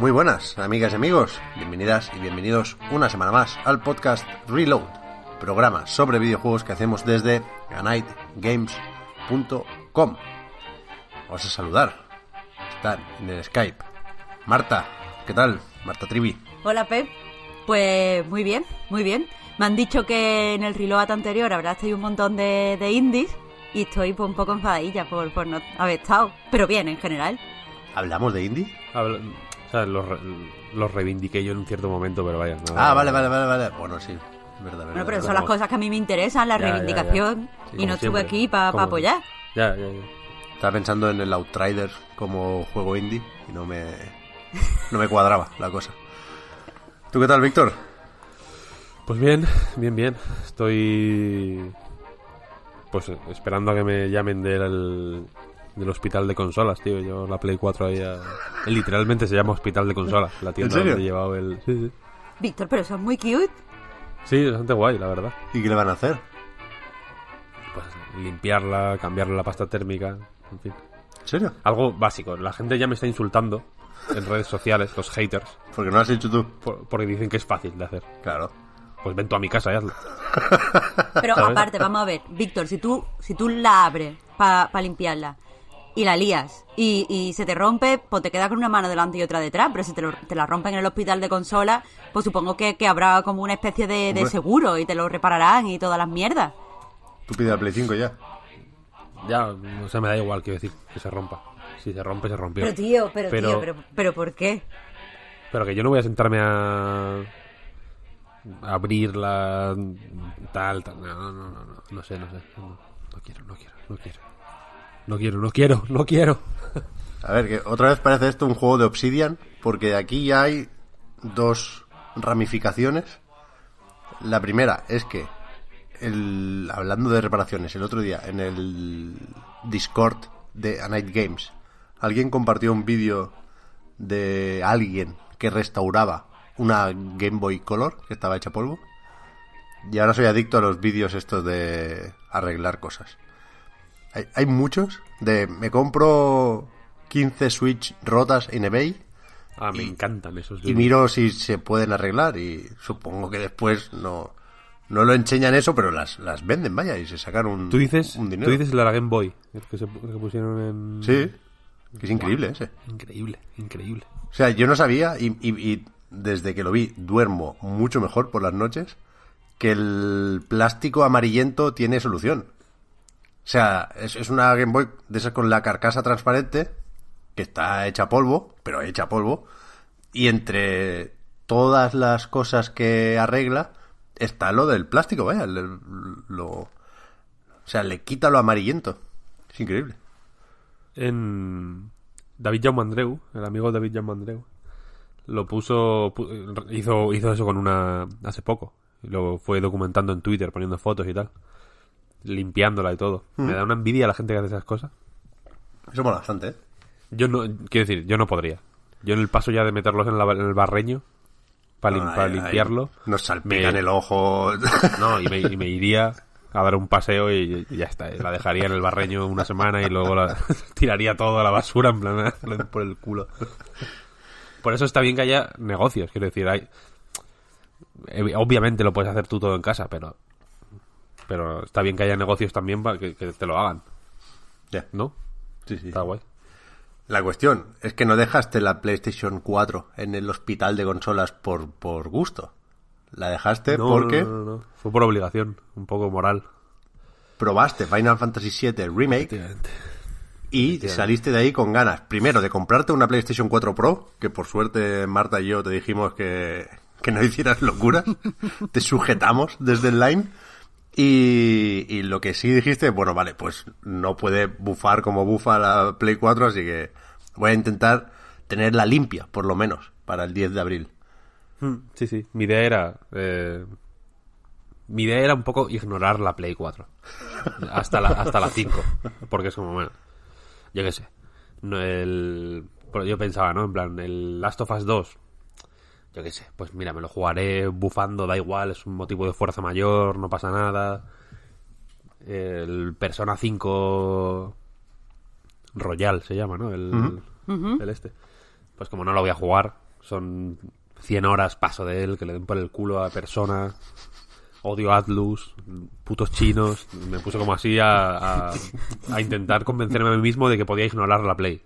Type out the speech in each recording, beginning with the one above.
Muy buenas, amigas y amigos. Bienvenidas y bienvenidos una semana más al podcast Reload, programa sobre videojuegos que hacemos desde anightgames.com. Vamos a saludar. Están en el Skype. Marta, ¿qué tal? Marta Trivi. Hola Pep, pues muy bien, muy bien. Me han dicho que en el reload anterior habrá estado un montón de, de indies y estoy pues, un poco enfadadilla por, por no haber estado, pero bien en general. ¿Hablamos de indie? Habla- o sea, los, los reivindiqué yo en un cierto momento, pero vaya. no- Ah, vale, vale, vale, vale. Bueno, sí. Verdad, verdad. Bueno, pero verdad. son las cosas que a mí me interesan, la Ya, reivindicación, ya. Sí, y no estuve aquí para Como- apoyar. Ya, ya, ya. Estaba pensando en el Outriders como juego indie y no me, no me cuadraba la cosa. ¿Tú qué tal, Víctor? Pues bien, bien, bien. Estoy. Pues esperando a que me llamen del, del hospital de consolas, tío. Yo la Play 4 ahí. a- Literalmente se llama hospital de consolas, la tienda serio? donde he llevado el. Sí, sí. Víctor, pero eso es muy cute. Sí, bastante guay, la verdad. ¿Y qué le van a hacer? Pues limpiarla, cambiarle la pasta térmica, en fin. ¿En serio? Algo básico. La gente ya me está insultando en redes sociales, los haters, Porque no lo has hecho tú. por- porque dicen que es fácil de hacer. Claro. Pues ven tú a mi casa y hazlo. Pero ¿Sabes? aparte, vamos a ver, Víctor, si tú, si tú la abres para limpiarla y la lías y, y se te rompe, pues te queda con una mano delante y otra detrás. Pero si te, lo- te la rompen en el hospital de consola, pues supongo que, que habrá como una especie de, de seguro y te lo repararán y todas las mierdas. Tú pides la Play 5 ya. Ya, o sea, me da igual, quiero decir, que se rompa. Si se rompe, se rompió. Pero tío, pero, Pero- tío, pero, pero ¿por qué? Pero que yo no voy a sentarme a a abrirla tal, tal. No, no, no, no, no sé, no sé. No, no quiero, no quiero, no quiero. No quiero, no quiero, no quiero. A ver, que otra vez parece esto un juego de Obsidian, porque aquí hay dos ramificaciones. La primera es que, el, hablando de reparaciones, el otro día en el Discord de A Night Games, alguien compartió un vídeo de alguien que restauraba una Game Boy Color que estaba hecha polvo. Y ahora soy adicto a los vídeos estos de arreglar cosas. Hay, hay muchos de me compro 15 Switch rotas en eBay Ah, me encantan esos y miro si se pueden arreglar y supongo que después no no lo enseñan eso, pero las, las venden, vaya, y se sacan un, Tú dices, un tú dinero. dices la Game Boy, el que se que pusieron en... Sí, que es increíble ese. Increíble, increíble. O sea, yo no sabía y, y- y desde que lo vi duermo mucho mejor por las noches que el plástico amarillento tiene solución. O sea, es, es una Game Boy de esas con la carcasa transparente que está hecha polvo, pero hecha polvo, y entre todas las cosas que arregla está lo del plástico, vaya, lo, o sea, le quita lo amarillento. Es increíble. en David Jaume Andreu, el amigo David Jaume Andreu, lo puso, pu- hizo, hizo eso con una, hace poco, lo fue documentando en Twitter, poniendo fotos y tal, limpiándola y todo. Me da una envidia a la gente que hace esas cosas. Eso mola bastante, ¿eh? Yo no, quiero decir, yo no podría. Yo en el paso ya de meterlos en, la- en el barreño, para No, limpiarlo, Nos salpican me- el ojo. no, y me, y me iría a dar un paseo y, y ya está. La dejaría en el barreño una semana y luego la tiraría todo a la basura en plan por el culo. Por eso está bien que haya negocios, quiero decir, hay eh, obviamente lo puedes hacer tú todo en casa, pero pero está bien que haya negocios también para que, que te lo hagan, ya. ¿no? Sí, sí. Está guay. La cuestión es que no dejaste la PlayStation 4 en el hospital de consolas por, por gusto. La dejaste No, porque no, no, no. Fue por obligación, un poco moral. probaste Final Fantasy VII Remake. Y saliste de ahí con ganas, primero, de comprarte una PlayStation 4 Pro, que por suerte Marta y yo te dijimos que, que no hicieras locuras, te sujetamos desde el line. Y, lo que sí dijiste, bueno, vale, pues no puede bufar como bufa la Play 4, así que voy a intentar tenerla limpia, por lo menos, para el 10 de abril. Hmm, Sí, sí. Mi idea era. eh, mi idea era un poco ignorar la Play 4. Hasta la, hasta la 5. Porque es como, bueno. Yo qué sé. No, el, yo pensaba, ¿no? En plan, el Last of Us 2. Yo qué sé. Pues mira, me lo jugaré bufando, da igual. Es un motivo de fuerza mayor, no pasa nada. El Persona 5 Royal se llama, ¿no? El, el este. Pues como no lo voy a jugar, son 100 horas paso de él, que le den por el culo a persona. Odio Atlus, putos chinos. Me puse como así a, a, a intentar convencerme a mí mismo de que podía ignorar la Play.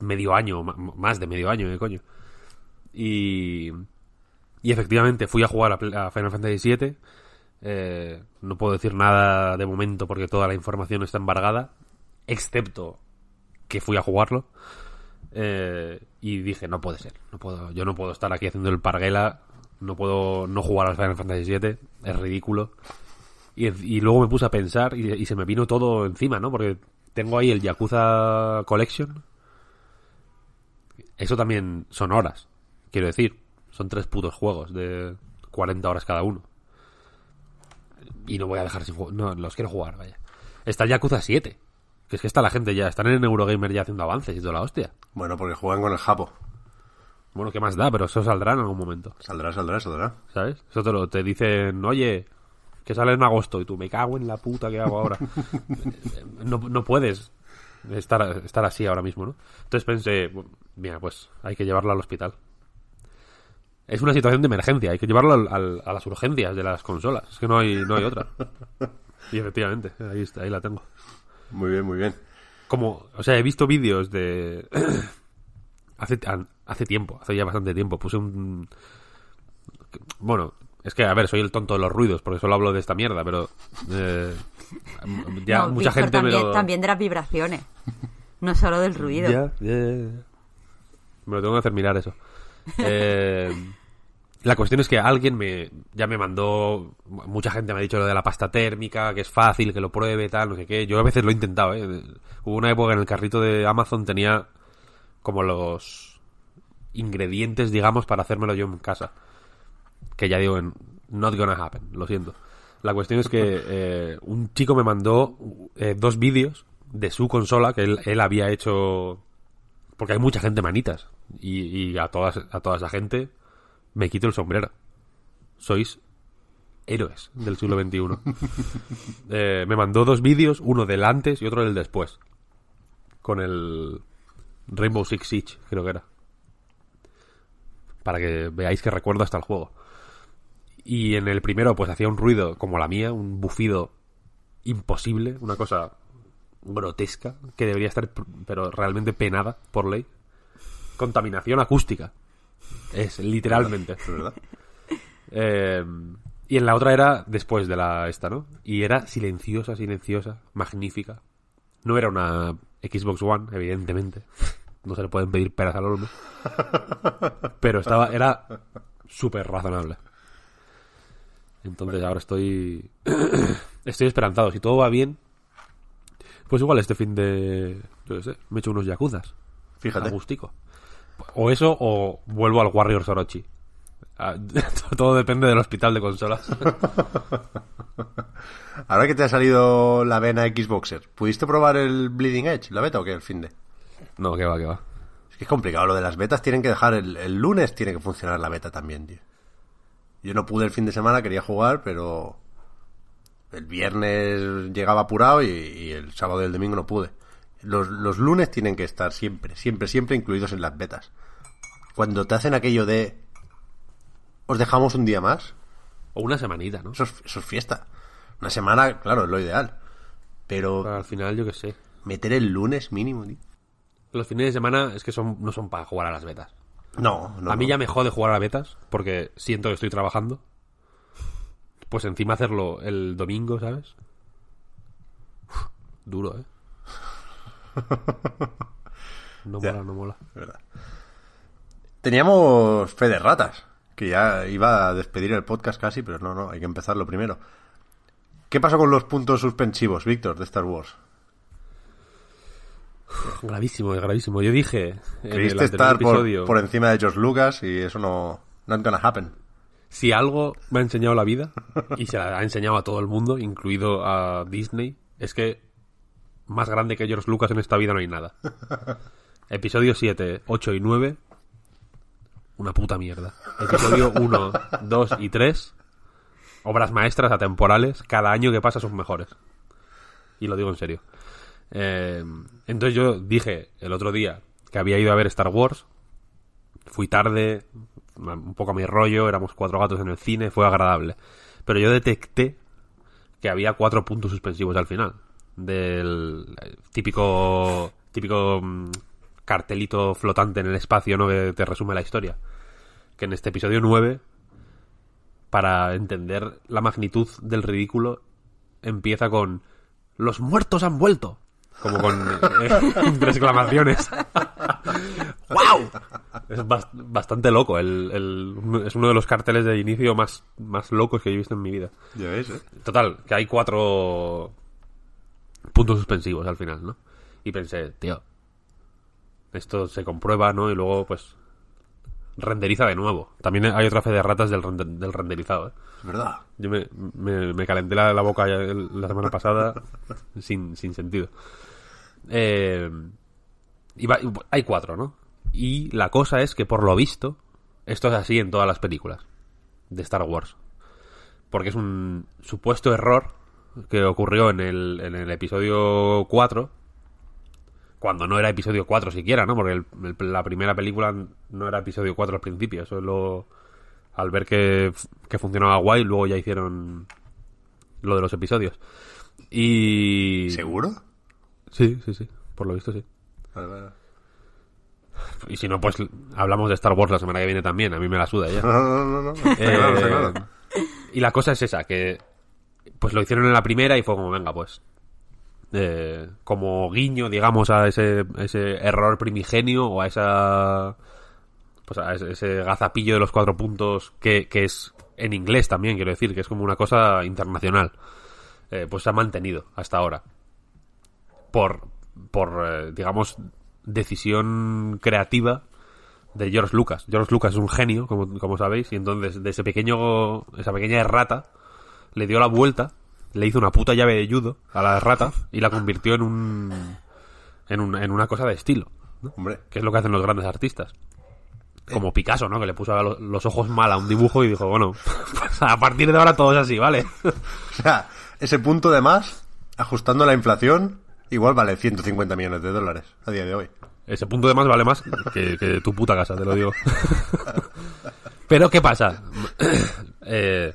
Medio año, más de medio año, ¿eh, coño? Y, y efectivamente fui a jugar a, Final Fantasy VII. Eh, no puedo decir nada de momento porque toda la información está embargada, excepto que fui a jugarlo. Eh, y dije, no puede ser, no puedo, yo no puedo estar aquí haciendo el parguela, no puedo no jugar al Final Fantasy VII, es ridículo. Y, luego me puse a pensar y se me vino todo encima, ¿no? Porque tengo ahí el Yakuza Collection. Eso también son horas, quiero decir. Son tres putos juegos de 40 horas cada uno. Y no voy a dejar sin jugar. No, los quiero jugar, vaya. Está el Yakuza 7. Que es que está la gente ya. Están en Eurogamer ya haciendo avances y toda la hostia. Bueno, porque juegan con el Japo. Bueno, ¿qué más da? Pero eso saldrá en algún momento. Saldrá, saldrá, saldrá. ¿Sabes? Eso te, lo, te dicen, oye, que sale en agosto. Y tú, me cago en la puta que hago ahora. no, no puedes estar, estar así ahora mismo, ¿no? Entonces pensé, mira, pues hay que llevarla al hospital. Es una situación de emergencia, hay que llevarlo al- al- a las urgencias de las consolas. Es que no hay, no hay otra. Y efectivamente, ahí, está, ahí la tengo. Muy bien, muy bien. Como, o sea, he visto vídeos de... hace, hace tiempo, hace ya bastante tiempo, puse un... Bueno, es que, a ver, soy el tonto de los ruidos, porque solo hablo de esta mierda, pero... eh, ya No, mucha Víctor, gente también, me lo... también de las vibraciones. No solo del ruido. Ya, ya, ya, ya. Me lo tengo que hacer mirar eso. Eh, la cuestión es que alguien me ya me mandó, mucha gente me ha dicho lo de la pasta térmica, que es fácil, que lo pruebe, tal, no sé qué. Yo a veces lo he intentado, ¿eh? Hubo una época en el carrito de Amazon tenía como los ingredientes, digamos, para hacérmelo yo en casa. Que ya digo, not gonna happen, lo siento. La cuestión es que eh, un chico me mandó eh, dos vídeos de su consola que él había hecho porque hay mucha gente manitas. Y, y a todas a toda esa gente me quito el sombrero. Sois héroes del siglo XXI Eh, me mandó dos vídeos uno del antes y otro del después con el Rainbow Six Siege creo que era. Para que veáis que recuerdo hasta el juego. Y en el primero pues hacía un ruido como la mía un bufido imposible una cosa grotesca que debería estar pero realmente penada por ley. Contaminación acústica. Es literalmente. Verdad. Eh, y en la otra era después de la esta no y era silenciosa silenciosa magnífica. No era una Xbox One evidentemente. No se le pueden pedir peras al olmo. Pero estaba era súper razonable. Entonces ahora estoy estoy esperanzado. Si todo va bien pues igual este fin de yo qué sé me echo unos yakuzas Fíjate. Agustico. O eso o vuelvo al Warriors Orochi. Ah, Todo depende del hospital de consolas. Ahora que te ha salido la vena Xboxer, ¿pudiste probar el Bleeding Edge, la beta o qué, el fin de? No, que va, que va. Es que es complicado, lo de las betas tienen que dejar, el, el lunes tiene que funcionar la beta también, tío. Yo no pude el fin de semana, quería jugar, pero el viernes llegaba apurado y, y el sábado y el domingo no pude. Los, los lunes tienen que estar siempre, siempre, siempre incluidos en las betas. Cuando te hacen aquello de... Os dejamos un día más, O una semanita, ¿no? eso es, eso es fiesta. Una semana, claro, es lo ideal. Pero Pero al final, yo qué sé. meter el lunes mínimo, tío. Los fines de semana es que son no son para jugar a las betas. No, no. a mí no. ya me jode jugar a betas porque siento que estoy trabajando. Pues encima hacerlo el domingo, ¿sabes? Uf, duro, ¿eh? No Ya. mola, no mola. Teníamos fe de ratas, que ya iba a despedir el podcast casi, pero no, no, hay que empezarlo primero. ¿Qué pasó con los puntos suspensivos, Víctor, de Star Wars? Gravísimo, gravísimo. Yo dije en Creíste estar por, episodio, por encima de George Lucas y eso no... Not gonna happen. Si algo me ha enseñado la vida, y se la ha enseñado a todo el mundo, incluido a Disney, es que más grande que George Lucas en esta vida no hay nada. Episodio 7, 8 y 9, una puta mierda. Episodio 1, 2 y 3, obras maestras atemporales, cada año que pasa son mejores. Y lo digo en serio. Eh, entonces yo dije el otro día que había ido a ver Star Wars, fui tarde, un poco a mi rollo, éramos cuatro gatos en el cine, fue agradable. Pero yo detecté que había cuatro puntos suspensivos al final. Del típico, típico mm, cartelito flotante en el espacio, ¿no? Que te resume la historia. Que en este episodio 9, para entender la magnitud del ridículo, empieza con ¡Los muertos han vuelto! Como con eh, exclamaciones. ¡Wow! Es bas- bastante loco. El, el- es uno de los carteles de inicio más, más locos que he visto en mi vida. Ya ves, ¿eh? Total, que hay cuatro puntos suspensivos al final, ¿no? Y pensé, tío, esto se comprueba, ¿no? Y luego, pues, renderiza de nuevo. También hay otra fe de ratas del, rende- del renderizado, ¿eh? Es verdad. Yo me, me, me calenté la, la boca la semana pasada sin, sin sentido. Eh, y va- y hay cuatro, ¿no? Y la cosa es que, por lo visto, esto es así en todas las películas de Star Wars. Porque es un supuesto error que ocurrió en el, en el episodio 4, cuando no era episodio 4 siquiera, ¿no? Porque el- el- la primera película no era episodio 4 al principio, eso es lo... Al ver que, que funcionaba guay, luego ya hicieron lo de los episodios. Y... ¿Seguro? Sí, sí, sí. Por lo visto sí. Vale, vale. Y si no, pues hablamos de Star Wars la semana que viene también. A mí me la suda ya. No, no, no, Eh, claro, está claro. Y la cosa es esa, que pues lo hicieron en la primera y fue como, venga, pues eh, como guiño, digamos, a ese, ese error primigenio o a esa pues a ese, ese gazapillo de los cuatro puntos que, que es en inglés también, quiero decir, que es como una cosa internacional. Eh, pues se ha mantenido hasta ahora. Por, por eh, digamos, decisión creativa de George Lucas. George Lucas es un genio, como, como sabéis, y entonces de ese pequeño, esa pequeña errata, le dio la vuelta, le hizo una puta llave de judo a la errata y la convirtió en un, en, un- en una cosa de estilo, ¿no? Hombre, que es lo que hacen los grandes artistas. Como Picasso, ¿no? Que le puso a lo- los ojos mal a un dibujo y dijo, bueno, pues a partir de ahora todo es así, ¿vale? o sea, ese punto de más, ajustando la inflación, igual vale 150 millones de dólares a día de hoy. Ese punto de más vale más que, tu puta casa, te lo digo. Pero, ¿qué pasa? Eh,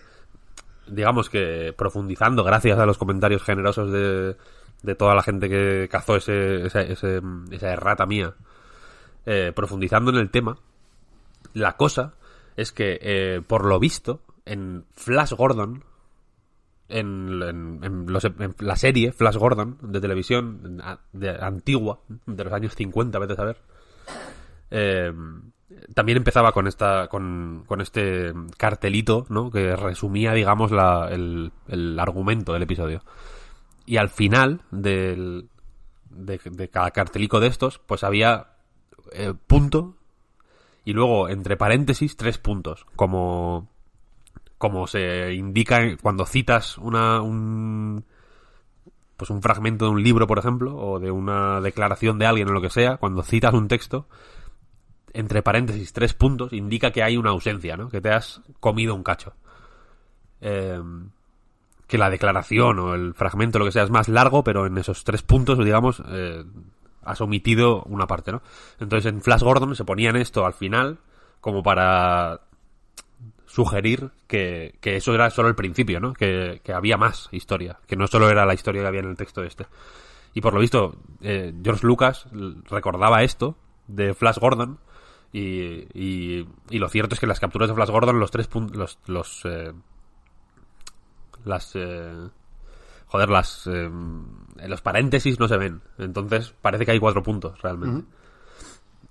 digamos que profundizando, gracias a los comentarios generosos de, de toda la gente que cazó ese, esa, ese- esa errata mía, eh, profundizando en el tema, la cosa es que, eh, por lo visto, en Flash Gordon, en, en- la serie Flash Gordon de televisión de, antigua, de los años 50, vete a saber, eh, también empezaba con esta con, con este cartelito, ¿no? Que resumía, digamos, la- el, el argumento del episodio. Y al final del, de, de cada cartelico de estos, pues había eh, punto y luego entre paréntesis tres puntos, como como se indica cuando citas una un pues un fragmento de un libro, por ejemplo, o de una declaración de alguien o lo que sea, cuando citas un texto, entre paréntesis tres puntos, indica que hay una ausencia, ¿no? Que te has comido un cacho. Eh, que la declaración o el fragmento, lo que sea, es más largo, pero en esos tres puntos, digamos, eh, has omitido una parte, ¿no? Entonces en Flash Gordon se ponían esto al final como para sugerir que, que eso era solo el principio, ¿no? Que, que había más historia, que no solo era la historia que había en el texto este. Y por lo visto, eh, George Lucas recordaba esto de Flash Gordon y, y, y lo cierto es que las capturas de Flash Gordon, los tres puntos, los, los, eh, las, eh, joder, las, eh, los paréntesis no se ven. Entonces parece que hay cuatro puntos realmente.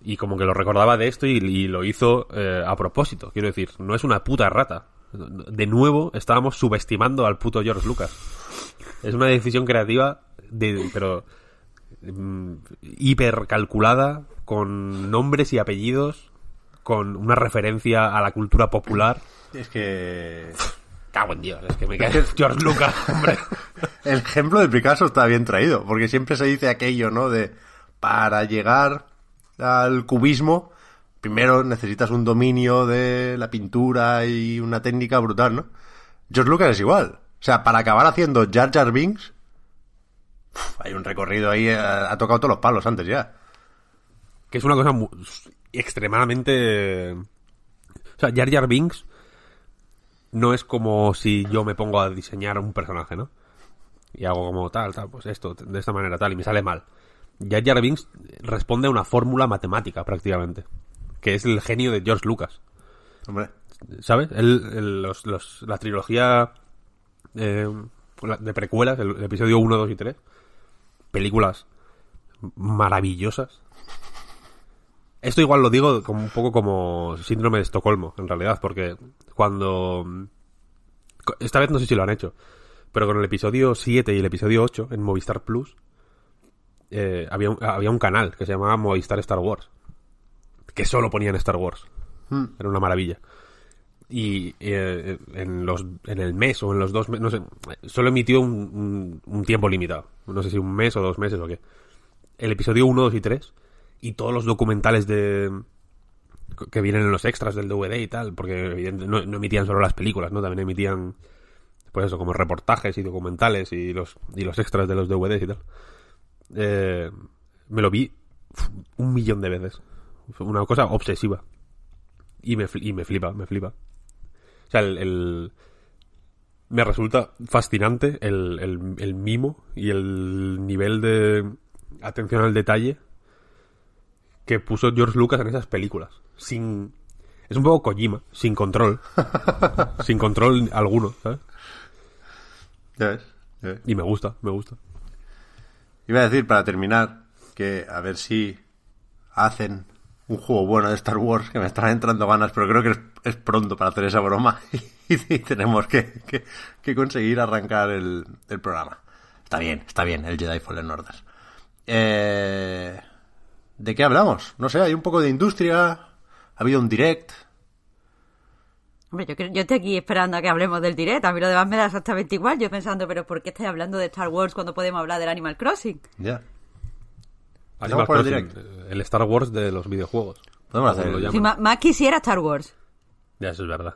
Y como que lo recordaba de esto y, y lo hizo eh, a propósito. Quiero decir, no es una puta rata. De nuevo estábamos subestimando al puto George Lucas. Es una decisión creativa, de, pero mm, hiper calculada, con nombres y apellidos, con una referencia a la cultura popular. Es que... Cago en Dios, es que me cae George Lucas, hombre. El ejemplo de Picasso está bien traído, porque siempre se dice aquello, ¿no? De para llegar al cubismo, primero necesitas un dominio de la pintura y una técnica brutal, ¿no? George Lucas es igual. O sea, para acabar haciendo Jar Jar Binks, hay un recorrido ahí, ha, tocado todos los palos antes ya. que es una cosa extremadamente... O sea, Jar Jar Binks no es como si yo me pongo a diseñar un personaje, ¿no? Y hago como tal, tal, pues esto, de esta manera, tal, y me sale mal. Jar Jar Binks responde a una fórmula matemática, prácticamente. Que es el genio de George Lucas. Hombre, ¿Sabes? Él, él- los, los- la trilogía eh, de precuelas, el, el episodio 1, 2 y 3, películas maravillosas. Esto igual lo digo como un poco como síndrome de Estocolmo, en realidad, porque cuando... Esta vez no sé si lo han hecho, pero con el episodio 7 y el episodio 8 en Movistar Plus, eh, había, un, había un canal que se llamaba Movistar Star Wars, que solo ponían Star Wars. Era una maravilla y eh, en los en el mes o en los dos meses, no sé, solo emitió un, un- un tiempo limitado. No sé si un mes o dos meses o qué. El episodio 1, 2 y 3 y todos los documentales de que vienen en los extras del DVD y tal, porque evidente- no, no emitían solo las películas, ¿no? También emitían pues eso, como reportajes y documentales y los y los extras de los DVDs y tal. Eh, me lo vi un millón de veces. Una cosa obsesiva. Y me, y me flipa, me flipa. O sea, el, el- me resulta fascinante el, el, el mimo y el nivel de atención al detalle que puso George Lucas en esas películas. Sin. Es un poco Kojima, sin control. sin control alguno, ¿sabes? ya ves. ya ves. Y me gusta, me gusta. Iba a decir, para terminar, que a ver si hacen un juego bueno de Star Wars, que me están entrando ganas, pero creo que es, pronto para hacer esa broma y, tenemos que, que- conseguir arrancar el, el programa. Está bien, está bien, el Jedi Fallen Order. Eh, ¿De qué hablamos? No sé, hay un poco de industria, ha habido un direct. Hombre, yo, creo- yo estoy aquí esperando a que hablemos del direct. A mí lo demás me da exactamente igual. Yo pensando, pero ¿por qué estáis hablando de Star Wars cuando podemos hablar del Animal Crossing? Ya. Animal por el Crossing, direct. el Star Wars de los videojuegos. Podemos Como hacer lo el- llaman. Si ma- más quisiera Star Wars. Ya, eso es verdad.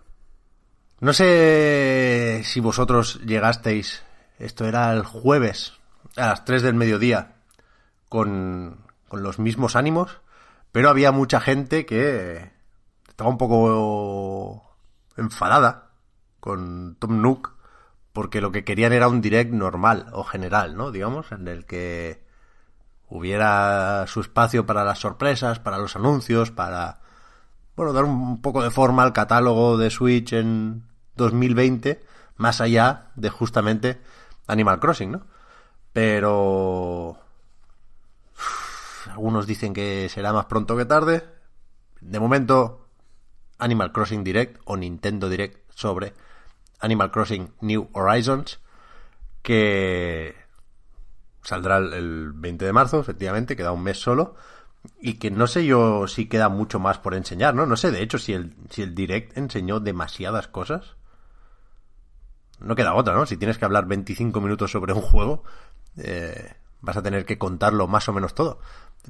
No sé si vosotros llegasteis, esto era el jueves, a las 3 del mediodía, con, con los mismos ánimos, pero había mucha gente que estaba un poco enfadada con Tom Nook, porque lo que querían era un direct normal o general, ¿no? Digamos, en el que hubiera su espacio para las sorpresas, para los anuncios, para bueno, dar un poco de forma al catálogo de Switch en 2020, más allá de justamente Animal Crossing, ¿no? Pero algunos dicen que será más pronto que tarde. De momento, Animal Crossing Direct o Nintendo Direct sobre Animal Crossing New Horizons, que saldrá el- el 20 de marzo, efectivamente, queda un mes solo. Y que no sé yo si queda mucho más por enseñar, ¿no? No sé, de hecho, si el, si el Direct enseñó demasiadas cosas. No queda otra, ¿no? Si tienes que hablar 25 minutos sobre un juego, eh, vas a tener que contarlo más o menos todo.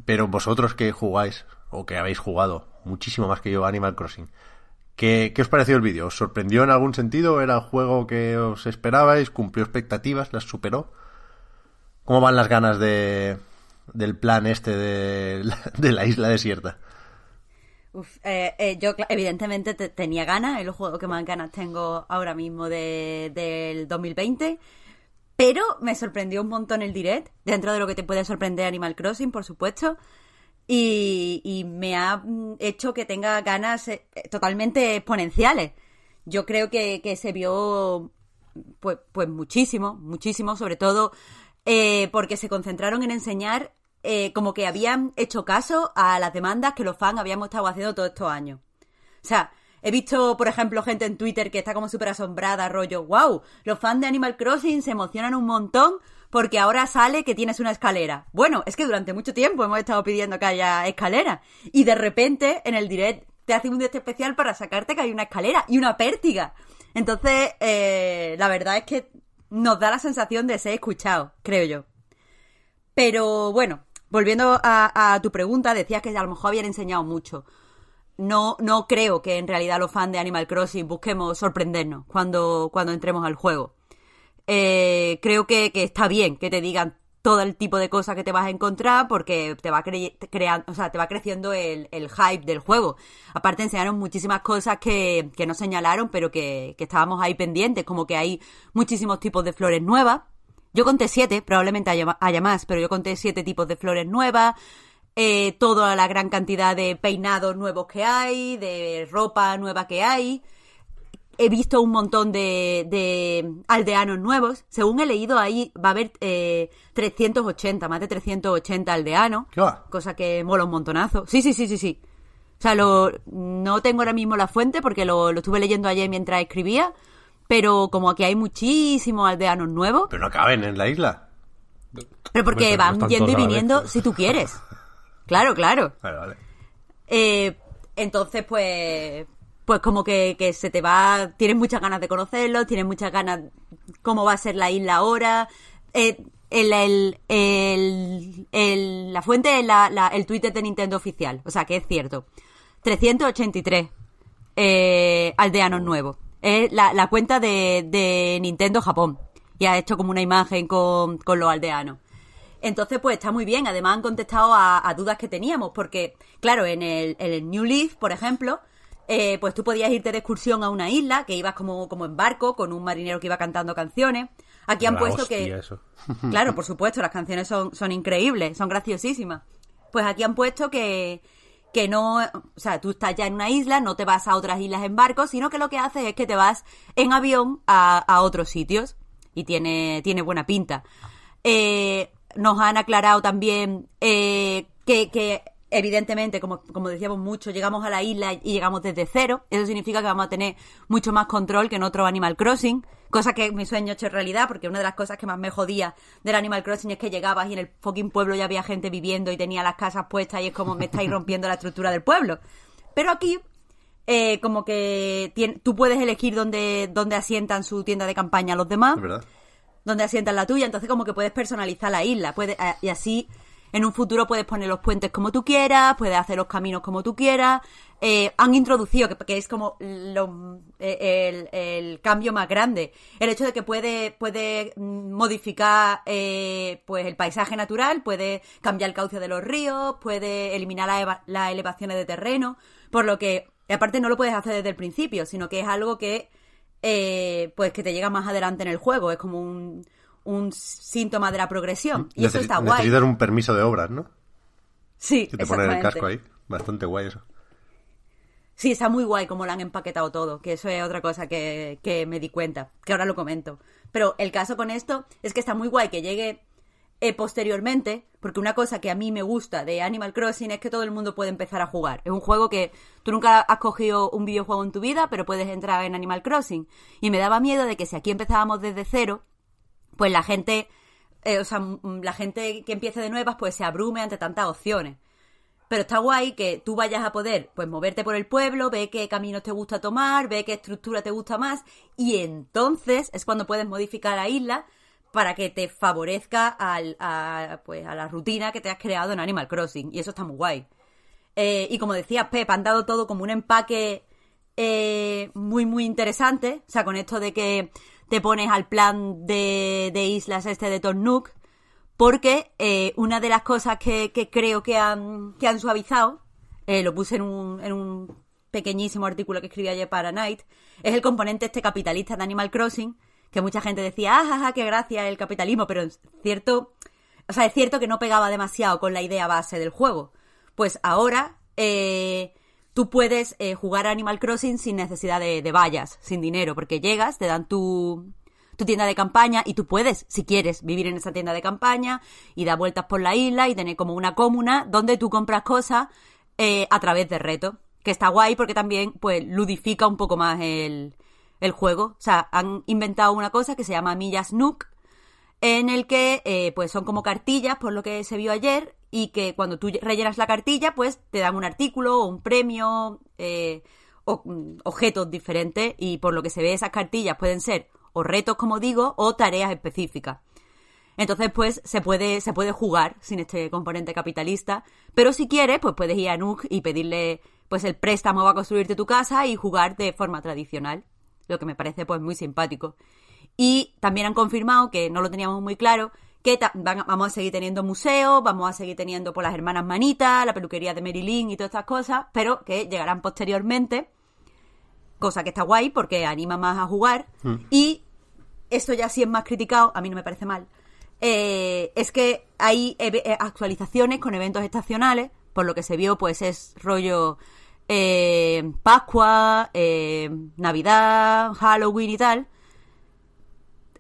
Pero vosotros que jugáis, o que habéis jugado muchísimo más que yo Animal Crossing, ¿qué, qué os pareció el vídeo? ¿Os sorprendió en algún sentido? ¿Era el juego que os esperabais? ¿Cumplió expectativas? ¿Las superó? ¿Cómo van las ganas de, del plan este de, de la isla desierta? Eh, eh, yo evidentemente te- tenía ganas, es el juego que más ganas tengo ahora mismo de, del 2020, pero me sorprendió un montón el direct, dentro de lo que te puede sorprender Animal Crossing, por supuesto, y, me ha mm, hecho que tenga ganas eh, totalmente exponenciales. Yo creo que, que se vio pues, pues muchísimo, muchísimo, sobre todo eh, porque se concentraron en enseñar eh, como que habían hecho caso a las demandas que los fans habíamos estado haciendo todos estos años. O sea, he visto, por ejemplo, gente en Twitter que está como súper asombrada, rollo, wow, los fans de Animal Crossing se emocionan un montón porque ahora sale que tienes una escalera. Bueno, es que durante mucho tiempo hemos estado pidiendo que haya escalera. Y de repente, en el direct, te hace un directo especial para sacarte que hay una escalera y una pértiga. Entonces, eh, la verdad es que nos da la sensación de ser escuchado, creo yo. Pero bueno, volviendo a, a tu pregunta, decías que a lo mejor habían enseñado mucho no, no creo que en realidad los fans de Animal Crossing busquemos sorprendernos cuando, cuando entremos al juego. Eh, creo que, está bien que te digan todo el tipo de cosas que te vas a encontrar porque te va creando, o sea, te va creciendo el, hype del juego. Aparte enseñaron muchísimas cosas que, que no señalaron, pero que, que estábamos ahí pendientes, como que hay muchísimos tipos de flores nuevas. Yo conté siete, probablemente haya, haya más, pero yo conté siete tipos de flores nuevas eh, toda la gran cantidad de peinados nuevos que hay, de ropa nueva que hay. He visto un montón de, de aldeanos nuevos. Según he leído, ahí va a haber eh, 380, más de 380 aldeanos. ¿Qué va? Cosa que mola un montonazo. Sí, sí, sí, sí, sí. O sea, lo, no tengo ahora mismo la fuente porque lo, lo estuve leyendo ayer mientras escribía. Pero como aquí hay muchísimos aldeanos nuevos. Pero no caben en la isla. Pero porque no van yendo y viniendo si tú quieres. Claro, claro. Vale, vale. Eh, entonces, pues, pues como que, que se te va, tienes muchas ganas de conocerlo, tienes muchas ganas cómo va a ser la isla ahora. Eh, el, el, el- el- la fuente es la, la- el Twitter de Nintendo oficial, o sea que es cierto. 383 eh, aldeanos nuevos. Es la, la cuenta de, de Nintendo Japón. Y ha hecho como una imagen con, con los aldeanos. Entonces, pues está muy bien. Además, han contestado a, a dudas que teníamos, porque, claro, en el, en el New Leaf, por ejemplo, eh, pues tú podías irte de excursión a una isla, que ibas como, como en barco, con un marinero que iba cantando canciones. Aquí han La puesto hostia, que. eso. Claro, por supuesto, las canciones son, son increíbles, son graciosísimas. Pues aquí han puesto que, que no, o sea, tú estás ya en una isla, no te vas a otras islas en barco, sino que lo que haces es que te vas en avión a, a otros sitios. Y tiene, tiene buena pinta. Eh, nos han aclarado también eh, que, que evidentemente, como, como decíamos mucho, llegamos a la isla y llegamos desde cero. Eso significa que vamos a tener mucho más control que en otro Animal Crossing. Cosa que mi sueño hecho realidad, porque una de las cosas que más me jodía del Animal Crossing es que llegabas y en el fucking pueblo ya había gente viviendo y tenía las casas puestas y es como me estáis rompiendo la estructura del pueblo. Pero aquí, eh, como que tien- tú puedes elegir dónde, dónde asientan su tienda de campaña los demás verdad. donde asientan la tuya, entonces como que puedes personalizar la isla, puedes, eh, y así en un futuro puedes poner los puentes como tú quieras, puedes hacer los caminos como tú quieras. Eh, han introducido, que, es como lo- eh, el, cambio más grande, el hecho de que puede, puede mm, modificar eh, pues el paisaje natural, puede cambiar el cauce de los ríos, puede eliminar las elevaciones de terreno, por lo que, aparte no lo puedes hacer desde el principio, sino que es algo que pues que te llega más adelante en el juego. Es como un, un síntoma de la progresión. Y eso está guay. Necesitas un permiso de obras, ¿no? Sí, Que te ponen el casco ahí. Bastante guay eso. Sí, está muy guay como lo han empaquetado todo, que eso es otra cosa que, que me di cuenta, que ahora lo comento. Pero el caso con esto es que está muy guay que llegue eh, posteriormente, porque una cosa que a mí me gusta de Animal Crossing es que todo el mundo puede empezar a jugar. Es un juego que tú nunca has cogido un videojuego en tu vida, pero puedes entrar en Animal Crossing. Y me daba miedo de que si aquí empezábamos desde cero, pues la gente, eh, o sea, la gente que empiece de nuevas, pues se abrume ante tantas opciones. Pero está guay que tú vayas a poder, pues, moverte por el pueblo, ve qué caminos te gusta tomar, ve qué estructura te gusta más, y entonces es cuando puedes modificar la isla para que te favorezca al, a, pues, a la rutina que te has creado en Animal Crossing. Y eso está muy guay. Eh, y como decía Pep, han dado todo como un empaque eh, muy, muy interesante. O sea, con esto de que te pones al plan de, islas este de Tornuk. Porque eh, una de las cosas que, creo que han, que han suavizado, eh, lo puse en un, en un pequeñísimo artículo que escribí ayer para Night, es el componente este capitalista de Animal Crossing, que mucha gente decía, ah, qué gracia el capitalismo, pero es cierto, o sea, es cierto que no pegaba demasiado con la idea base del juego. Pues ahora eh, tú puedes eh, jugar Animal Crossing sin necesidad de, de vallas, sin dinero, porque llegas, te dan tu, tu tienda de campaña y tú puedes, si quieres, vivir en esa tienda de campaña y dar vueltas por la isla y tener como una comuna donde tú compras cosas eh, a través de retos. Que está guay porque también, pues, ludifica un poco más el, el juego. O sea, han inventado una cosa que se llama Millas Nook, en el que, eh, pues, son como cartillas, por lo que se vio ayer, y que cuando tú rellenas la cartilla, pues, te dan un artículo o un premio, eh, o mm, objetos diferentes, y por lo que se ve esas cartillas pueden ser o retos, como digo, o tareas específicas. Entonces, pues, se puede, se puede jugar sin este componente capitalista. Pero si quieres, pues puedes ir a Nook y pedirle, pues, el préstamo a construirte tu casa y jugar de forma tradicional. Lo que me parece, pues, muy simpático. Y también han confirmado, que no lo teníamos muy claro, que van- vamos a seguir teniendo museos, vamos a seguir teniendo por las hermanas Manitas, la peluquería de Marilyn y todas estas cosas, pero que llegarán posteriormente cosa que está guay porque anima más a jugar. Y esto ya sí es más criticado, a mí no me parece mal. eh, es que hay eh, actualizaciones con eventos estacionales, por lo que se vio, pues es rollo eh, Pascua, eh, Navidad, Halloween y tal.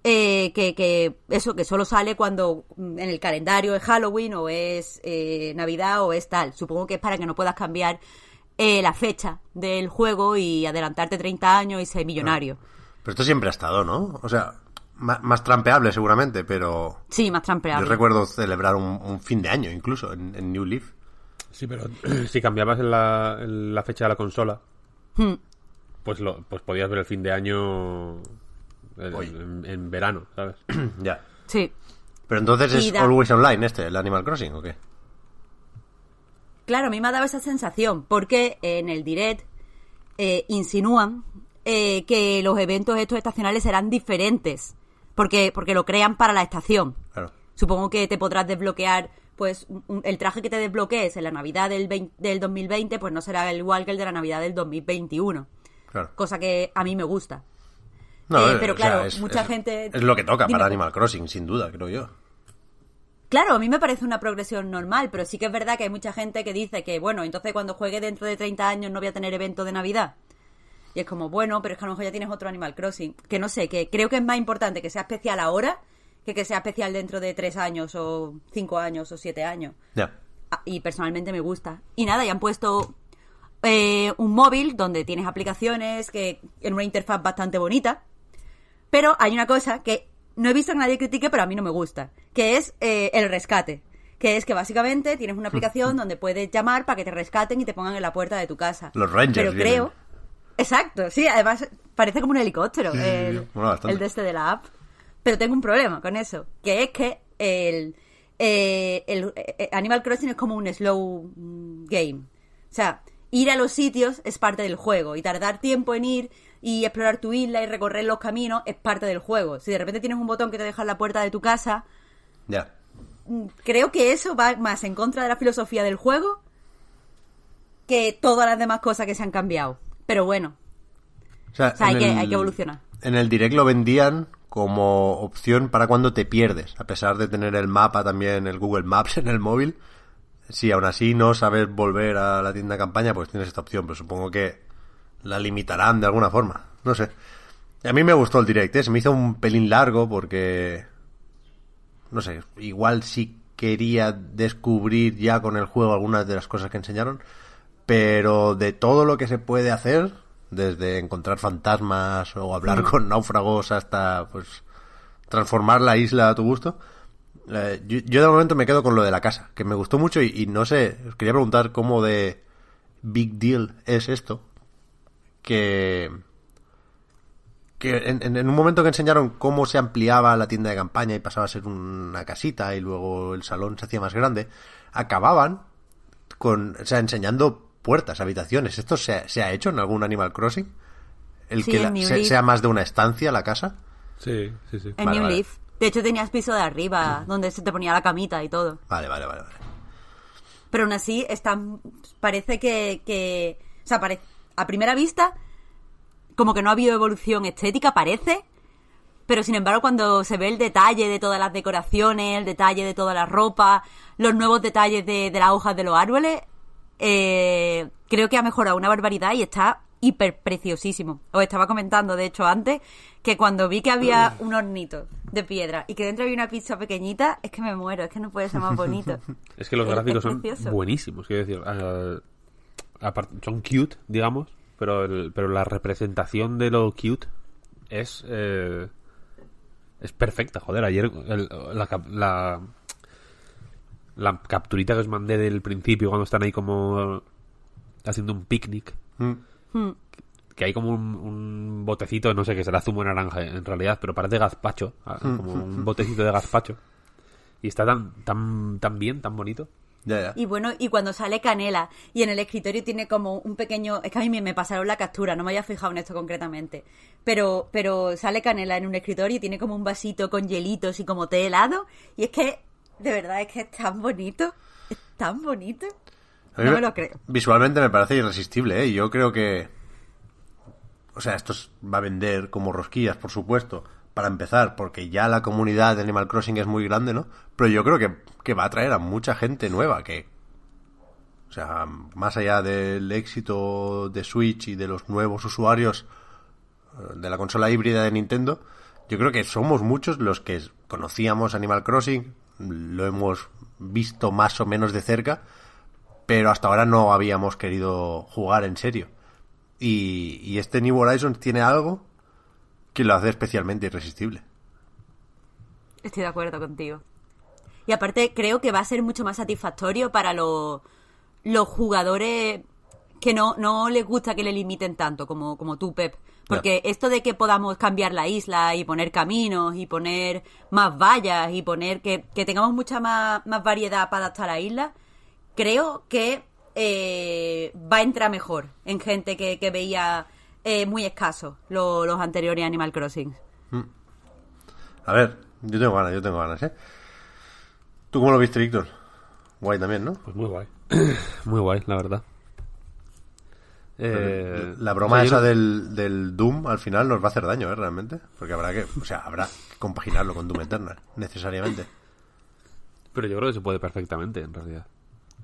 Eh, que, que eso que solo sale cuando mm, en el calendario es Halloween o es eh, Navidad o es tal. Supongo que es para que no puedas cambiar eh, la fecha del juego y adelantarte 30 años y ser millonario. Pero esto siempre ha estado, ¿no? O sea, ma- más, trampeable seguramente, pero Sí, más trampeable. yo recuerdo celebrar un, un fin de año incluso en, en New Leaf. Sí, pero si cambiabas en la, en la fecha de la consola, Hmm. pues lo, pues podías ver el fin de año en, Hoy. en- en verano, ¿sabes? ya. Sí. Pero entonces es da- Always Online este, el Animal Crossing, ¿o qué? Claro, a mí me ha dado esa sensación, porque en el direct eh, insinúan eh, que los eventos estos estacionales serán diferentes, porque, porque lo crean para la estación. Claro. Supongo que te podrás desbloquear, pues un- un- el traje que te desbloquees en la Navidad del, 20 del 2020, pues no será el igual que el de la Navidad del 2021, Claro. cosa que a mí me gusta. No, Eh, pero sea, claro, es- mucha es- gente- Es lo que toca Dime. para Animal Crossing, sin duda, creo yo. Claro, a mí me parece una progresión normal, pero sí que es verdad que hay mucha gente que dice que, bueno, entonces cuando juegue dentro de 30 años no voy a tener evento de Navidad. Y es como, bueno, pero es que a lo mejor ya tienes otro Animal Crossing. Que no sé, que creo que es más importante que sea especial ahora que que sea especial dentro de 3 años o 5 años o 7 años. Ya. Ah, Y personalmente me gusta. Y nada, y han puesto eh, un móvil donde tienes aplicaciones que en una interfaz bastante bonita. Pero hay una cosa que no he visto que nadie critique, pero a mí no me gusta, que es eh, el rescate. Que es que básicamente tienes una aplicación donde puedes llamar para que te rescaten y te pongan en la puerta de tu casa. Los Rangers Pero vienen. creo... Exacto, sí, además parece como un helicóptero Sí, el, bastante. el de este de la app. Pero tengo un problema con eso, que es que el, eh, el eh, Animal Crossing es como un slow mm, game. O sea, ir a los sitios es parte del juego y tardar tiempo en ir y explorar tu isla y recorrer los caminos es parte del juego. Si de repente tienes un botón que te deja en la puerta de tu casa, Ya. mm, creo que eso va más en contra de la filosofía del juego que todas las demás cosas que se han cambiado. Pero bueno, O sea, o sea, hay en que, el- hay que evolucionar. En el direct lo vendían como opción para cuando te pierdes, a pesar de tener el mapa también, el Google Maps en el móvil. Si aún así no sabes volver a la tienda de campaña, pues tienes esta opción, pero supongo que la limitarán de alguna forma. No sé. A mí me gustó el direct, ¿eh? se me hizo un pelín largo porque... No sé, igual sí quería descubrir ya con el juego algunas de las cosas que enseñaron, pero de todo lo que se puede hacer, desde encontrar fantasmas o hablar con náufragos hasta pues transformar la isla a tu gusto, eh, yo, yo de momento me quedo con lo de la casa, que me gustó mucho y, y no sé, os quería preguntar cómo de big deal es esto, que que en, en- en un momento que enseñaron cómo se ampliaba la tienda de campaña y pasaba a ser una casita y luego el salón se hacía más grande, acababan con, o sea, enseñando puertas, habitaciones. ¿Esto se, ha- se ha hecho en algún Animal Crossing? El Sí, que en la- New se- Leaf. sea más de una estancia la casa. Sí, sí, sí. En Vale, New vale. Leaf. De hecho, tenías piso de arriba, donde se te ponía la camita y todo. Vale, vale, vale, vale. Pero aún así, está, parece que, que... O sea, pare- a primera vista, como que no ha habido evolución estética, parece. Pero sin embargo, cuando se ve el detalle de todas las decoraciones, el detalle de toda la ropa, los nuevos detalles de, de las hojas de los árboles, eh, creo que ha mejorado una barbaridad y está hiper preciosísimo. Os estaba comentando, de hecho, antes, que cuando vi que había un hornito de piedra y que dentro había una pizza pequeñita, es que me muero, es que no puede ser más bonito. Es que los Es- gráficos es son buenísimos, quiero decir. Son cute, digamos, pero, el- pero la representación de lo cute es. eh, es perfecta, joder. Ayer el- la, cap- la, la capturita que os mandé del principio, cuando están ahí como haciendo un picnic, Mm. que hay como un, un botecito, no sé qué será zumo de naranja en realidad, pero parece gazpacho, ah, como un botecito de gazpacho. Y está tan, tan, tan bien, tan bonito. Ya, ya. Y bueno, y cuando sale Canela y en el escritorio tiene como un pequeño... Es que a mí me, pasaron la captura, no me había fijado en esto concretamente. Pero, pero sale Canela en un escritorio y tiene como un vasito con hielitos y como té helado. Y es que, de verdad, es que es tan bonito. Es tan bonito. No me lo creo. Visualmente me parece irresistible, ¿eh? Y Yo creo que... O sea, esto es- va a vender como rosquillas, por supuesto, para empezar, porque ya la comunidad de Animal Crossing es muy grande, ¿no? Pero yo creo que, que va a atraer a mucha gente nueva, que... O sea, más allá del éxito de Switch y de los nuevos usuarios eh, de la consola híbrida de Nintendo, yo creo que somos muchos los que conocíamos Animal Crossing, lo hemos visto más o menos de cerca, pero hasta ahora no habíamos querido jugar en serio. Y, y este New Horizons tiene algo que lo hace especialmente irresistible. Estoy de acuerdo contigo. Y aparte creo que va a ser mucho más satisfactorio para los, los jugadores que no, no les gusta que le limiten tanto como, como tú, Pep. Porque esto de que podamos cambiar la isla y poner caminos y poner más vallas y poner que, que tengamos mucha más, más variedad para adaptar a la isla, creo que eh, va a entrar mejor en gente que, que veía eh, muy escaso lo- los anteriores Animal Crossing. A ver, yo tengo ganas, yo tengo ganas, ¿eh? ¿Tú cómo lo viste, Víctor? Guay también, ¿no? Pues muy guay. muy guay, la verdad. Eh, la broma o sea, yo esa no- del, del Doom al final nos va a hacer daño, ¿eh? Realmente. Porque habrá que, o sea, habrá que compaginarlo con Doom Eternal, necesariamente. Pero yo creo que se puede perfectamente, en realidad.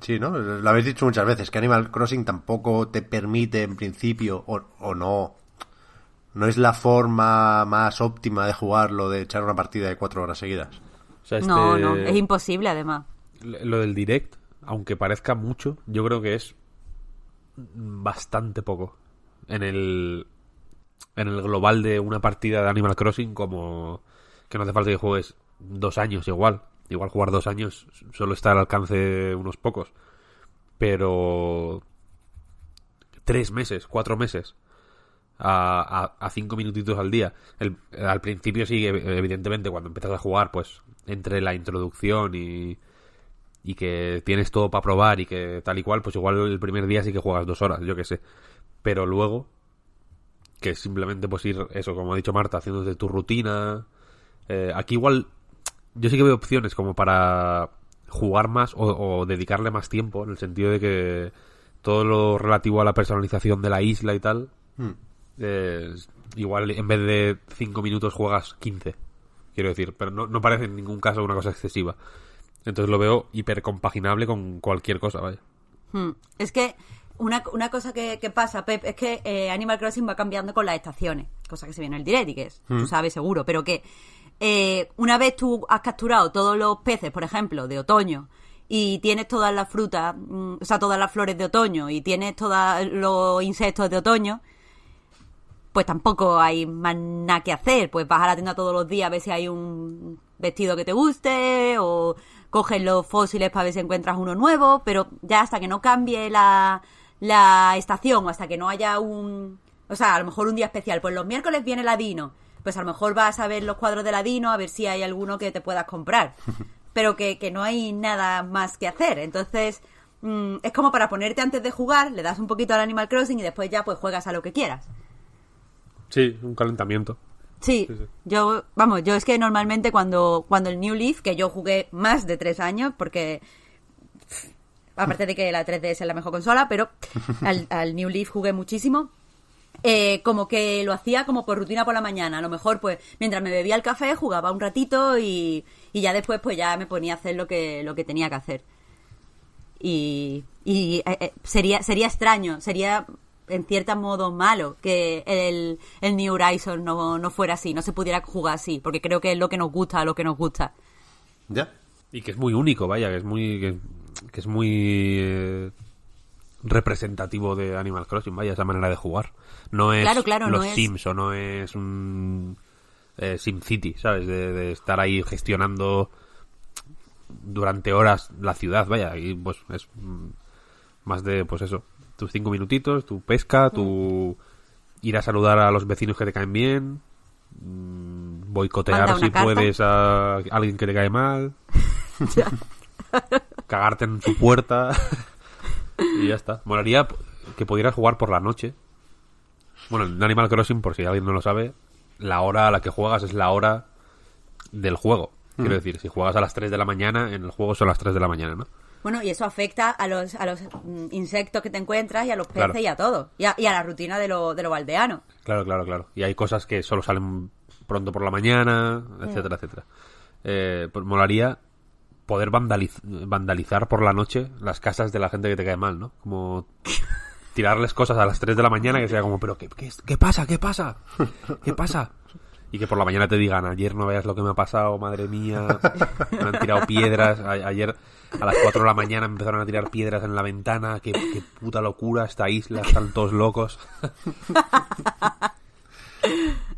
Sí, ¿no? Lo habéis dicho muchas veces, que Animal Crossing tampoco te permite, en principio, o, o no, no es la forma más óptima de jugarlo, de echar una partida de cuatro horas seguidas. O sea, este- No, no, es imposible además. Lo del direct, aunque parezca mucho, yo creo que es bastante poco. En el en el global de una partida de Animal Crossing, como que no hace falta que juegues dos años igual. Igual jugar dos años solo está al alcance de unos pocos. Pero tres meses, cuatro meses a, cinco minutitos al día. Al principio sí, ev- evidentemente, cuando empiezas a jugar, pues entre la introducción y, y que tienes todo para probar y que tal y cual, pues igual el primer día sí que juegas dos horas, yo que sé. Pero luego, que simplemente pues ir, eso, como ha dicho Marta, haciendo de tu rutina. Eh, aquí igual, yo sí que veo opciones como para jugar más o, o dedicarle más tiempo, en el sentido de que todo lo relativo a la personalización de la isla y tal, eh, igual en vez de 5 minutos juegas 15, quiero decir, pero no, no parece en ningún caso una cosa excesiva. Entonces lo veo hiper compaginable con cualquier cosa, vaya. Hmm. Es que una, una cosa que, que pasa, Pep, es que eh, Animal Crossing va cambiando con las estaciones, cosa que se viene en el direct y que es, tú sabes seguro, pero que eh, una vez tú has capturado todos los peces, por ejemplo, de otoño, y tienes todas las frutas, mm, o sea, todas las flores de otoño, y tienes todos los insectos de otoño, pues tampoco hay más nada que hacer. Pues vas a la tienda todos los días a ver si hay un vestido que te guste o coges los fósiles para ver si encuentras uno nuevo, pero ya hasta que no cambie la, la estación o hasta que no haya un... O sea, a lo mejor un día especial. Pues los miércoles viene Ladino. Pues a lo mejor vas a ver los cuadros de Ladino a ver si hay alguno que te puedas comprar. Pero que, que no hay nada más que hacer. Entonces, mm, es como para ponerte antes de jugar, le das un poquito al Animal Crossing y después ya pues juegas a lo que quieras. Sí, un calentamiento. Sí, Sí, sí. yo, vamos, yo es que normalmente cuando, cuando el New Leaf, que yo jugué más de tres años, porque aparte de que la 3DS es la mejor consola, pero al, al New Leaf jugué muchísimo. Eh, como que lo hacía como por rutina por la mañana. A lo mejor, pues, mientras me bebía el café, jugaba un ratito y, y ya después, pues, ya me ponía a hacer lo que, lo que tenía que hacer. Y, y eh, eh, sería, sería extraño, sería en cierto modo malo que el, el New Horizons no, no fuera así, no se pudiera jugar así, porque creo que es lo que nos gusta, lo que nos gusta. ¿Ya? Y que es muy único, vaya, que es muy. que, que es muy. eh, representativo de Animal Crossing, vaya, esa manera de jugar. No es Claro, claro, los no es- Sims o no es un. Eh, Sim City, ¿sabes? De, de estar ahí gestionando durante horas la ciudad, vaya, y pues es mm, más de, pues eso, tus cinco minutitos, tu pesca, tu ir a saludar a los vecinos que te caen bien, mm, boicotear si carta. puedes a alguien que te cae mal, cagarte en su puerta y ya está. Molaría p- que pudieras jugar por la noche. Bueno, en Animal Crossing, por si alguien no lo sabe, la hora a la que juegas es la hora del juego. Quiero decir, si juegas a las 3 de la mañana, en el juego son las 3 de la mañana, ¿no? Bueno, y eso afecta a los, a los mm, insectos que te encuentras y a los peces Claro. y a todo. Y a, y a la rutina de, lo, de los aldeanos. Claro, claro, claro. Y hay cosas que solo salen pronto por la mañana, etcétera, etcétera. Eh, pues molaría poder vandaliz- vandalizar por la noche las casas de la gente que te cae mal, ¿no? Como tirarles cosas a las 3 de la mañana que sea como, pero ¿qué, qué, qué pasa? ¿Qué pasa? ¿Qué pasa? Y que por la mañana te digan, ayer no veas lo que me ha pasado, madre mía, me han tirado piedras, ayer a las 4 de la mañana empezaron a tirar piedras en la ventana, qué, qué puta locura esta isla, están todos locos.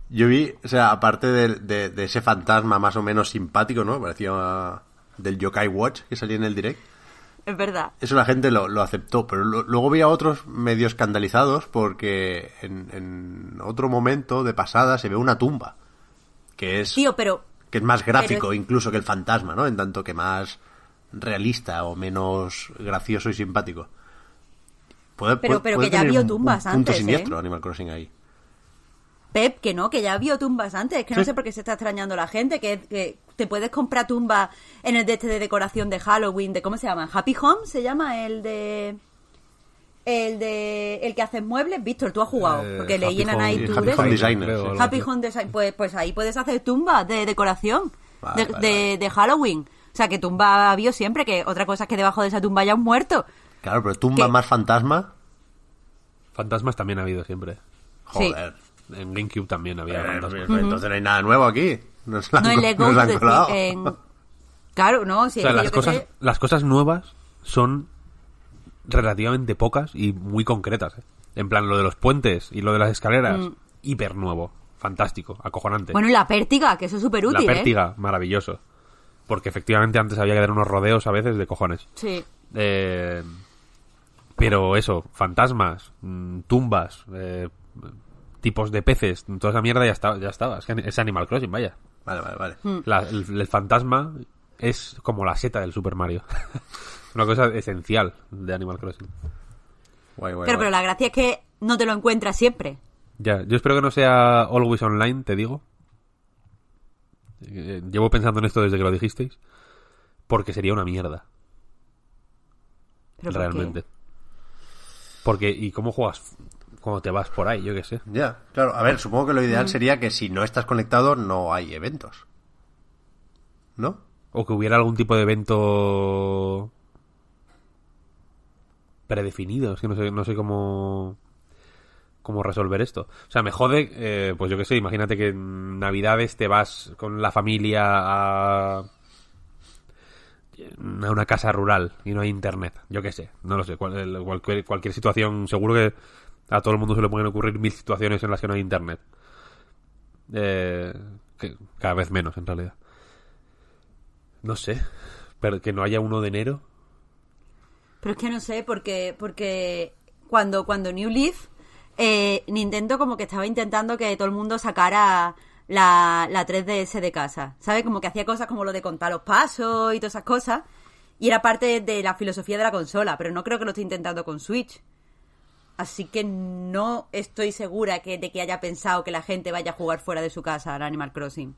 Yo vi, o sea, aparte de, de- de ese fantasma más o menos simpático, ¿no? Parecía del Yokai Watch que salía en el direct. Es verdad. Eso la gente lo, lo aceptó, pero lo- luego vi a otros medio escandalizados porque en, en otro momento de pasada se ve una tumba, que es, Tío, pero que es más gráfico pero incluso que el fantasma, ¿no? En tanto que más realista o menos gracioso y simpático. Puede, Pero- puede- pero puede que ya vio tumbas un punto antes, ¿eh? siniestro Animal Crossing ahí. Pep, que no, que ya vio tumbas antes. Es que no Sí. sé por qué se está extrañando la gente. Que, que te puedes comprar tumbas en el de este de decoración de Halloween. de ¿Cómo se llama? Happy Home se llama el de. El de. El que hace muebles. Víctor, tú has jugado. Eh, porque leí en Happy Night Home- Tour Happy. Home Designer, creo, sí. algo Happy. Home Design. Pues, pues ahí puedes hacer tumbas de decoración. Vale, de, vale, de- vale. de Halloween. O sea, que tumba vio siempre. Que otra cosa es que debajo de esa tumba haya un muerto. Claro, pero tumba más fantasma, Fantasmas también ha habido siempre. Sí. En GameCube también había Eh, fantasmas. pues Entonces no hay nada nuevo aquí. Nos la No en Lego. nos la en- Claro, no. Si O sea, las cosas, sé. las cosas nuevas son relativamente pocas y muy concretas. ¿eh? En plan, lo de los puentes y lo de las escaleras, Mm. hiper nuevo, fantástico, acojonante. Bueno, y la pértiga, que eso es súper la útil, ¿eh? pértiga, maravilloso. Porque efectivamente antes había que dar unos rodeos a veces de cojones. Sí. Eh, pero eso, fantasmas, mm, tumbas, eh, tipos de peces, toda esa mierda ya estaba, ya estaba. Es, que es Animal Crossing, vaya. Vale, vale, vale. Mm. La- el, el fantasma es como la seta del Super Mario. Una cosa esencial de Animal Crossing. Guay, guay, Claro, guay. pero la gracia es que no te lo encuentras siempre. Ya, yo espero que no sea Always Online, te digo. Eh, Llevo pensando en esto desde que lo dijisteis. Porque sería una mierda, ¿Pero por qué? realmente. Porque, ¿y cómo juegas cuando te vas por ahí? Yo qué sé. Ya, claro. A ver, supongo que lo Mm. ideal sería que si no estás conectado no hay eventos. ¿No? O que hubiera algún tipo de evento predefinido. Es que no sé, no sé cómo, cómo resolver esto. O sea, me jode, eh, pues yo qué sé, imagínate que en Navidades te vas con la familia a, a una casa rural y no hay internet. Yo qué sé, no lo sé. Cual- cualquier, cualquier situación, seguro que a todo el mundo se le pueden ocurrir mil situaciones en las que no hay internet. Eh, cada vez menos, en realidad. No sé, pero que no haya uno de enero. Pero es que no sé, porque, porque cuando, cuando New Leaf, eh, Nintendo como que estaba intentando que todo el mundo sacara la, la 3DS de casa. ¿Sabes? Como que hacía cosas como lo de contar los pasos y todas esas cosas. Y era parte de la filosofía de la consola, pero no creo que lo esté intentando con Switch. Así que no estoy segura que, de que haya pensado que la gente vaya a jugar fuera de su casa al Animal Crossing.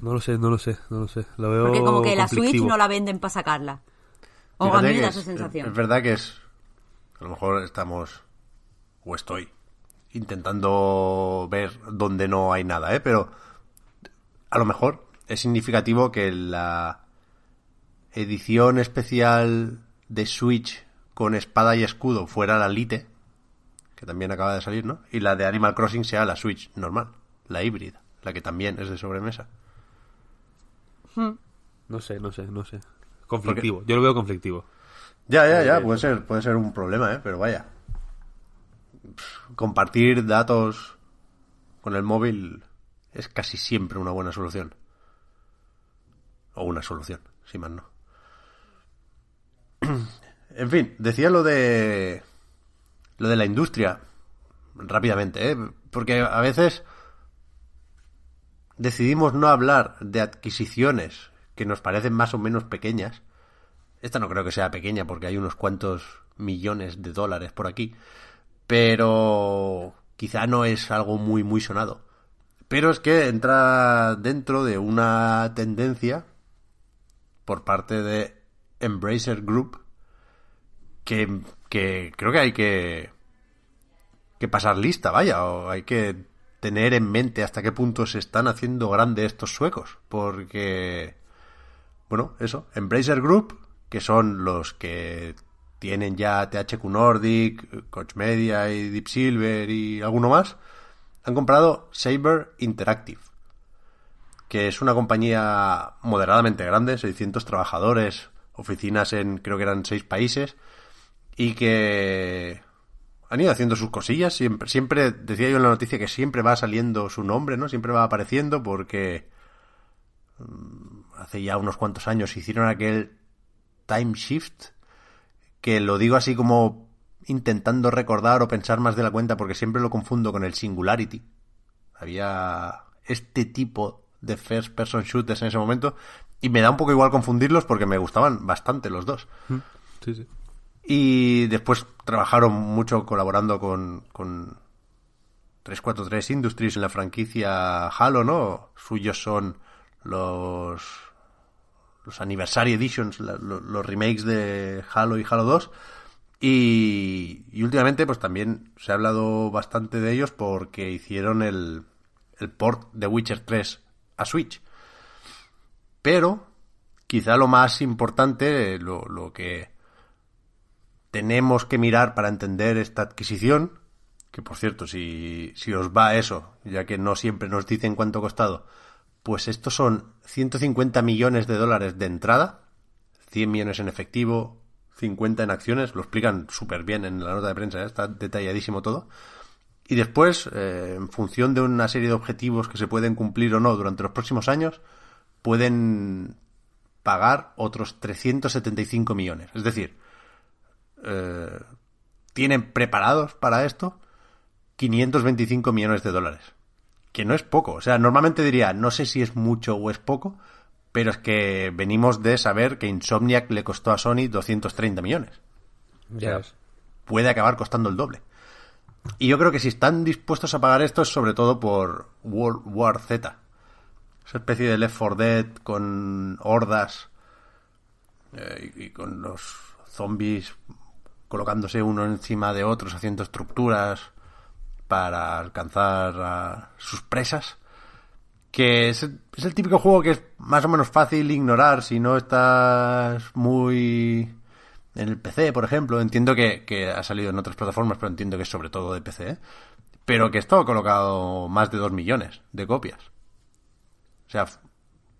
No lo sé, no lo sé, no lo sé. Lo veo Porque como que la Switch no la venden para sacarla. O a mí me da es, esa sensación. Es verdad que es. A lo mejor estamos. O estoy. Intentando ver dónde no hay nada, ¿eh? Pero. A lo mejor es significativo que la edición especial de Switch con espada y escudo fuera la Lite, que también acaba de salir, ¿no? Y la de Animal Crossing sea la Switch normal, la híbrida, la que también es de sobremesa. No sé, no sé, no sé. Conflictivo. Yo lo veo conflictivo. Ya, ya, ya, puede ser, puede ser un problema, ¿eh? Pero vaya. Pff, Compartir datos con el móvil es casi siempre una buena solución. O una solución, si más no. En fin, decía lo de. Lo de la industria. Rápidamente, ¿eh? Porque a veces. Decidimos no hablar de adquisiciones que nos parecen más o menos pequeñas. Esta no creo que sea pequeña porque hay unos cuantos millones de dólares por aquí. Pero. Quizá no es algo muy, muy sonado. Pero es que entra dentro de una tendencia por parte de Embracer Group que, creo que hay que, que pasar lista, vaya, o hay que tener en mente hasta qué punto se están haciendo grandes estos suecos, porque, bueno, eso, Embracer Group, que son los que tienen ya THQ Nordic, Coach Media y Deep Silver y alguno más, han comprado Saber Interactive, que es una compañía moderadamente grande, 600 trabajadores, oficinas en creo que eran seis países, y que han ido haciendo sus cosillas. Siempre, siempre decía yo en la noticia que siempre va saliendo su nombre, ¿no? Siempre va apareciendo porque mm, hace ya unos cuantos años hicieron aquel Time Shift, que lo digo así como intentando recordar o pensar más de la cuenta porque siempre lo confundo con el Singularity. Había este tipo de first person shooters en ese momento y me da un poco igual confundirlos porque me gustaban bastante los dos. Sí, sí. Y después trabajaron mucho colaborando con, con 343 Industries en la franquicia Halo, ¿no? Suyos son los los Anniversary Editions, la- lo- los remakes de Halo y Halo 2. Y, y últimamente pues también se ha hablado bastante de ellos porque hicieron el, el port de Witcher 3 a Switch. Pero quizá lo más importante, lo, lo que tenemos que mirar para entender esta adquisición, que por cierto, si, si os va eso, ya que no siempre nos dicen cuánto ha costado, pues estos son 150 millones de dólares de entrada, 100 millones en efectivo, 50 en acciones, lo explican súper bien en la nota de prensa, ¿eh? está detalladísimo todo. Y después, eh, en función de una serie de objetivos que se pueden cumplir o no durante los próximos años, pueden pagar otros 375 millones. Es decir, eh, tienen preparados para esto 525 millones de dólares. Que no es poco. O sea, normalmente diría, no sé si es mucho o es poco, pero es que venimos de saber que Insomniac le costó a Sony 230 millones. Ya ves. Puede acabar costando el doble. Y yo creo que si están dispuestos a pagar esto es sobre todo por World War Z. Esa especie de Left 4 Dead con hordas eh, y con los zombies colocándose uno encima de otros, haciendo estructuras para alcanzar a sus presas. Que es, es el típico juego que es más o menos fácil ignorar si no estás muy en el PC, por ejemplo. Entiendo que, que ha salido en otras plataformas, pero entiendo que es sobre todo de PC. Pero que esto ha colocado más de 2 millones de copias. O sea,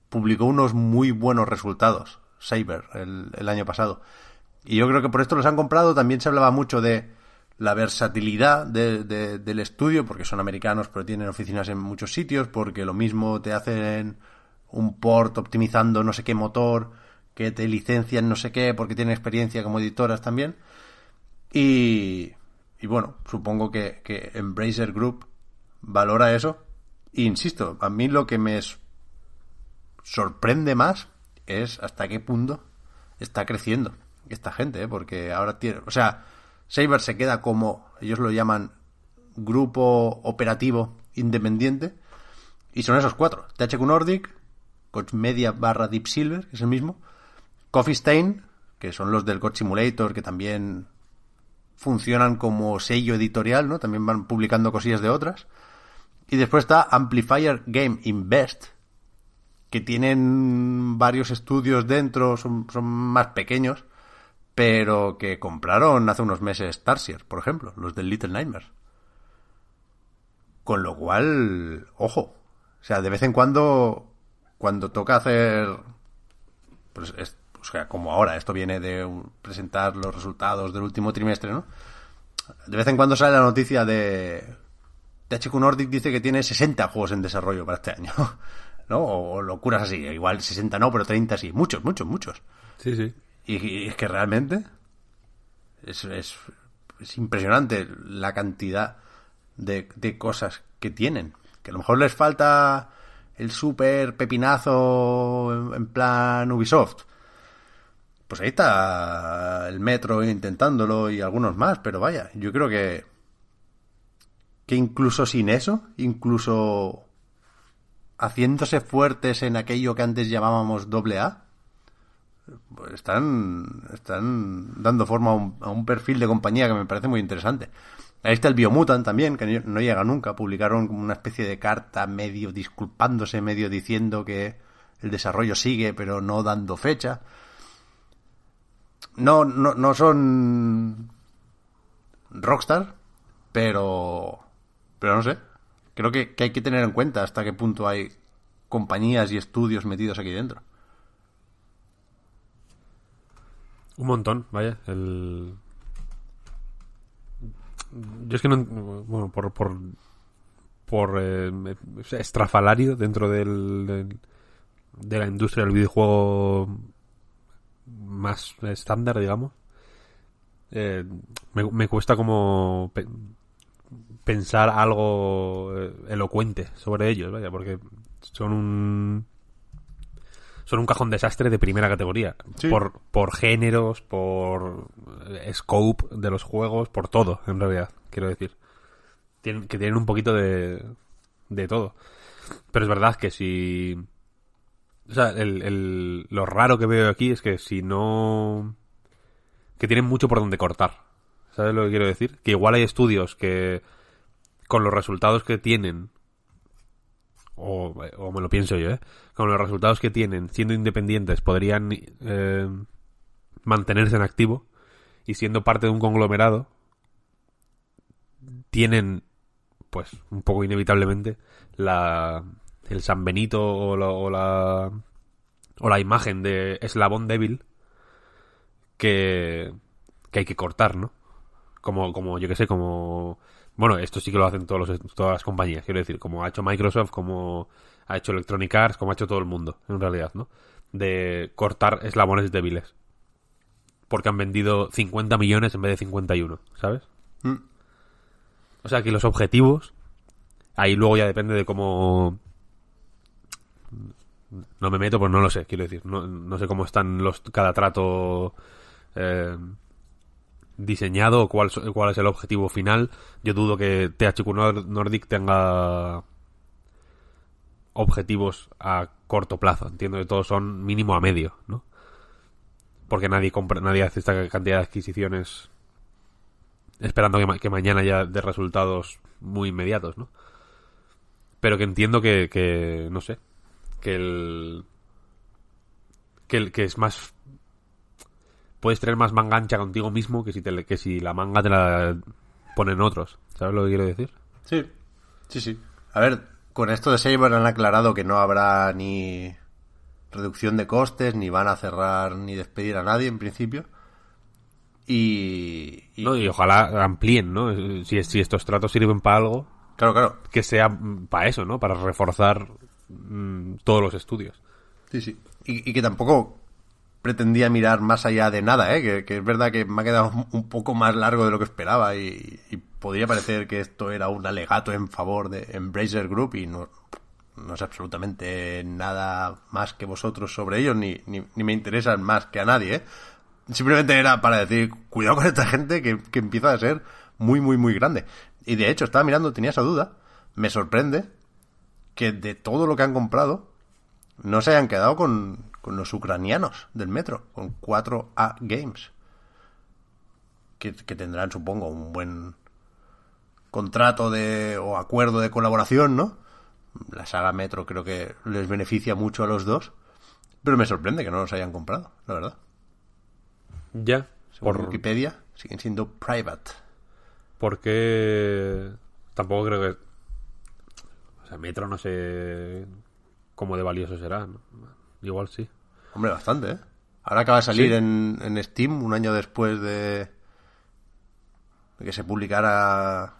publicó unos muy buenos resultados, Saber, el, el año pasado. Y yo creo que por esto los han comprado. También se hablaba mucho de la versatilidad de- de- del estudio, porque son americanos, pero tienen oficinas en muchos sitios, porque lo mismo te hacen un port optimizando no sé qué motor, que te licencian no sé qué, porque tienen experiencia como editoras también. Y, y bueno, supongo que, que Embracer Group valora eso. E insisto, a mí lo que me sorprende más es hasta qué punto está creciendo esta gente, ¿eh? porque ahora tiene, o sea, Saber se queda como ellos lo llaman grupo operativo independiente y son esos cuatro, THQ Nordic, Coach Media barra Deep Silver, que es el mismo, Coffee Stain, que son los del Coach Simulator, que también funcionan como sello editorial, ¿no? También van publicando cosillas de otras. Y después está Amplifier Game Invest, que tienen varios estudios dentro, son, son más pequeños, pero que compraron hace unos meses Starsier, por ejemplo, los del Little Nightmares. Con lo cual, ojo, o sea, de vez en cuando, cuando toca hacer, pues, es- o sea, como ahora, esto viene de presentar los resultados del último trimestre, ¿no? De vez en cuando sale la noticia de THQ Nordic dice que tiene 60 juegos en desarrollo para este año, ¿no? O locuras así, igual 60 no, pero 30 sí, muchos, muchos, muchos. Sí, sí. Y, es que realmente es, es, es impresionante la cantidad de, de cosas que tienen. Que a lo mejor les falta el super pepinazo en, plan Ubisoft. Pues ahí está el Metro intentándolo y algunos más, pero vaya, yo creo que que incluso sin eso, incluso haciéndose fuertes en aquello que antes llamábamos doble A, están, están dando forma a un, perfil de compañía que me parece muy interesante. Ahí está el Biomutant también, que no llega nunca. Publicaron como una especie de carta medio disculpándose, medio diciendo que el desarrollo sigue, pero no dando fecha. No, no, no son Rockstar, pero, pero no sé. Creo que hay que tener en cuenta hasta qué punto hay compañías y estudios metidos aquí dentro. Un montón, vaya. El... Yo es que no. Bueno, por. por, por eh, estrafalario dentro del, de la industria del videojuego más estándar, digamos. eh, me, me cuesta como pe- pensar algo eh, elocuente sobre ellos, vaya, porque son un son un cajón desastre de primera categoría. Sí. Por, por géneros, por eh, scope de los juegos, por todo, en realidad, quiero decir. Tienen, que tienen un poquito de, de todo. Pero es verdad que si... O sea, el, el- lo raro que veo aquí es que si no... Que tienen mucho por donde cortar. ¿Sabes lo que quiero decir? Que igual hay estudios que con los resultados que tienen o, o me lo pienso yo, ¿eh? Con los resultados que tienen, siendo independientes, podrían eh, mantenerse en activo y siendo parte de un conglomerado, tienen, pues, un poco inevitablemente, la, el San Benito o la, o la, o la imagen de eslabón débil que, que hay que cortar, ¿no? Como, como yo que sé, como... Bueno, esto sí que lo hacen todos los, todas las compañías, quiero decir, como ha hecho Microsoft, como ha hecho Electronic Arts, como ha hecho todo el mundo, en realidad, ¿no? De cortar eslabones débiles. Porque han vendido 50 millones en vez de 51, ¿sabes? Mm. O sea que los objetivos, ahí luego ya depende de cómo... No me meto, pues no lo sé, quiero decir. No, no sé cómo están los cada trato eh, diseñado o cuál, cuál es el objetivo final. Yo dudo que THQ Nor- Nordic tenga objetivos a corto plazo. Entiendo que todos son mínimo a medio, ¿no? Porque nadie compra, nadie hace esta cantidad de adquisiciones esperando que, que mañana ya dé resultados muy inmediatos, ¿no? Pero que entiendo que, que no sé, que el que, el- que es más puedes tener más mangancha contigo mismo que si te, que si la manga te la ponen otros, ¿sabes lo que quiero decir? Sí, sí, sí. A ver, con esto de Saber han aclarado que no habrá ni reducción de costes, ni van a cerrar ni despedir a nadie en principio. Y, y- ¿no? Y ojalá amplíen, ¿no? Si, si estos tratos sirven para algo, claro, claro. que sea para eso, ¿no? Para reforzar mm, todos los estudios. Sí, sí. Y, y que tampoco pretendía mirar más allá de nada, ¿eh? Que, es verdad que me ha quedado un- poco más largo de lo que esperaba y, podría parecer que esto era un alegato en favor de Embracer Group y no, no sé absolutamente nada más que vosotros sobre ellos, ni, ni, ni me interesan más que a nadie, ¿eh? Simplemente era para decir, cuidado con esta gente que, que empieza a ser muy, muy, muy grande. Y de hecho, estaba mirando, tenía esa duda. Me sorprende que de todo lo que han comprado, no se hayan quedado con, con los ucranianos del metro, con 4A Games. Que, que tendrán, supongo, un buen contrato de o acuerdo de colaboración, ¿no? La saga Metro creo que les beneficia mucho a los dos. Pero me sorprende que no los hayan comprado, la verdad. Ya, Según Por- Wikipedia, siguen siendo private. Porque tampoco creo que... O sea, Metro no sé cómo de valioso será. ¿no? Igual sí. Hombre, bastante, ¿eh? Ahora acaba de salir Sí. en, en Steam un año después de, de que se publicara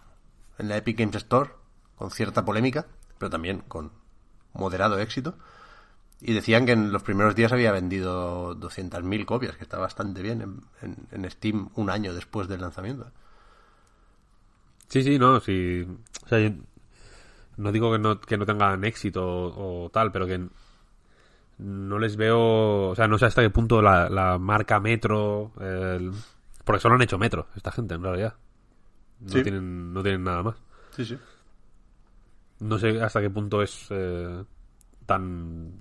en la Epic Games Store, con cierta polémica, pero también con moderado éxito. Y decían que en los primeros días había vendido 200.000 copias, que está bastante bien en, en- en Steam un año después del lanzamiento. Sí, sí, no, sí. O sea, yo no digo que no, que no tengan éxito o, o tal, pero que no les veo. O sea, no sé hasta qué punto la, la marca Metro. el- porque solo han hecho Metro, esta gente, en realidad. No, Sí. tienen, no tienen nada más. Sí, sí. No sé hasta qué punto es eh, tan.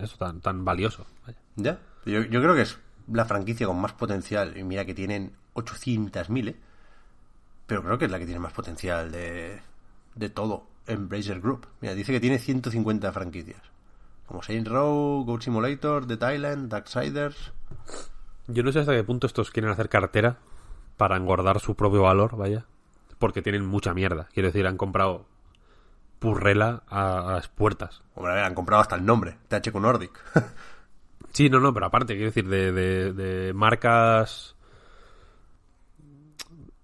Eso, tan, tan valioso. vaya. Ya. Yo, yo creo que es la franquicia con más potencial. Y mira que tienen 800.000, ¿eh? Pero creo que es la que tiene más potencial de, de todo en Brazer Group. Mira, dice que tiene 150 franquicias. Como Saint Row, Goat Simulator, The Thailand, Darksiders. Yo no sé hasta qué punto estos quieren hacer cartera para engordar su propio valor, vaya. Porque tienen mucha mierda. Quiero decir, han comprado Purrela a, a las puertas. Hombre, a ver, han comprado hasta el nombre, THQ Nordic. Sí, no, no, pero aparte, quiero decir, de, de- de marcas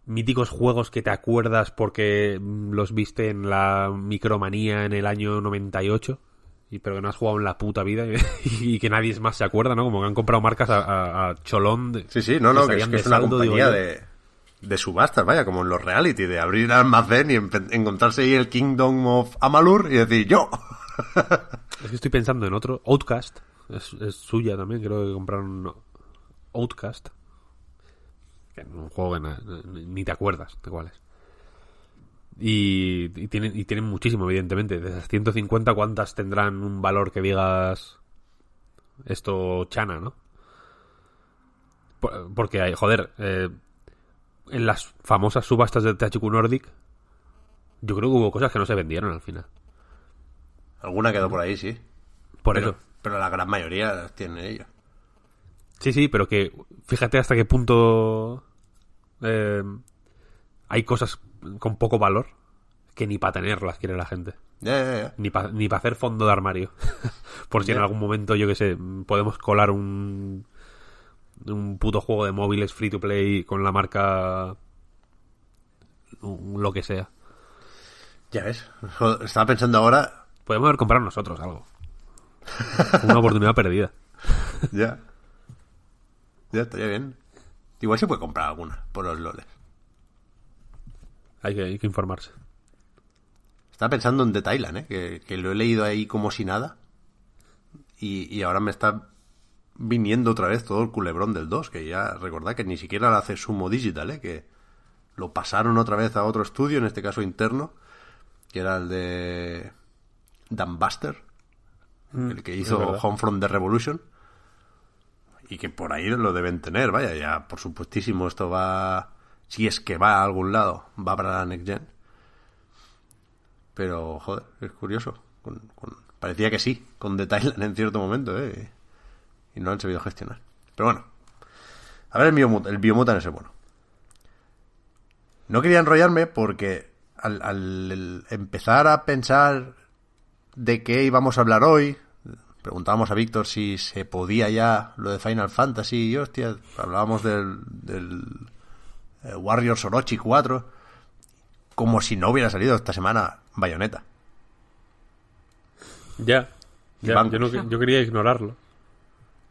míticos juegos que te acuerdas porque mm, los viste en la Micromanía en el año 98 y pero que no has jugado en la puta vida y, y que nadie más se acuerda, ¿no? Como que han comprado marcas a, a- a cholón. de- Sí, sí, no, no, que es, que es saldo, digo compañía yo. de, de subastas, vaya, como en los reality, de abrir el almacén y encontrarse ahí el Kingdom of Amalur y decir yo. Es que estoy pensando en otro. Outcast. Es, es suya también. Creo que compraron Outcast. Que es un juego que ni te acuerdas de cuál es. Y, y tienen, y tienen muchísimo, evidentemente. De esas 150, ¿cuántas tendrán un valor que digas esto chana, no? Por- Porque, hay- joder, eh, en las famosas subastas de THQ Nordic, yo creo que hubo cosas que no se vendieron al final. Alguna quedó por ahí, sí. Por pero, eso. pero la gran mayoría las tienen ellos. Sí, sí, pero que fíjate hasta qué punto eh, hay cosas con poco valor que ni para tenerlas quiere la gente. Ni para ni pa hacer fondo de armario. Por si en algún momento, yo que sé, podemos colar un, un puto juego de móviles free to play con la marca lo que sea. Ya ves. Estaba pensando ahora. Podemos haber comprado nosotros algo. Una oportunidad perdida. Ya. Ya, estaría bien. Igual se puede comprar alguna por los loles. Hay que, hay que informarse. Estaba pensando en The Thailand, ¿eh? Que, que lo he leído ahí como si nada. Y, y ahora me está viniendo otra vez todo el culebrón del 2. Que ya recordad que ni siquiera lo hace Sumo Digital, ¿eh? Que lo pasaron otra vez a otro estudio, en este caso interno. Que era el de Dan Buster. el que hizo verdad. Homefront The Revolution. Y que por ahí lo deben tener, vaya, ya por supuestísimo esto va, si es que va a algún lado, va para la Next Gen. Pero, joder, es curioso. Con- con- parecía que sí, con The en cierto momento, ¿eh? Y no han sabido gestionar. Pero bueno. A ver el, Biomut el Biomutant ese bueno. No quería enrollarme porque al, al empezar a pensar de qué íbamos a hablar hoy, preguntábamos a Víctor si se podía ya lo de Final Fantasy y hostia, hablábamos del, del eh, Warriors Orochi 4, como si no hubiera salido esta semana Bayonetta. Ya. yo, no- yo quería ignorarlo.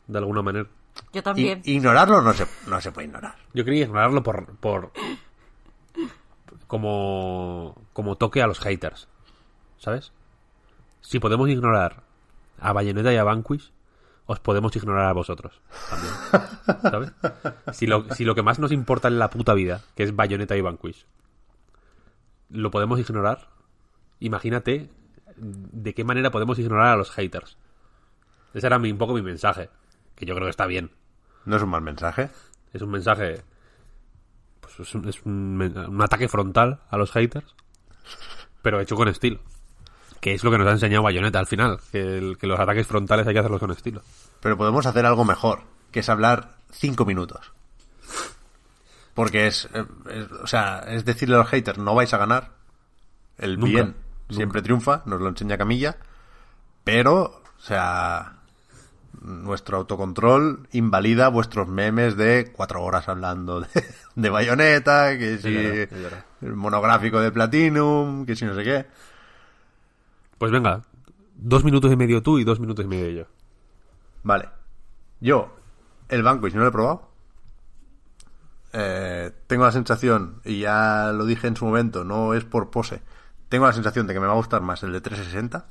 De alguna manera. Yo I- también. ignorarlo no se, no se puede ignorar. Yo quería ignorarlo por. por como. como toque a los haters. ¿Sabes? Si podemos ignorar a Bayonetta y a Vanquish, os podemos ignorar a vosotros. También. ¿Sabes? Si lo, si lo que más nos importa en la puta vida, que es Bayonetta y Vanquish, lo podemos ignorar, imagínate de qué manera podemos ignorar a los haters. Ese era mi, un poco mi mensaje. Que yo creo que está bien. No es un mal mensaje. Es un mensaje. Pues es un, es un un ataque frontal a los haters. Pero hecho con estilo. Que es lo que nos ha enseñado Bayonetta al final. Que, el- que los ataques frontales hay que hacerlos con estilo. Pero podemos hacer algo mejor, que es hablar cinco minutos. Porque es, eh, es- o sea, es decirle a los haters, no vais a ganar. El Nunca, bien nunca. siempre triunfa, nos lo enseña Camilla. Pero, o sea, nuestro autocontrol invalida vuestros memes de cuatro horas hablando de, de bayoneta, que si el monográfico de Platinum, que si no sé qué. Pues venga, dos minutos y medio tú y dos minutos y medio yo. Vale. Yo, el Vanquish no lo he probado. Eh, tengo la sensación, y ya lo dije en su momento, no es por pose. Tengo la sensación de que me va a gustar más el de 360.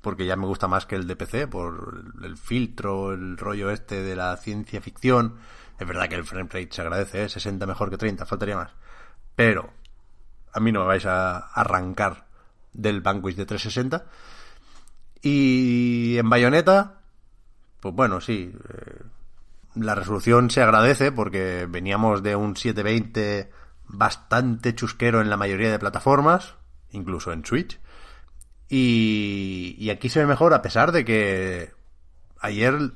Porque ya me gusta más que el de PC, por el, filtro, el rollo este de la ciencia ficción. Es verdad que el frame rate se agradece, ¿eh? 60 mejor que 30, faltaría más. Pero a mí no me vais a arrancar del Vanquish de 360. Y en Bayonetta, pues bueno, sí. eh, la resolución se agradece porque veníamos de un 720 bastante chusquero en la mayoría de plataformas, incluso en Switch. Y, aquí se ve mejor a pesar de que ayer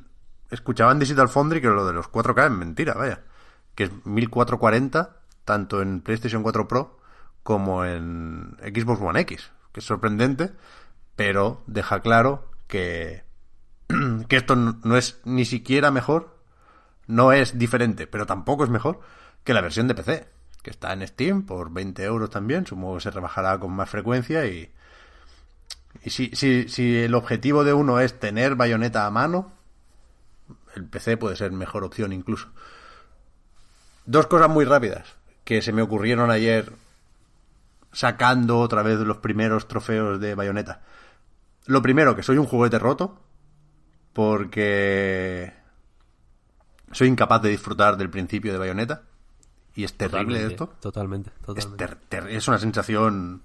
escuchaba en Digital Foundry que lo de los 4K es mentira, vaya. Que es 1440 tanto en PlayStation 4 Pro como en Xbox One X. Que es sorprendente, pero deja claro que, que esto no es ni siquiera mejor, no es diferente, pero tampoco es mejor que la versión de PC, que está en Steam por 20 euros también, supongo que se rebajará con más frecuencia y, y si, si, si el objetivo de uno es tener bayoneta a mano, el PC puede ser mejor opción incluso. Dos cosas muy rápidas que se me ocurrieron ayer sacando otra vez los primeros trofeos de bayoneta. Lo primero, que soy un juguete roto, porque soy incapaz de disfrutar del principio de bayoneta. Y es terrible Totalmente, esto. Totalmente, Es, totalmente. ter- es una sensación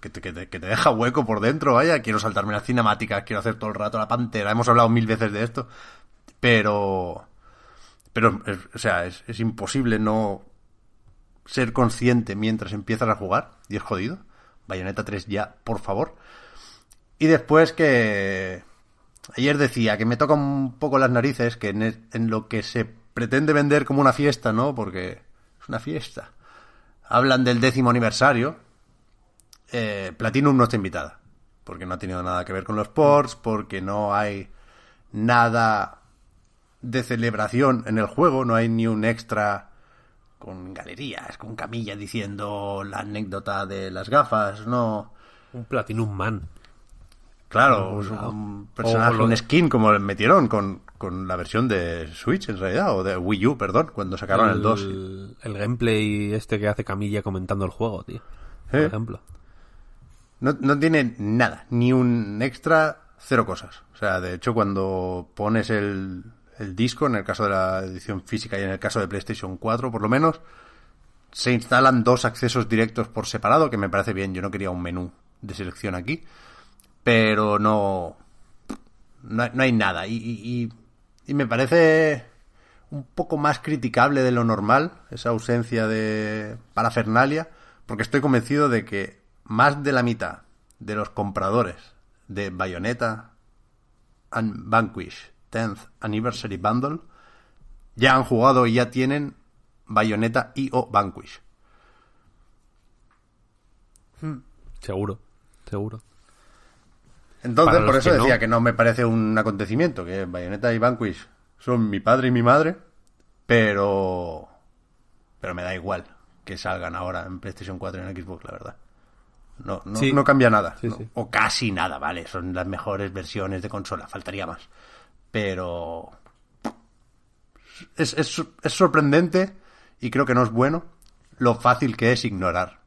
que te, que, te, que te deja hueco por dentro, vaya. Quiero saltarme las cinemáticas, quiero hacer todo el rato la pantera. Hemos hablado mil veces de esto. Pero. Pero, es- o sea, es, es imposible no ser consciente mientras empiezas a jugar. Y es jodido. Bayonetta 3 ya, por favor. Y después que. Ayer decía que me toca un poco las narices que en, lo que se pretende vender como una fiesta, ¿no? Porque es una fiesta. Hablan del décimo aniversario. Eh, Platinum no está invitada. Porque no ha tenido nada que ver con los ports, porque no hay nada de celebración en el juego, no hay ni un extra con galerías, con camillas diciendo la anécdota de las gafas, no. Un Platinum Man. Claro, un personaje, O un skin como le metieron con, con la versión de Switch en realidad, o de Wii U, perdón, cuando sacaron el, 2. El gameplay este que hace Camilla comentando el juego, tío. Por ¿Eh? ejemplo. No, no tiene nada, ni un extra, cero cosas. O sea, de hecho, cuando pones el, el disco, en el caso de la edición física y en el caso de PlayStation 4, por lo menos, se instalan dos accesos directos por separado, que me parece bien. Yo no quería un menú de selección aquí, pero no. No hay, nada. Y- y me parece un poco más criticable de lo normal, esa ausencia de parafernalia, porque estoy convencido de que más de la mitad de los compradores de Bayonetta and Vanquish 10th Anniversary Bundle ya han jugado y ya tienen Bayonetta y o Vanquish. Seguro, seguro. Entonces, Para por eso que no- decía que no me parece un acontecimiento, que Bayonetta y Vanquish son mi padre y mi madre, pero pero me da igual que salgan ahora en PlayStation 4 y en Xbox, la verdad. No, no, Sí. no cambia nada. Sí, ¿no? sí. O casi nada, ¿vale? Son las mejores versiones de consola, faltaría más. Pero es, es, es sorprendente y creo que no es bueno lo fácil que es ignorar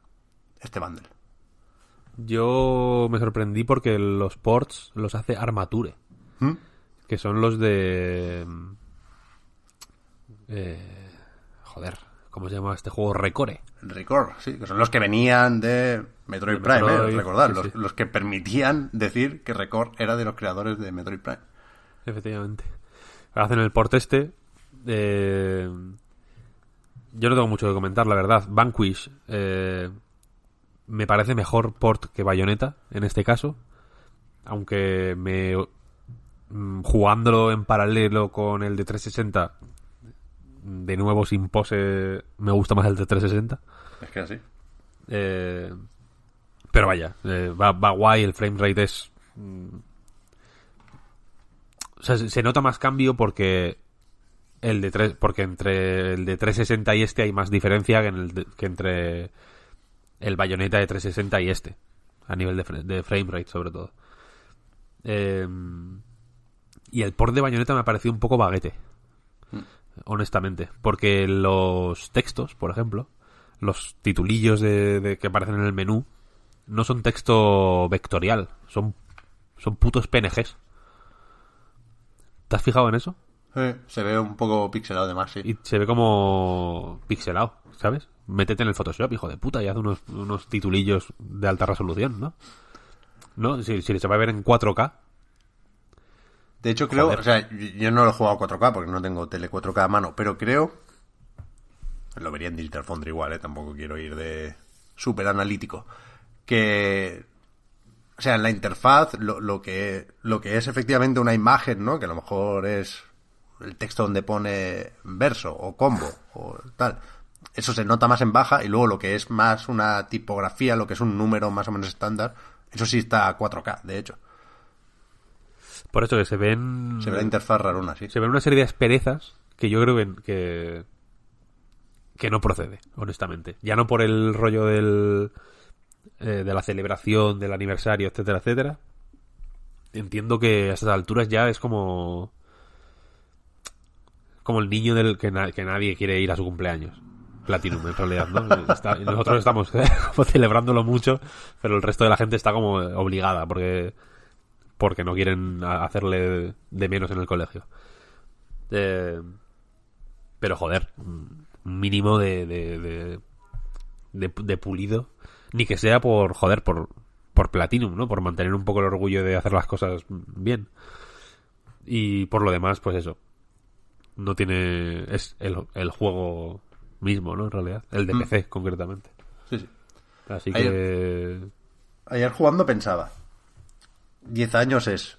este bundle. Yo me sorprendí porque los ports los hace Armature. ¿Mm? Que son los de... eh, joder, ¿cómo se llama este juego? Recore. Record, sí, que son los que venían de Metroid De Prime, eh, recordad, sí, los, sí. los que permitían decir que Record era de los creadores de Metroid Prime. Efectivamente. Hacen el port este. eh, yo no tengo mucho que comentar, la verdad. Vanquish eh, me parece mejor port que Bayonetta, en este caso. Aunque me mm, jugándolo en paralelo con el de 360 de nuevo sin pose me gusta más el de 360. Es que así. Eh, pero vaya, eh, va, va guay, el frame rate es... mm, O sea, se nota más cambio porque el de tres, porque entre el de 360 y este hay más diferencia que, en el de- que entre el bayoneta de 360 y este, a nivel de, de frame rate sobre todo. Eh, y el port de bayoneta me ha parecido un poco baguete, honestamente, porque los textos, por ejemplo, los titulillos de, de que aparecen en el menú no son texto vectorial, son, son putos PNGs. ¿Te has fijado en eso? Eh, se ve un poco pixelado de más, sí. Y se ve como pixelado, ¿sabes? Métete en el Photoshop, hijo de puta, y haz unos, unos titulillos de alta resolución, ¿no? ¿No? Si, si se va a ver en 4K, De hecho, creo, Joder. o sea, yo- yo no lo he jugado a 4K porque no tengo tele 4K a mano, pero creo. Lo vería en Digital Foundry igual, ¿eh? Tampoco quiero ir de súper analítico. Que. O sea, en la interfaz, lo, lo que, lo que es efectivamente una imagen, ¿no? Que a lo mejor es el texto donde pone verso o combo o tal. Eso se nota más en baja y luego lo que es más una tipografía, lo que es un número más o menos estándar, eso sí está a 4K, de hecho. por eso que se ven... Se ve la interfaz raruna, sí. se ven una serie de asperezas que yo creo que, que, que no procede, honestamente. Ya no por el rollo del, eh, de la celebración, del aniversario, etcétera, etcétera. Entiendo que a estas alturas ya es como... Como el niño del que, na- que nadie quiere ir a su cumpleaños. Platinum, en realidad, ¿no? Nosotros estamos como celebrándolo mucho, pero el resto de la gente está como obligada porque porque no quieren hacerle de menos en el colegio. Eh, pero joder, un mínimo de- de pulido. Ni que sea por, joder, por, por Platinum, ¿no? Por mantener un poco el orgullo de hacer las cosas bien. Y por lo demás, pues eso. No tiene... Es el, el juego mismo, ¿no? En realidad. El de PC, concretamente. Sí, sí. Así que... Ayer jugando pensaba, 10 años es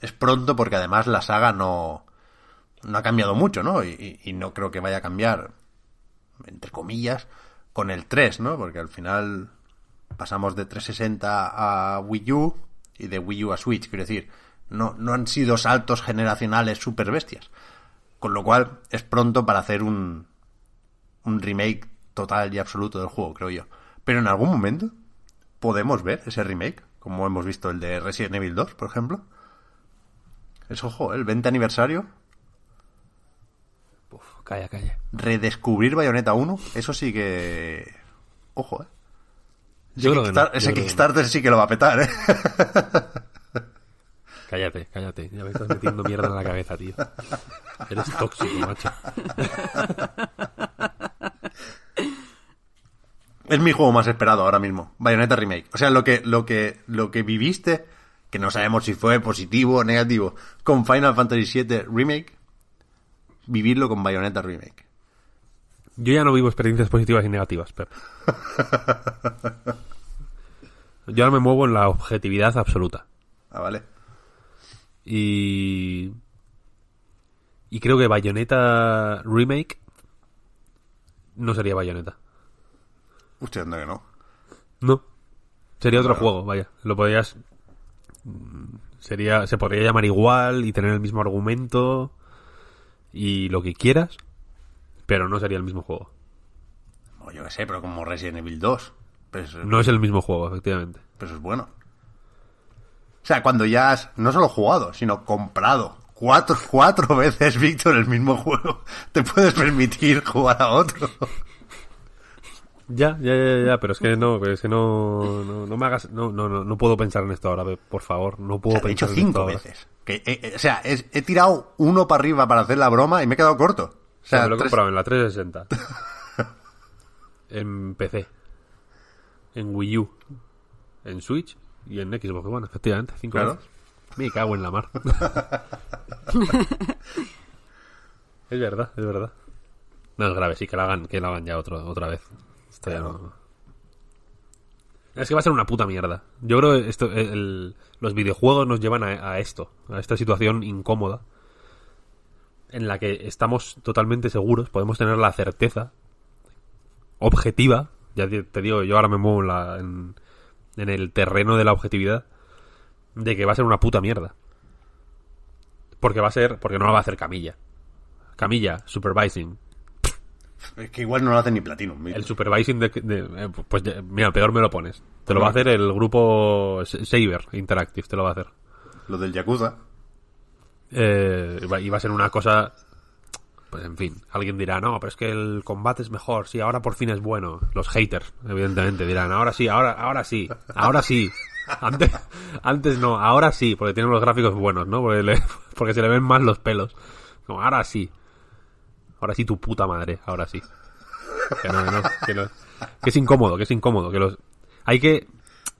es pronto porque además la saga no no ha cambiado mucho, ¿no? Y, y- y no creo que vaya a cambiar entre comillas con el 3, ¿no? Porque al final pasamos de 360 a Wii U y de Wii U a Switch, quiero decir, no no han sido saltos generacionales super bestias. Con lo cual es pronto para hacer un un remake total y absoluto del juego, creo yo. Pero en algún momento podemos ver ese remake, como hemos visto el de Resident Evil 2, por ejemplo. Es ojo, el 20 aniversario, calla, calla. redescubrir Bayonetta 1, eso sí que... Ojo, eh. Yo creo que no, Kickstar- yo ese creo que no. Kickstarter sí que lo va a petar, eh. Cállate, cállate. Ya me estás metiendo mierda en la cabeza, tío. Eres tóxico, macho. Es mi juego más esperado ahora mismo, Bayonetta Remake. O sea, lo que, lo que, lo que viviste, que no sabemos si fue positivo o negativo, con Final Fantasy VII Remake, vivirlo con Bayonetta Remake. Yo ya no vivo experiencias positivas y negativas, Pep. Yo ahora me muevo en la objetividad absoluta. Ah, vale. Y. Y creo que Bayonetta Remake no sería Bayonetta. Usted anda que no. No. Sería otro juego, vaya. Lo podrías. Sería. Se podría llamar igual y tener el mismo argumento. Y lo que quieras. Pero no sería el mismo juego. Yo qué sé, pero como Resident Evil 2. Pues, No es el mismo juego, efectivamente. pues es bueno. O sea, cuando ya has no solo jugado, sino comprado cuatro, cuatro veces, Víctor, el mismo juego, te puedes permitir jugar a otro. Ya, ya, ya, ya, pero es que no, es que no, no, no me hagas, no, no, no, no puedo pensar en esto ahora, por favor, no O puedo sea, te he pensar dicho en esto cinco ahora. veces. Que, eh, eh, o sea, he tirado uno para arriba para hacer la broma y me he quedado corto. O O sea, sea, me lo he tres- comprado en la 360. en PC. En Wii U. En Switch. Y en Xbox One, efectivamente. Cinco Claro. veces. Me cago en la mar. es verdad, es verdad. No es grave, sí, que la hagan, que la hagan ya otro, otra vez. Es que va a ser una puta mierda. Yo creo que esto, el- los videojuegos nos llevan a, a esto, a esta situación incómoda. en la que estamos totalmente seguros, podemos tener la certeza objetiva, ya te te digo, yo ahora me muevo en, la- en, en el terreno de la objetividad, de que va a ser una puta mierda. Porque va a ser, porque no la va a hacer Camilla. Camilla, supervising. Es que igual no lo hace ni Platinum. El supervising de, de- eh, pues mira, peor me lo pones. Te lo va a hacer el grupo Saber Interactive, te lo va a hacer. Lo del Yakuza. Eh, iba- iba a ser una cosa. Pues en fin, alguien dirá, no, pero es que el combate es mejor, sí, ahora por fin es bueno. Los haters, evidentemente, dirán, ahora sí, ahora, ahora sí, ahora sí. Antes, antes no, ahora sí, porque tienen los gráficos buenos, ¿no? Porque, le- porque se le ven más los pelos. Como, ahora sí. Ahora sí tu puta madre, ahora sí. Que no, no, que no. Que es incómodo, que es incómodo. Que los... Hay que...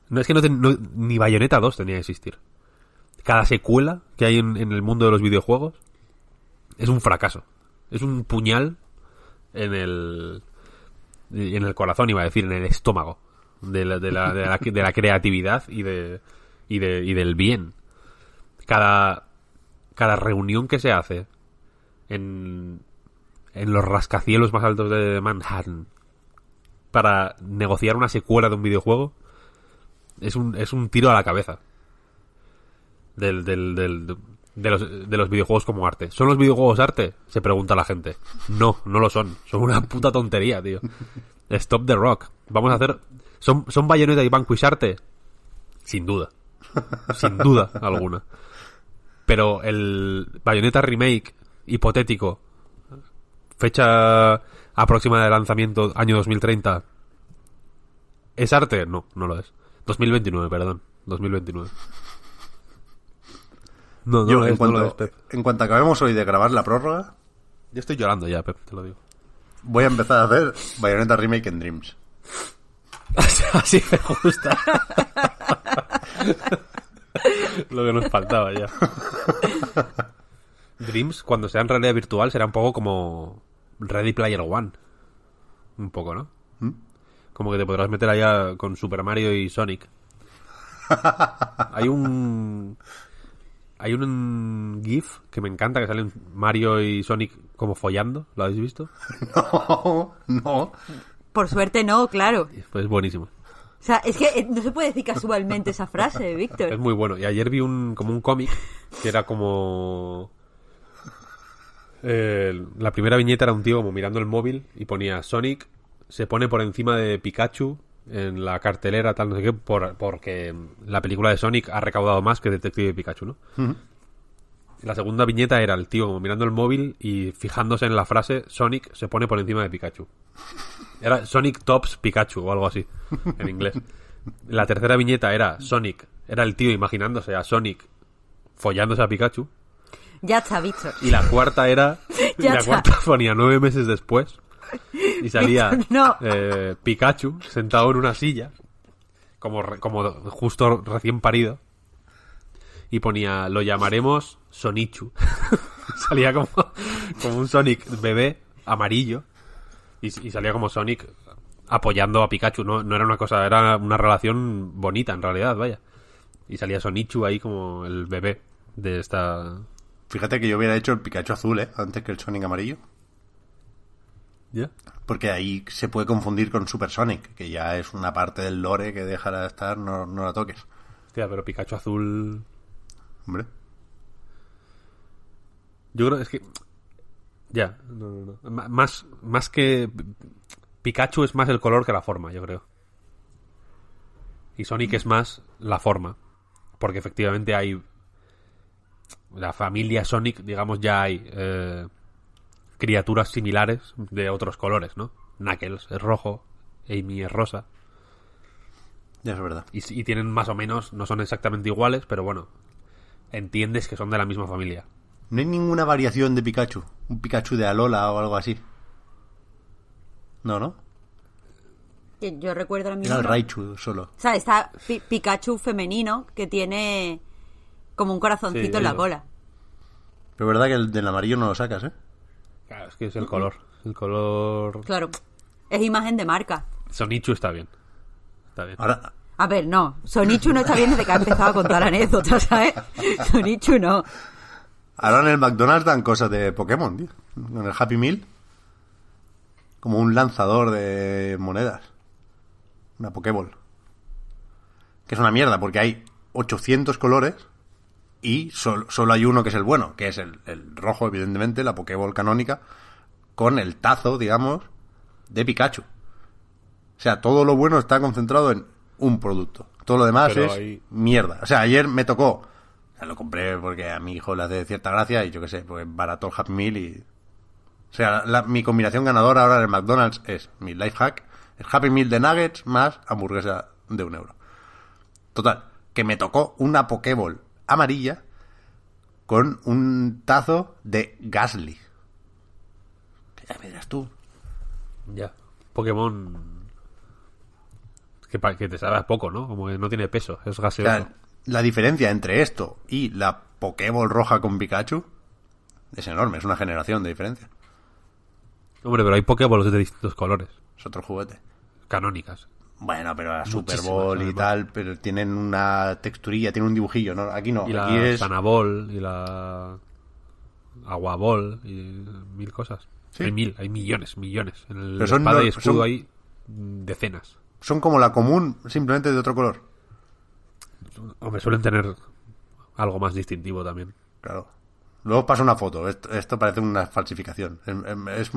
No es que no, ten- no- ni Bayonetta 2 tenía que existir cada secuela que hay en, en el mundo de los videojuegos es un fracaso. Es un puñal en el en el corazón, iba a decir, en el estómago de la, de la, de la, de la creatividad y de, y de y del bien. Cada cada reunión que se hace en en los rascacielos más altos de Manhattan para negociar una secuela de un videojuego es un, es un tiro a la cabeza del, del, de, los, de los videojuegos como arte. ¿Son los videojuegos arte? Se pregunta la gente. No, no lo son. Son una puta tontería, tío. Stop the rock. Vamos a hacer... ¿Son, son Bayonetta y Vanquish arte? Sin duda. Sin duda alguna. Pero el Bayonetta Remake hipotético, fecha aproximada de lanzamiento, año 2030, ¿es arte? No, no lo es. 2029, perdón. 2029. No, no Yo, lo en, es, no lo cuanto, es, Pep. en cuanto acabemos hoy de grabar la prórroga, Yo estoy llorando ya, Pep, te lo digo. voy a empezar a hacer Bayonetta Remake en Dreams. Así me gusta. Lo que nos faltaba ya. Dreams, cuando sea en realidad virtual, será un poco como Ready Player One. Un poco, ¿no? Como que te podrás meter allá con Super Mario y Sonic. Hay un... Hay un GIF que me encanta, que salen Mario y Sonic como follando. ¿Lo habéis visto? No, no. Por suerte no, claro. Pues es buenísimo. O sea, es que eh, no se puede decir casualmente esa frase, Víctor. Es muy bueno. Y ayer vi un como un cómic que era como eh, la primera viñeta era un tío como mirando el móvil y ponía Sonic se pone por encima de Pikachu en la cartelera tal no sé qué por, porque la película de Sonic ha recaudado más que Detective Pikachu, ¿no? La segunda viñeta era el tío como mirando el móvil y fijándose en la frase Sonic se pone por encima de Pikachu. Era Sonic Tops Pikachu o algo así, en inglés. La tercera viñeta era Sonic, era el tío imaginándose a Sonic follándose a Pikachu. Ya está, Víctor. Y la cuarta era. y la está. cuarta ponía nueve meses después. Y salía No. eh, Pikachu sentado en una silla. Como, como justo recién parido. Y ponía, lo llamaremos Sonichu. salía como, como un Sonic bebé amarillo. Y, y salía como Sonic apoyando a Pikachu. No, no era una cosa, era una relación bonita en realidad, vaya. Y salía Sonichu ahí como el bebé de esta. Fíjate que yo hubiera hecho el Pikachu azul, ¿eh? Antes que el Sonic amarillo. ¿Ya? Porque ahí se puede confundir con Super Sonic, que ya es una parte del lore que dejará de estar, no, no la toques. Hostia, pero Pikachu azul. Hombre. Yo creo es que. Ya, no, no, no. M- Más, más que. Pikachu es más el color que la forma, yo creo. Y Sonic es más la forma. Porque efectivamente hay. La familia Sonic, digamos, ya hay. eh, criaturas similares de otros colores, ¿no? Knuckles es rojo, Amy es rosa. Ya es verdad. Y, y tienen más o menos, no son exactamente iguales, pero bueno, entiendes que son de la misma familia. No hay ninguna variación de Pikachu. Un Pikachu de Alola o algo así. No, ¿no? Yo recuerdo la Era misma. el Raichu solo. O sea, está Pi- Pikachu femenino que tiene como un corazoncito Sí, en la cola. Pero es verdad que el del amarillo no lo sacas, ¿eh? Claro, es que es el color. El color. Claro. Es imagen de marca. Sonichu está bien. Está bien. Ahora, A ver, no. Sonichu no está bien desde que ha empezado a contar anécdotas, ¿sabes? Sonichu no. Ahora en el McDonald's dan cosas de Pokémon, tío. En el Happy Meal. Como un lanzador de monedas. Una Pokéball. Que es una mierda, porque hay 800 colores y sol- solo hay uno que es el bueno, que es el, el rojo, evidentemente, la Pokéball canónica, con el tazo, digamos, de Pikachu. O sea, todo lo bueno está concentrado en un producto. Todo lo demás Pero es ahí- mierda. O sea, ayer me tocó. o sea, lo compré porque a mi hijo le hace cierta gracia y yo qué sé, pues barato el Happy Meal y. O sea, la- mi combinación ganadora ahora en el McDonald's es mi life hack, el Happy Meal de nuggets más hamburguesa de un euro. Total, que me tocó una Pokéball amarilla con un tazo de Gasly. Ya me dirás tú. Ya. Pokémon. Que, que te sabe a poco, ¿no? Como que no tiene peso, es gaseoso. sea, la diferencia entre esto y la Pokéball roja con Pikachu es enorme, es una generación de diferencia. Hombre, pero hay Pokéballs de distintos colores. Es otro juguete. Canónicas. Bueno, pero la Super Bowl y tal, pero tienen una texturilla, tienen un dibujillo, ¿no? Aquí no, Y aquí la es... Sanabol, y la Aguabol, y mil cosas. Sí. Hay mil, hay millones, millones. En el Pero son espada no- y escudo son- hay decenas. Son como la común, simplemente de otro color. Hombre, suelen tener algo más distintivo también. Claro. Luego pasa una foto. Esto, esto parece una falsificación. Es, es-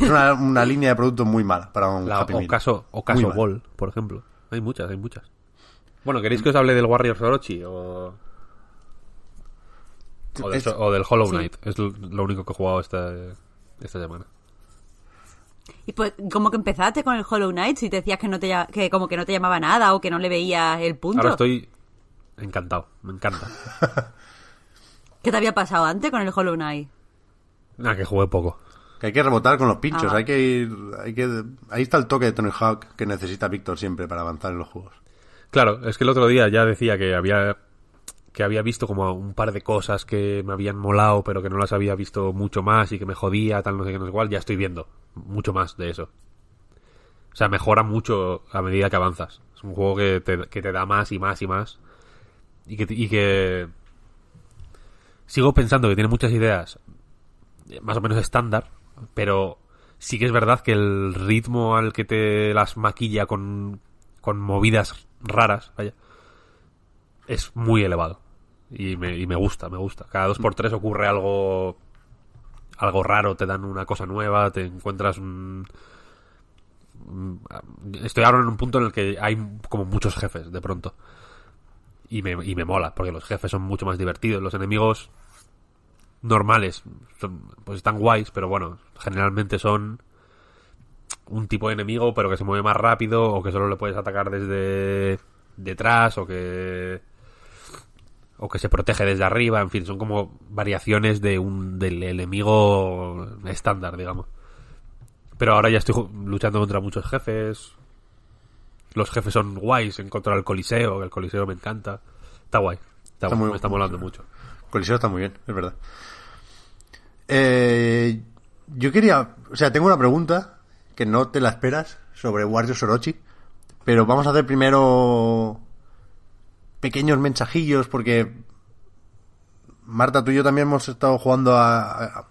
es una, una línea de producto muy mala para un La Happy Meal. Ocaso, Muy Ocaso mala. Ball, por ejemplo. Hay muchas, hay muchas. Bueno, ¿queréis que os hable del Warriors Orochi o, o, del, Es- o del Hollow Sí. Knight? Es lo único que he jugado esta, esta semana. Y pues, como que empezaste con el Hollow Knight si te decías que no te que como que no te llamaba nada o que no le veías el punto. Ahora estoy encantado, me encanta. ¿Qué te había pasado antes con el Hollow Knight? Nada, que jugué poco. Que hay que rebotar con los pinchos. Ah. Hay que ir... Hay que, ahí está el toque de Tony Hawk que necesita Víctor siempre para avanzar en los juegos. Claro, es que el otro día ya decía que había que había visto como un par de cosas que me habían molado, pero que no las había visto mucho más y que me jodía, tal, no sé qué, no sé cuál. Ya estoy viendo mucho más de eso. O sea, mejora mucho a medida que avanzas. Es un juego que te, que te da más y más y más. Y que, y que sigo pensando que tiene muchas ideas eh, más o menos estándar, pero sí que es verdad que el ritmo al que te las maquilla con, con movidas raras, vaya, es muy elevado. Y me, y me gusta, me gusta. Cada dos por tres ocurre algo algo raro, te dan una cosa nueva, te encuentras un... Estoy ahora en un punto en el que hay como muchos jefes de pronto. Y me, y me mola, porque los jefes son mucho más divertidos. Los enemigos normales son, pues están guays, pero bueno, generalmente son un tipo de enemigo, pero que se mueve más rápido, o que solo le puedes atacar desde detrás, o que o que se protege desde arriba, en fin, son como variaciones de un del enemigo estándar, digamos. Pero ahora ya estoy luchando contra muchos jefes. Los jefes son guays, encontrar el coliseo, que el coliseo me encanta. Está guay. Está, Está guay, muy- me está molando mucho. Coliseo está muy bien, es verdad. Eh, yo quería, o sea, tengo una pregunta que no te la esperas sobre Warriors Orochi, pero vamos a hacer primero pequeños mensajillos porque Marta, tú y yo también hemos estado jugando a, a-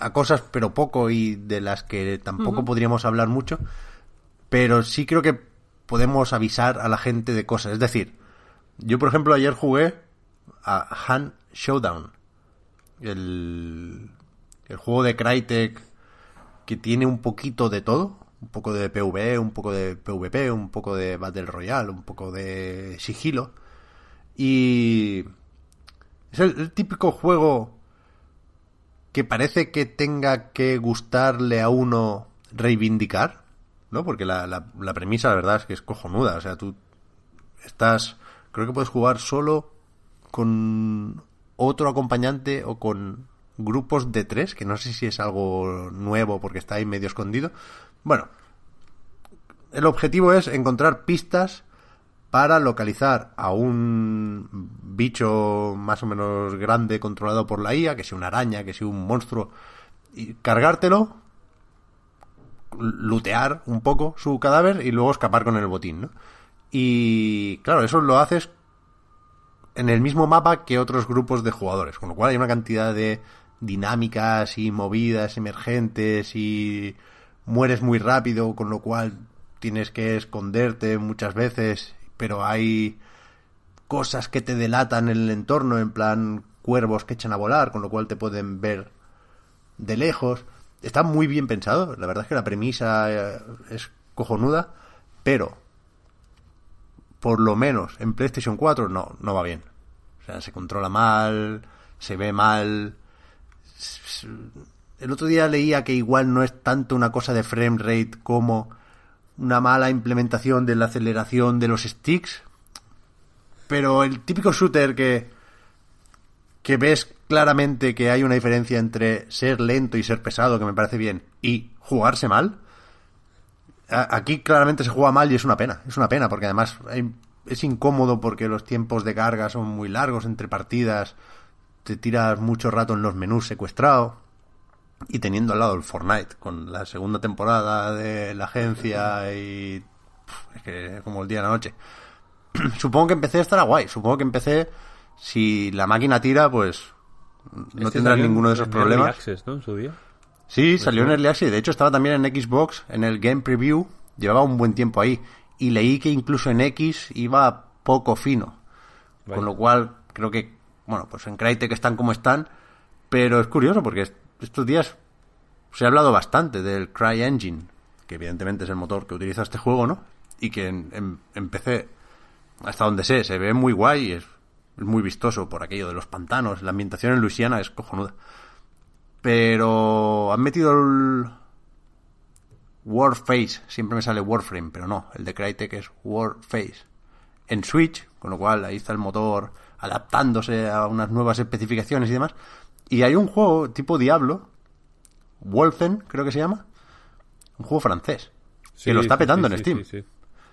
a cosas, pero poco y de las que tampoco podríamos hablar mucho, pero sí creo que podemos avisar a la gente de cosas. Es decir, yo por ejemplo ayer jugué a Han Showdown, el, el juego de Crytek que tiene un poquito de todo, un poco de PvE, un poco de PvP, un poco de Battle Royale, un poco de sigilo. Y es el, el típico juego que parece que tenga que gustarle a uno reivindicar, ¿no? Porque la, la, la premisa, la verdad, es que es cojonuda. O sea, tú estás, creo que puedes jugar solo con otro acompañante o con grupos de tres, que no sé si es algo nuevo porque está ahí medio escondido. Bueno, el objetivo es encontrar pistas para localizar a un bicho más o menos grande controlado por la IA, que sea una araña, que sea un monstruo, y cargártelo, lutear un poco su cadáver y luego escapar con el botín, ¿no? Y claro, eso lo haces en el mismo mapa que otros grupos de jugadores, con lo cual hay una cantidad de dinámicas y movidas emergentes y mueres muy rápido, con lo cual tienes que esconderte muchas veces, pero hay cosas que te delatan en el entorno, en plan cuervos que echan a volar, con lo cual te pueden ver de lejos. Está muy bien pensado, la verdad es que la premisa eh, es cojonuda, pero por lo menos en PlayStation 4 no, no va bien. O sea, se controla mal, se ve mal. El otro día leía que igual no es tanto una cosa de frame rate como una mala implementación de la aceleración de los sticks. Pero el típico shooter que, que ves claramente que hay una diferencia entre ser lento y ser pesado, que me parece bien, y jugarse mal, aquí claramente se juega mal y es una pena. Es una pena porque además es incómodo porque los tiempos de carga son muy largos entre partidas, te tiras mucho rato en los menús secuestrado y teniendo al lado el Fortnite con la segunda temporada de la agencia y es que como el día y la noche. supongo que empecé estará guay, supongo que empecé si la máquina tira pues no Este tendrás ninguno de en esos Early problemas. Access, ¿no? En su día. Sí, salió en Early Access. De hecho, estaba también en Xbox, en el Game Preview. Llevaba un buen tiempo ahí. Y leí que incluso en X iba poco fino. Con lo cual, creo que, bueno, pues en Crytek están como están. Pero es curioso porque est- estos días se ha hablado bastante del CryEngine, que evidentemente es el motor que utiliza este juego, ¿no? Y que en, en- en PC, hasta donde sé, se ve muy guay y es, es muy vistoso por aquello de los pantanos. La ambientación en Luisiana es cojonuda. Pero han metido el Warface, siempre me sale Warframe, pero no, el de Crytek es Warface. En Switch, con lo cual ahí está el motor adaptándose a unas nuevas especificaciones y demás. Y hay un juego tipo Diablo, Wolfen, creo que se llama, un juego francés, que lo está petando sí, en Steam.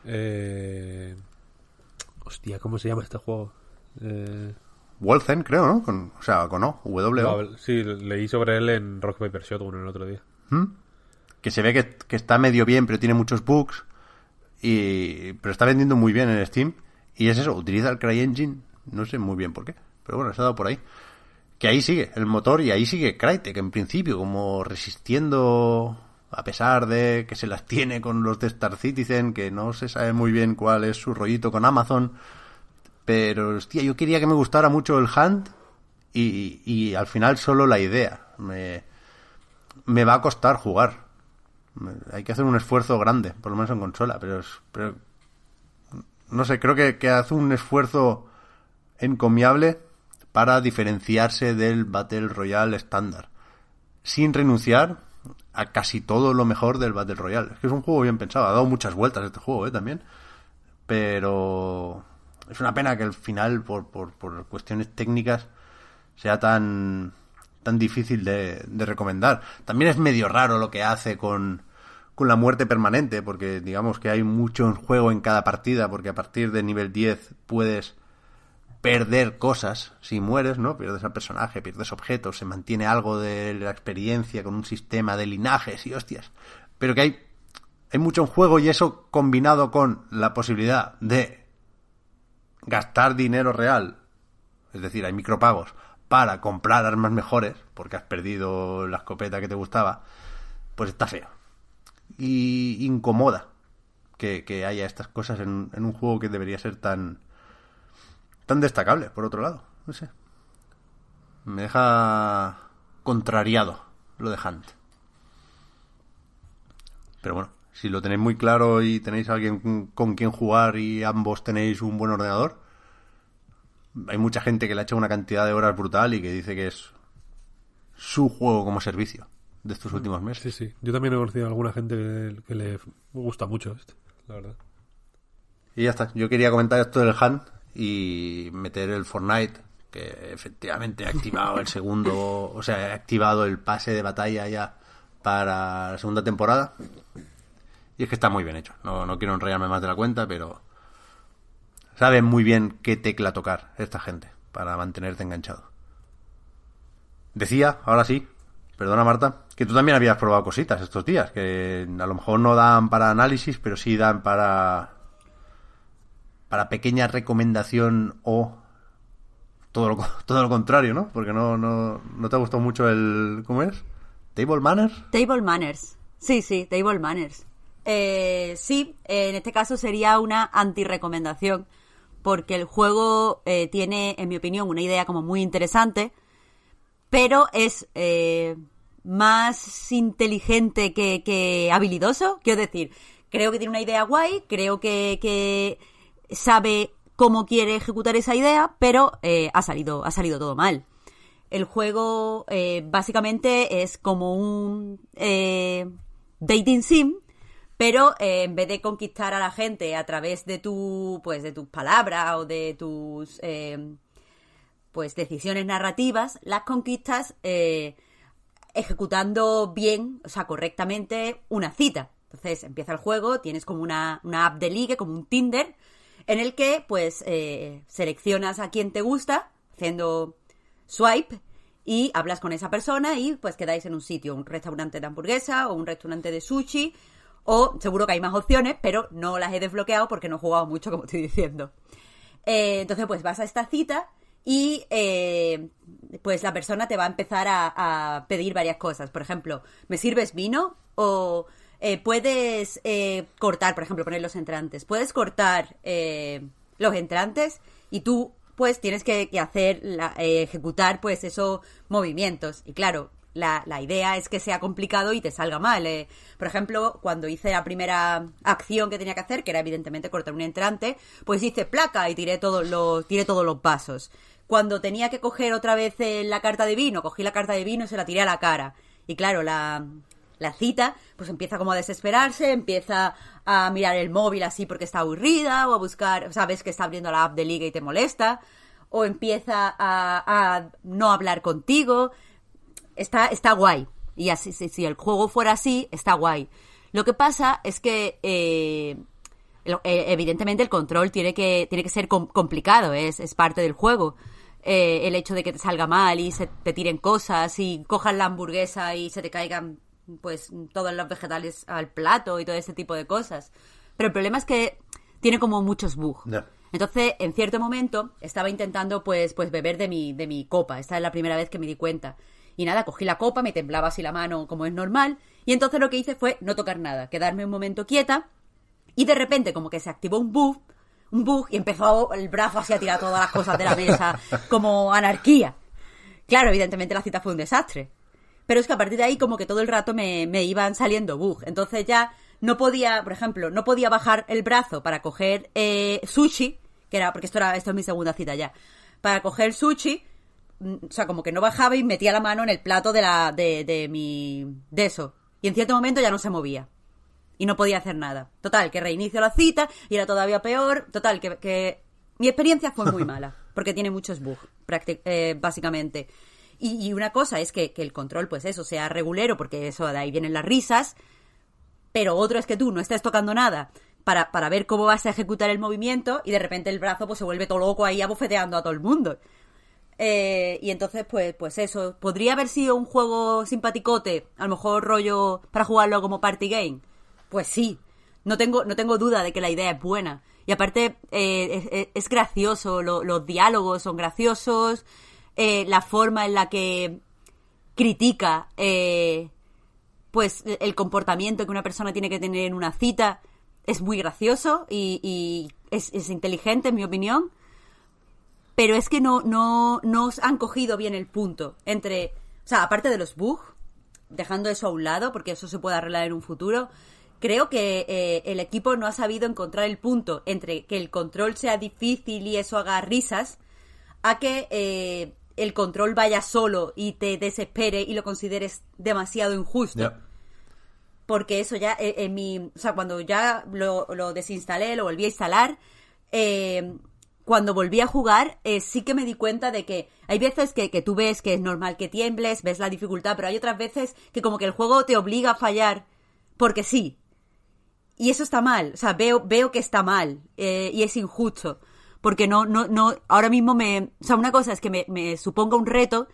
Eh... Hostia, ¿cómo se llama este juego? Eh... Wolfen, creo, ¿no? Con, o sea, con O, W. no, sí, leí sobre él en Rock Paper Shotgun el otro día. que se ve que, que está medio bien, pero tiene muchos bugs. Y, pero está vendiendo muy bien en Steam. Y es eso, utiliza el CryEngine. No sé muy bien por qué. Pero bueno, se ha dado por ahí. Que ahí sigue el motor y ahí sigue Crytek en principio, como resistiendo a pesar de que se las tiene con los de Star Citizen, que no se sabe muy bien cuál es su rollito con Amazon. Pero, hostia, yo quería que me gustara mucho el Hunt y, y al final solo la idea. Me, me va a costar jugar. Hay que hacer un esfuerzo grande, por lo menos en consola, pero, pero no sé, creo que, que hace un esfuerzo encomiable para diferenciarse del Battle Royale estándar, sin renunciar a casi todo lo mejor del Battle Royale. Es que es un juego bien pensado, ha dado muchas vueltas este juego, ¿eh? También. Pero es una pena que el final, por, por, por cuestiones técnicas, sea tan tan difícil de, de recomendar. También es medio raro lo que hace con, con la muerte permanente, porque digamos que hay mucho en juego en cada partida, porque a partir de nivel 10 puedes perder cosas si mueres, ¿no? Pierdes al personaje, pierdes objetos, se mantiene algo de la experiencia con un sistema de linajes y hostias. Pero que hay, hay mucho en juego y eso combinado con la posibilidad de gastar dinero real, es decir, hay micropagos, para comprar armas mejores, porque has perdido la escopeta que te gustaba, pues está feo. Y incomoda que, haya estas cosas en, en un juego que debería ser tan, tan destacable, por otro lado. No sé. Me deja contrariado lo de Hunt. Pero bueno, si lo tenéis muy claro y tenéis a alguien con quien jugar y ambos tenéis un buen ordenador, hay mucha gente que le ha hecho una cantidad de horas brutal y que dice que es su juego como servicio de estos últimos Sí, meses. sí. Yo también he conocido a alguna gente que, que le gusta mucho este, la verdad. Y ya está. Yo quería comentar esto del Hunt y meter el Fortnite, que efectivamente he activado el segundo, o sea, he activado el pase de batalla ya para la segunda temporada. Y es que está muy bien hecho. No, no quiero enrollarme más de la cuenta, pero saben muy bien qué tecla tocar esta gente para mantenerte enganchado. Decía, ahora sí, perdona Marta, que tú también habías probado cositas estos días, que a lo mejor no dan para análisis, pero sí dan para para pequeña recomendación o todo lo, todo lo contrario, ¿no? Porque no, no, no te ha gustado mucho el... ¿Cómo es? ¿Table Manners? Table Manners. Sí, sí, Table Manners. Eh, sí, eh, en este caso sería una anti-recomendación, porque el juego eh, tiene, en mi opinión, una idea como muy interesante, pero es eh, más inteligente que, habilidoso. Quiero decir, creo que tiene una idea guay, creo que, que sabe cómo quiere ejecutar esa idea, pero ha salido, ha salido todo mal. El juego básicamente es como un dating sim, pero eh, en vez de conquistar a la gente a través de tu, pues, de tus palabras o de tus eh, pues decisiones narrativas, las conquistas eh, ejecutando bien, o sea, correctamente una cita. Entonces empieza el juego, tienes como una, una app de ligue, como un Tinder, en el que pues eh, seleccionas a quien te gusta, haciendo swipe, y hablas con esa persona y pues quedáis en un sitio, un restaurante de hamburguesa o un restaurante de sushi, o seguro que hay más opciones, pero no las he desbloqueado porque no he jugado mucho, como estoy diciendo. Eh, entonces, pues vas a esta cita y eh, pues la persona te va a empezar a, pedir varias cosas. Por ejemplo, ¿me sirves vino? O eh, puedes cortar, por ejemplo, poner los entrantes. Puedes cortar los entrantes y tú pues tienes que, hacer, ejecutar pues esos movimientos. Y claro, la, la idea es que sea complicado y te salga mal. eh. Por ejemplo, cuando hice la primera acción que tenía que hacer, que era evidentemente cortar un entrante, pues hice placa y tiré todos los, tiré todos los vasos. Cuando tenía que coger otra vez eh, la carta de vino, cogí la carta de vino y se la tiré a la cara. Y claro, la, la cita, pues empieza como a desesperarse, empieza a mirar el móvil así porque está aburrida, o a buscar, sabes que está abriendo la app de liga y te molesta, o empieza a, a no hablar contigo. Está, está guay. Y así, si, si el juego fuera así, está guay. Lo que pasa es que eh, eh, evidentemente el control tiene que, tiene que ser com- complicado, es, es parte del juego. Eh, el hecho de que te salga mal y se te tiren cosas y cojas la hamburguesa y se te caigan pues todos los vegetales al plato y todo ese tipo de cosas. Pero el problema es que tiene como muchos bugs. Entonces, en cierto momento, estaba intentando pues, pues beber de mi, de mi copa. Esta es la primera vez que me di cuenta. Y nada, cogí la copa, me temblaba así la mano como es normal. Y entonces lo que hice fue no tocar nada, quedarme un momento quieta. Y de repente como que se activó un bug, un bug y empezó el brazo así a tirar todas las cosas de la mesa, como anarquía. Claro, evidentemente la cita fue un desastre. Pero es que a partir de ahí como que todo el rato me, me iban saliendo bugs. Entonces ya no podía, por ejemplo, no podía bajar el brazo para coger eh, sushi, que era, porque esto era, esto es mi segunda cita ya, para coger sushi, o sea, como que no bajaba y metía la mano en el plato de la, de, de mi, de eso. Y en cierto momento ya no se movía. Y no podía hacer nada. Total, que reinicio la cita y era todavía peor. Total, que, que mi experiencia fue muy mala. Porque tiene muchos bugs, eh, básicamente. Y, y una cosa es que, que el control, pues eso, sea regulero, porque eso de ahí vienen las risas. Pero otro es que tú no estés tocando nada para, para ver cómo vas a ejecutar el movimiento y de repente el brazo pues se vuelve todo loco ahí abofeteando a todo el mundo. Eh, y entonces, pues, pues eso. ¿Podría haber sido un juego simpaticote? A lo mejor rollo para jugarlo como party game. Pues sí. No tengo, no tengo duda de que la idea es buena. Y aparte, eh, es, es- gracioso. lo- los diálogos son graciosos. eh, la forma en la que critica eh, pues el comportamiento que una persona tiene que tener en una cita es muy gracioso y, y es inteligente en mi opinión pero es que no, no, no os han cogido bien el punto entre, o sea, aparte de los bugs, dejando eso a un lado, porque eso se puede arreglar en un futuro, creo que eh, el equipo no ha sabido encontrar el punto entre que el control sea difícil y eso haga risas, a que eh, el control vaya solo y te desespere y lo consideres demasiado injusto. Porque eso ya eh, en mi o sea cuando ya lo, lo desinstalé lo volví a instalar eh, cuando volví a jugar eh, sí que me di cuenta de que hay veces que, que tú ves que es normal que tiembles ves la dificultad pero hay otras veces que como que el juego te obliga a fallar porque sí y eso está mal o sea veo veo que está mal eh, y es injusto porque no no no ahora mismo me o sea una cosa es que me, me suponga un reto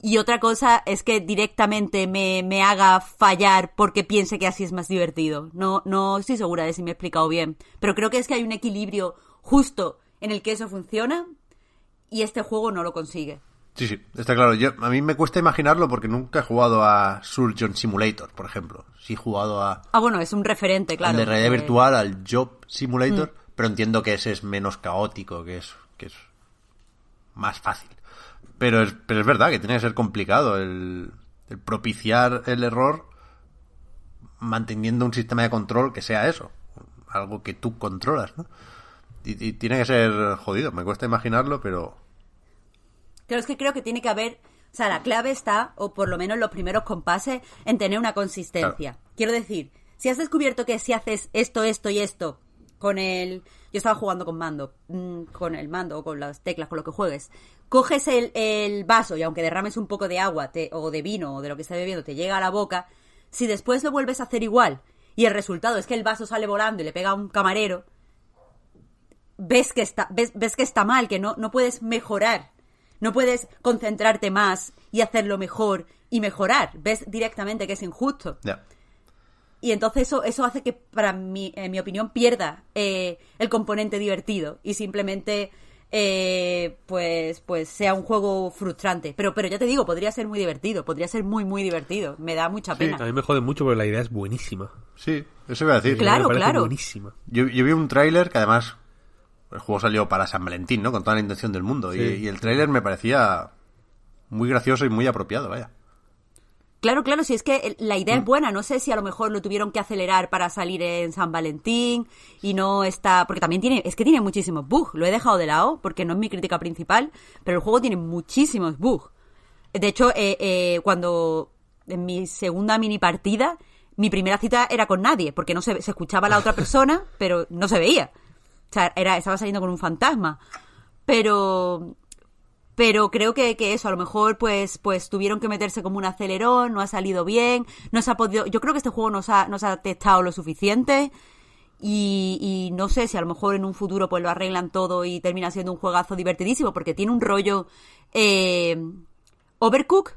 y otra cosa es que directamente me, me haga fallar porque piense que así es más divertido. No, no estoy segura de si me he explicado bien. Pero creo que es que hay un equilibrio justo en el que eso funciona y este juego no lo consigue. Sí, sí, está claro. Yo, a mí me cuesta imaginarlo porque nunca he jugado a Surgeon Simulator, por ejemplo. Sí he jugado a, Ah, bueno, es un referente, claro. de realidad Mm. virtual, al Job Simulator, pero entiendo que ese es menos caótico, que es, que es más fácil. Pero es, pero es verdad que tiene que ser complicado el, el propiciar el error manteniendo un sistema de control que sea eso, algo que tú controlas, ¿no? Y, y tiene que ser jodido, me cuesta imaginarlo, pero Claro, es que creo que tiene que haber. O sea, la clave está, o por lo menos los primeros compases, en tener una consistencia. Quiero decir, si has descubierto que si haces esto, esto y esto con el. Yo estaba jugando con mando, mm, con el mando o con las teclas, con lo que juegues. Coges el, el vaso y aunque derrames un poco de agua te- o de vino o de lo que estés bebiendo, te llega a la boca. Si después lo vuelves a hacer igual y el resultado es que el vaso sale volando y le pega a un camarero, ves que está, ves, ves que está mal, que no, no puedes mejorar. No puedes concentrarte más y hacerlo mejor y mejorar. Ves directamente que es injusto. Y entonces eso, eso hace que, para mí, en mi opinión, pierda eh, el componente divertido y simplemente eh, pues, pues sea un juego frustrante. Pero, pero ya te digo, podría ser muy divertido, podría ser muy, muy divertido. Me da mucha Sí, pena. a mí me jode mucho porque la idea es buenísima. Sí, eso iba a decir. Claro, me claro. buenísima. Yo, yo vi un tráiler que además el juego salió para San Valentín, ¿no? Con toda la intención del mundo. Y, Sí. y el tráiler me parecía muy gracioso y muy apropiado, vaya. Claro, claro, si es que la idea es buena, no sé si a lo mejor lo tuvieron que acelerar para salir en San Valentín y no está, porque también tiene, es que tiene muchísimos bugs, lo he dejado de lado porque no es mi crítica principal, pero el juego tiene muchísimos bugs. De hecho, eh, eh, cuando en mi segunda mini partida, mi primera cita era con nadie, porque no se, se escuchaba a la otra persona, pero no se veía. O sea, era, estaba saliendo con un fantasma. Pero pero creo que, que eso, a lo mejor pues, pues tuvieron que meterse como un acelerón, no ha salido bien, no se ha podido, yo creo que este juego no se ha, no se ha testado lo suficiente y, y no sé si a lo mejor en un futuro pues lo arreglan todo y termina siendo un juegazo divertidísimo porque tiene un rollo eh, overcook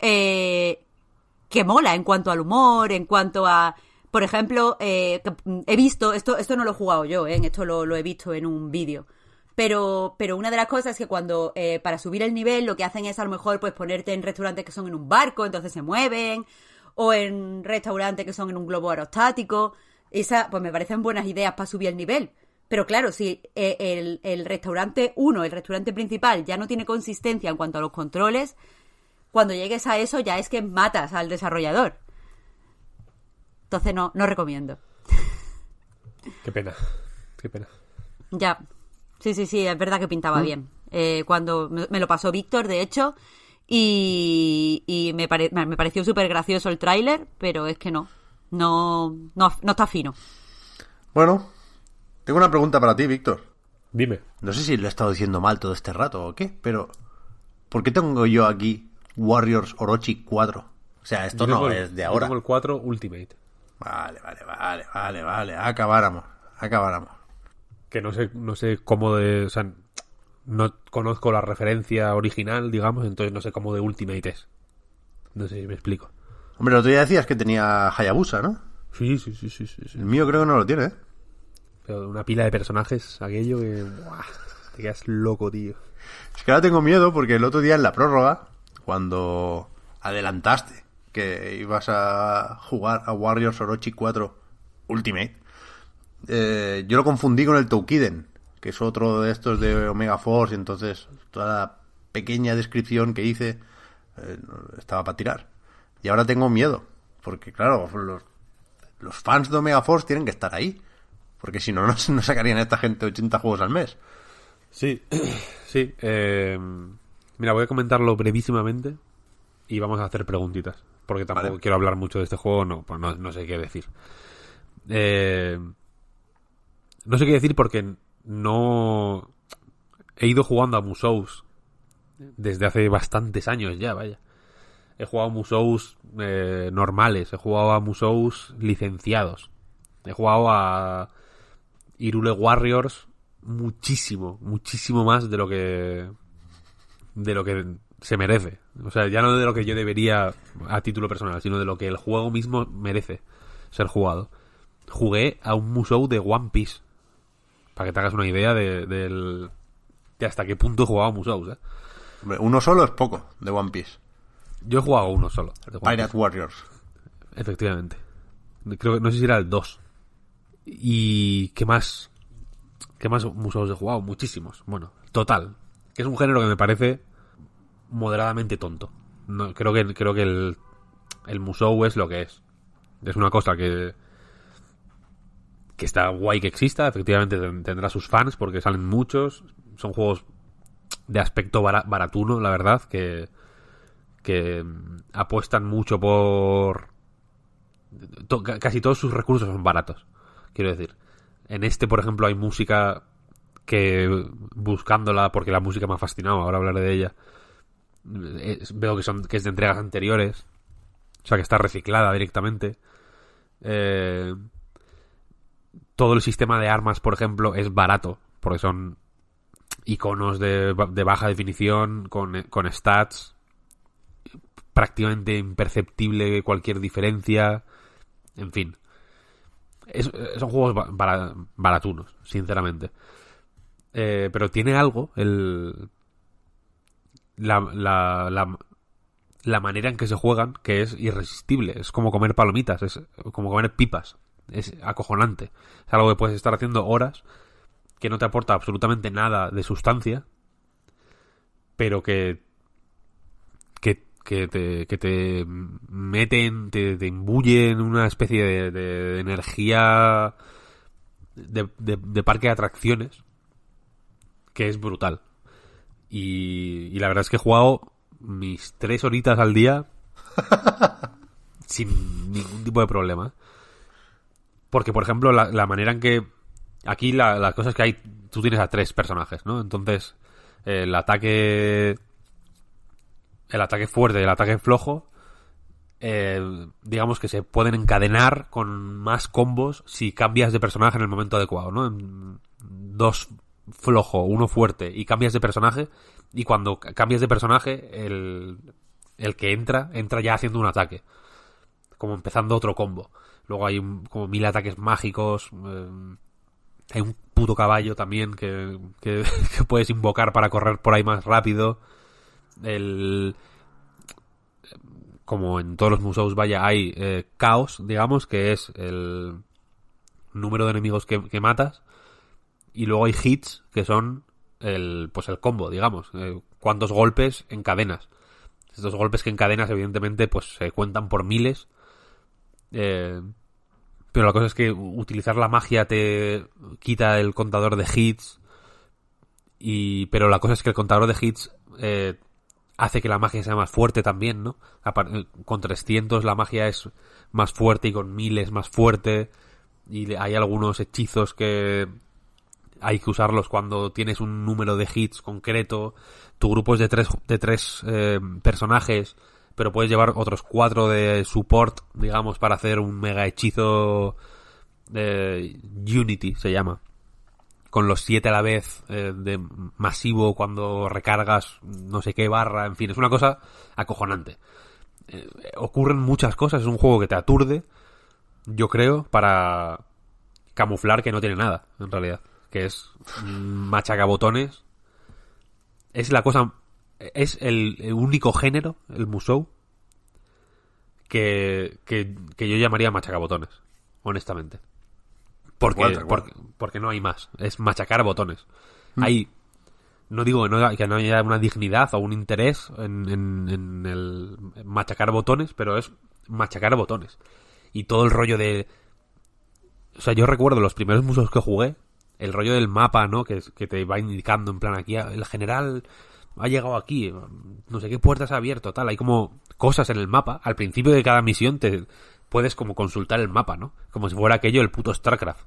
eh, que mola en cuanto al humor, en cuanto a, por ejemplo, eh, mm, he visto, esto, esto no lo he jugado yo, ¿eh? esto lo, lo he visto en un vídeo. Pero, pero una de las cosas es que cuando eh, para subir el nivel lo que hacen es a lo mejor pues ponerte en restaurantes que son en un barco, entonces se mueven, o en restaurantes que son en un globo aerostático. Esa, pues me parecen buenas ideas para subir el nivel. Pero claro, si eh, el, el restaurante 1, el restaurante principal, ya no tiene consistencia en cuanto a los controles, cuando llegues a eso ya es que matas al desarrollador. Entonces no, no recomiendo. Qué pena. Qué pena. Ya. Sí, sí, sí, es verdad que pintaba bien. Eh, cuando me, me lo pasó Víctor, de hecho, y, y me, pare- me pareció súper gracioso el tráiler, pero es que no. No, no, no está fino. Bueno, tengo una pregunta para ti, Víctor. Dime. No sé si lo he estado diciendo mal todo este rato o qué, pero ¿por qué tengo yo aquí Warriors Orochi 4? O sea, esto Yo no el- es de yo ahora. tengo el 4 Ultimate. Vale, vale, vale, vale, vale. Acabáramos, acabáramos. Que no sé, no sé cómo de. O sea, no conozco la referencia original, digamos, entonces no sé cómo de Ultimate es. No sé si me explico. Hombre, el otro día decías que tenía Hayabusa, ¿no? Sí, sí, sí, sí, sí. sí. El mío creo que no lo tiene, ¿eh? Pero una pila de personajes, aquello que. ¡buah! te quedas loco, tío. Es que ahora tengo miedo porque el otro día en la prórroga, cuando adelantaste que ibas a jugar a Warriors Orochi 4 Ultimate, eh, yo lo confundí con el Toukiden, que es otro de estos de Omega Force, y entonces toda la pequeña descripción que hice eh, estaba para tirar. Y ahora tengo miedo, porque claro, los, fans de Omega Force tienen que estar ahí, porque si no, no, no sacarían a esta gente 80 juegos al mes. Sí, sí. eh, mira, voy a comentarlo brevísimamente y vamos a hacer preguntitas. Porque tampoco Vale. quiero hablar mucho de este juego, no, pues no, no sé qué decir. Eh, no sé qué decir porque no he ido jugando a Musous desde hace bastantes años ya, vaya. He jugado a Musous eh, normales, he jugado a Musous licenciados, he jugado a Irule Warriors muchísimo, muchísimo más de lo que de lo que se merece. O sea, ya no de lo que yo debería a título personal, sino de lo que el juego mismo merece ser jugado. Jugué a un Musou de One Piece. Para que te hagas una idea de- del, de hasta qué punto he jugado Musous, ¿eh? Hombre, uno solo es poco de One Piece. Yo he jugado uno solo. de One Pirate Piece. Warriors. Efectivamente. Creo que no sé si era el 2. ¿Y qué más? ¿Qué más museos he jugado? Muchísimos. Bueno, total. Que es un género que me parece moderadamente tonto. No, creo que, creo que el, el musou es lo que es. Es una cosa que que está guay que exista, efectivamente ten- tendrá sus fans porque salen muchos, son juegos de aspecto bara- baratuno, la verdad, que que mm, apuestan mucho por casi todos sus recursos son baratos, quiero decir. En este, por ejemplo, hay música que buscándola porque la música me ha fascinado, ahora hablaré de ella. Veo que son que es de entregas anteriores, o sea que está reciclada directamente. Eh, todo el sistema de armas, por ejemplo, es barato, porque son iconos de, de baja definición con, con stats prácticamente imperceptible cualquier diferencia, en fin. Son juegos ba- bara- baratunos, sinceramente. Eh, pero tiene algo, el, la, la, la, manera en que se juegan, que es irresistible. Es como comer palomitas, es como comer pipas. Es acojonante. Es algo que puedes estar haciendo horas, que no te aporta absolutamente nada de sustancia, pero que que, te, que te meten, te, te imbuyen una especie de, de energía de- de parque de atracciones que es brutal. Y, y la verdad es que he jugado mis tres horitas al día sin ningún tipo de problema. Porque, por ejemplo, la, la manera en que... Aquí la, la cosa es que hay... Tú tienes a tres personajes, ¿no? Entonces, el ataque... El ataque fuerte y el ataque flojo... eh, digamos que se pueden encadenar con más combos si cambias de personaje en el momento adecuado, ¿no? En dos flojo, uno fuerte y cambias de personaje y cuando ca- cambias de personaje el, el que entra, entra ya haciendo un ataque como empezando otro combo. Luego hay un- como mil ataques mágicos. eh, hay un puto caballo también que, que, que puedes invocar para correr por ahí más rápido. El, como en todos los museos, vaya, hay eh, caos, digamos, que es el número de enemigos que, que matas. Y luego hay hits, que son el, pues el combo, digamos. eh, cuántos golpes encadenas. Estos golpes que encadenas, evidentemente, pues se cuentan por miles. Eh, pero la cosa es que utilizar la magia te quita el contador de hits. Y, pero la cosa es que el contador de hits eh, hace que la magia sea más fuerte también, ¿no? Eh, Con 300 la magia es más fuerte y con 1000 es más fuerte. Y hay algunos hechizos que hay que usarlos cuando tienes un número de hits concreto. Tu grupo es de tres, de tres eh, personajes, pero puedes llevar otros cuatro de support, digamos, para hacer un mega hechizo eh, Unity, se llama. Con los siete a la vez, eh, de masivo cuando recargas no sé qué barra, en fin, es una cosa acojonante. Eh, ocurren muchas cosas, es un juego que te aturde, yo creo, para camuflar que no tiene nada, en realidad. Que es mm, machacabotones. Es la cosa. Es el, el único género, el musou, que, que, que yo llamaría machacabotones, honestamente. Porque, Tal cual, tal cual. porque, porque no hay más. Es machacar botones. Hay. No digo que no, que no haya una dignidad o un interés en, en- en el machacar botones, pero es machacar botones. Y todo el rollo de. O sea, yo recuerdo los primeros musos que jugué, el rollo del mapa, ¿no? Que, que te va indicando en plan aquí, el general ha llegado aquí, no sé qué puertas ha abierto, tal. Hay como cosas en el mapa. Al principio de cada misión te puedes como consultar el mapa, ¿no? Como si fuera aquello el puto StarCraft.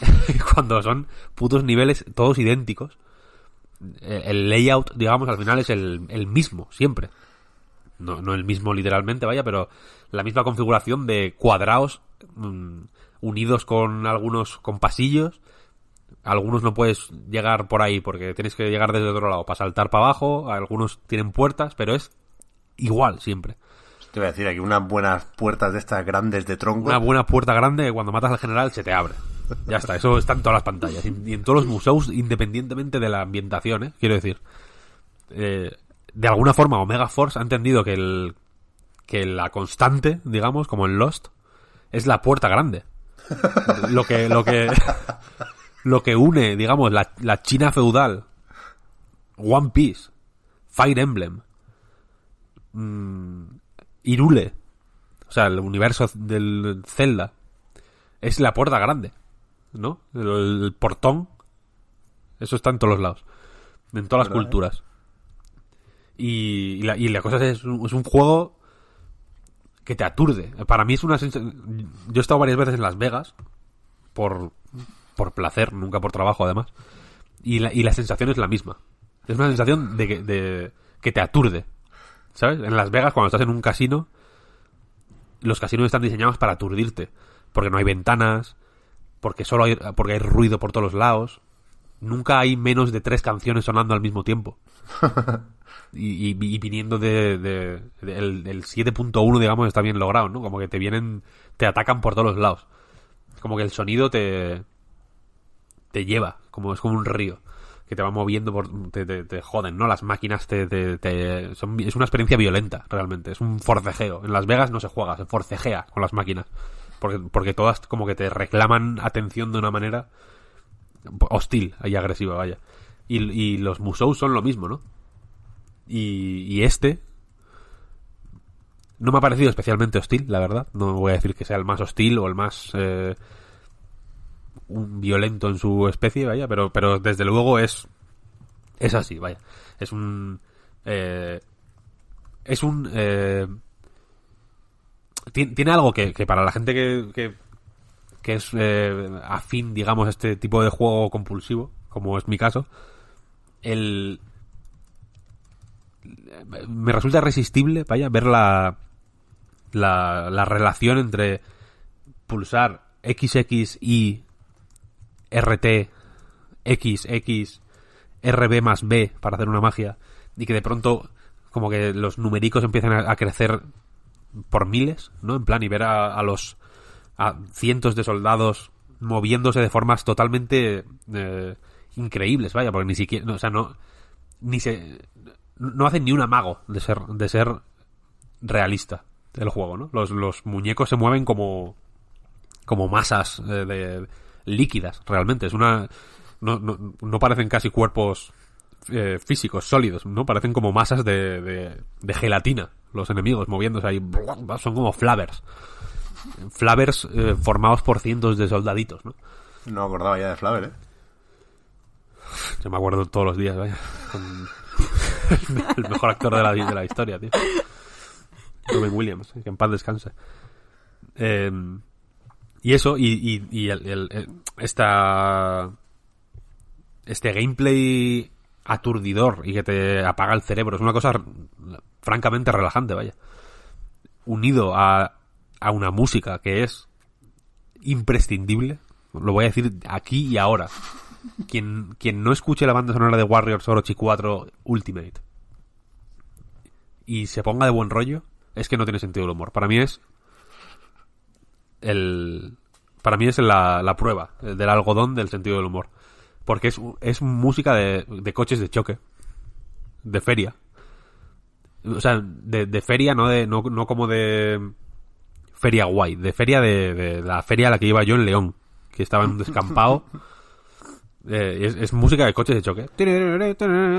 Cuando son putos niveles todos idénticos. El layout, digamos, al final es el, el mismo, siempre. No, no el mismo literalmente, vaya, pero la misma configuración de cuadrados mm, unidos con algunos con pasillos. Algunos no puedes llegar por ahí porque tienes que llegar desde otro lado para saltar para abajo. Algunos tienen puertas, pero es igual siempre. Te voy a decir aquí unas buenas puertas de estas grandes de tronco. Una buena puerta grande que cuando matas al general se te abre. Ya está, eso está en todas las pantallas. Y en todos los museos, independientemente de la ambientación, ¿eh? Quiero decir. Eh, de alguna forma, Omega Force ha entendido que el. que la constante, digamos, como en Lost, es la puerta grande. Lo que. lo que. Lo que une, digamos, la, la China feudal, One Piece, Fire Emblem, mm, Irule, o sea, el universo del Zelda, es la puerta grande, ¿no? El, el portón, eso está en todos los lados, en todas las ¿Verdad, eh? culturas. Y, y la, y la cosa es, es un, es un juego que te aturde. Para mí es una sensación... Yo he estado varias veces en Las Vegas, por, por placer, nunca por trabajo además, y la, y la sensación es la misma. Es una sensación de que, de, que te aturde. ¿Sabes? En Las Vegas, cuando estás en un casino, los casinos están diseñados para aturdirte. Porque no hay ventanas, porque solo hay, porque hay ruido por todos los lados. Nunca hay menos de tres canciones sonando al mismo tiempo. Y, y- y viniendo de, de- de- el, el 7.1, digamos, está bien logrado, ¿no? Como que te vienen, te atacan por todos los lados. Como que el sonido te, te lleva, como es como un río que te va moviendo por, te, te- joden, ¿no? Las máquinas te, te- son- es una experiencia violenta, realmente. Es un forcejeo. En Las Vegas no se juega, se forcejea con las máquinas. Porque, porque todas como que te reclaman atención de una manera hostil y agresiva, vaya. Y, y los museos son lo mismo, ¿no? Y, y este no me ha parecido especialmente hostil, la verdad. No voy a decir que sea el más hostil o el más eh, un violento en su especie, vaya, pero, pero desde luego es es así, vaya. Es un eh, es un eh, ti- tiene algo que, que para la gente que, que, es eh, afín, digamos, a este tipo de juego compulsivo, como es mi caso, el me resulta irresistible, vaya, ver la, la, la relación entre pulsar XX y RT, X, X, RB más B para hacer una magia y que de pronto como que los numericos empiezan a, crecer por miles, ¿no? En plan, y ver a, los a cientos de soldados moviéndose de formas totalmente eh, increíbles, vaya, porque ni siquiera, o sea, no ni se no hacen ni un amago de ser de ser realista el juego, ¿no? Los, los muñecos se mueven como como masas eh, de líquidas, realmente. Es una no, no, no parecen casi cuerpos eh, físicos sólidos, ¿no? Parecen como masas de, de, de gelatina los enemigos moviéndose ahí. Son como flavers. Flavers eh, formados por cientos de soldaditos, ¿no? No acordaba ya de Flaver, ¿eh? Yo me acuerdo todos los días, vaya. Con el mejor actor de la, de la historia, tío. Robin Williams, que en paz descanse. Eh, y eso, y, y, y el, el- el- este gameplay aturdidor y que te apaga el cerebro es una cosa francamente relajante, vaya. Unido a, a una música que es imprescindible, lo voy a decir aquí y ahora. Quien, quien no escuche la banda sonora de Warriors Orochi 4 Ultimate y se ponga de buen rollo, es que no tiene sentido el humor. Para mí es el para mí es la, la prueba el del algodón del sentido del humor. Porque es, es música de, de coches de choque. De feria. O sea, de, de feria, no, de, no, no como de feria guay. De feria de, de la feria a la que iba yo en León. Que estaba en un descampado. Eh, es, es música de coches de choque.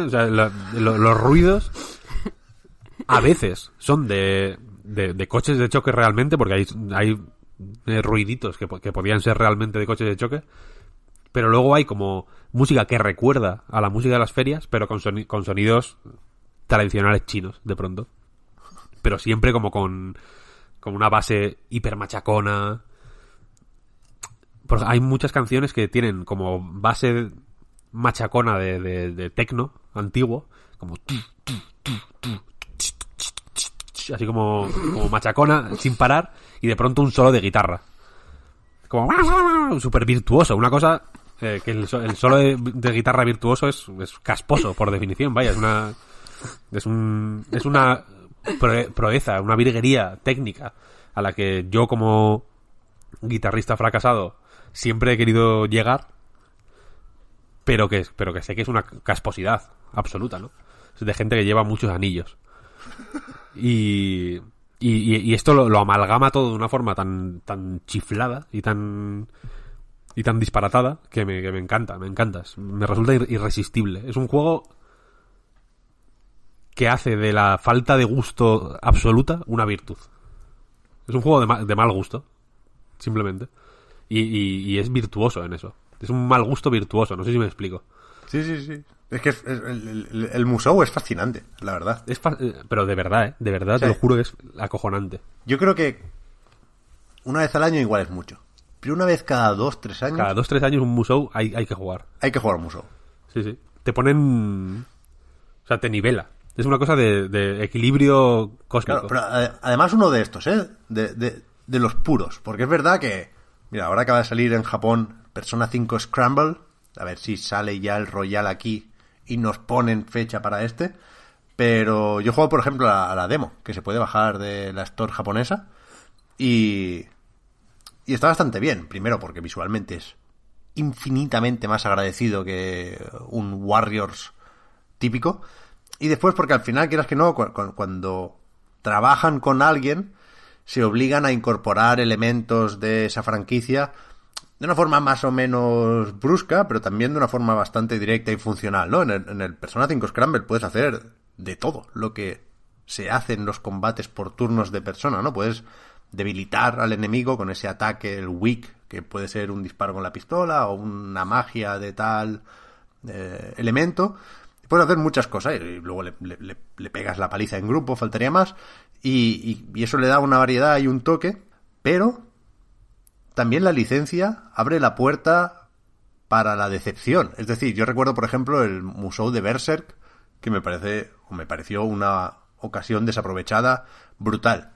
O sea, la- lo- los ruidos a veces son de, de, de coches de choque realmente, porque hay, hay eh, ruiditos que, que podían ser realmente de coches de choque. Pero luego hay como música que recuerda a la música de las ferias, pero con, soni- con sonidos tradicionales chinos, de pronto. Pero siempre como con, una base hipermachacona. Porque hay muchas canciones que tienen como base machacona de, de, de tecno antiguo, como tu, tu, tu, así como, como machacona sin parar y de pronto un solo de guitarra. Como súper virtuoso, una cosa eh, que el, so- el solo de, guitarra virtuoso es, es casposo por definición, vaya, es una es un es una proe- proeza, una virguería técnica a la que yo como guitarrista fracasado, siempre he querido llegar, pero que, pero que sé que es una casposidad absoluta, ¿no? Es de gente que lleva muchos anillos. Y, y, esto lo, amalgama todo de una forma tan, tan chiflada y tan y tan disparatada que me, que me encanta, me encanta. Es- Me resulta ir- irresistible. Es un juego que hace de la falta de gusto absoluta una virtud. Es un juego de, ma- de mal gusto, simplemente. Y, y- y es virtuoso en eso. Es un mal gusto virtuoso, no sé si me explico. Sí, sí, sí. Es que es- es- el, el, el museo es fascinante, la verdad. Es fa- eh, pero de verdad, ¿eh? De verdad, Sí. te lo juro que es acojonante. Yo creo que una vez al año igual es mucho. Pero una vez cada dos, tres años Cada dos, tres años un musou hay, hay que jugar. hay que jugar al museo. Sí, sí. Te ponen... O sea, te nivela. Es una cosa de, de equilibrio cósmico. Claro, pero ade- además uno de estos, ¿eh? De, de- de los puros. Porque es verdad que, mira, ahora acaba de salir en Japón Persona 5 Scramble. A ver si sale ya el Royal aquí y nos ponen fecha para este. Pero yo juego, por ejemplo, a, la demo, que se puede bajar de la store japonesa. Y, y está bastante bien. Primero porque visualmente es infinitamente más agradecido que un Warriors típico. Y después porque al final, quieras que no, cu- cuando trabajan con alguien, se obligan a incorporar elementos de esa franquicia de una forma más o menos brusca, pero también de una forma bastante directa y funcional, ¿no? En el, en el Persona 5 Scramble puedes hacer de todo lo que se hace en los combates por turnos de persona, ¿no? Puedes debilitar al enemigo con ese ataque, el weak, que puede ser un disparo con la pistola o una magia de tal eh, elemento. Puedes hacer muchas cosas y luego le, le- pegas la paliza en grupo, faltaría más. Y- y eso le da una variedad y un toque, pero también la licencia abre la puerta para la decepción. Es decir, yo recuerdo, por ejemplo, el Musou de Berserk, que me parece, o me pareció una ocasión desaprovechada brutal.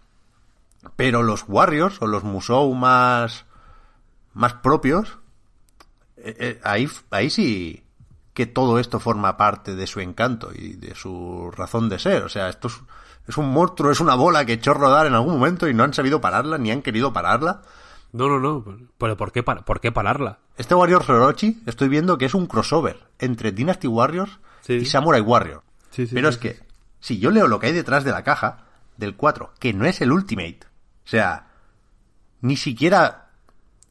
Pero los Warriors, o los Musou más, más propios, eh, eh, ahí, ahí sí que todo esto forma parte de su encanto y de su razón de ser. O sea, esto es, es un monstruo, es una bola que echó a rodar en algún momento y no han sabido pararla, ni han querido pararla. No, no, no. Pero ¿por qué, ¿por qué pararla? Este Warriors Orochi estoy viendo que es un crossover entre Dynasty Warriors Sí. y Samurai Warrior. Sí, sí, Pero es que, si yo leo lo que hay detrás de la caja del 4, que no es el Ultimate, o sea, ni siquiera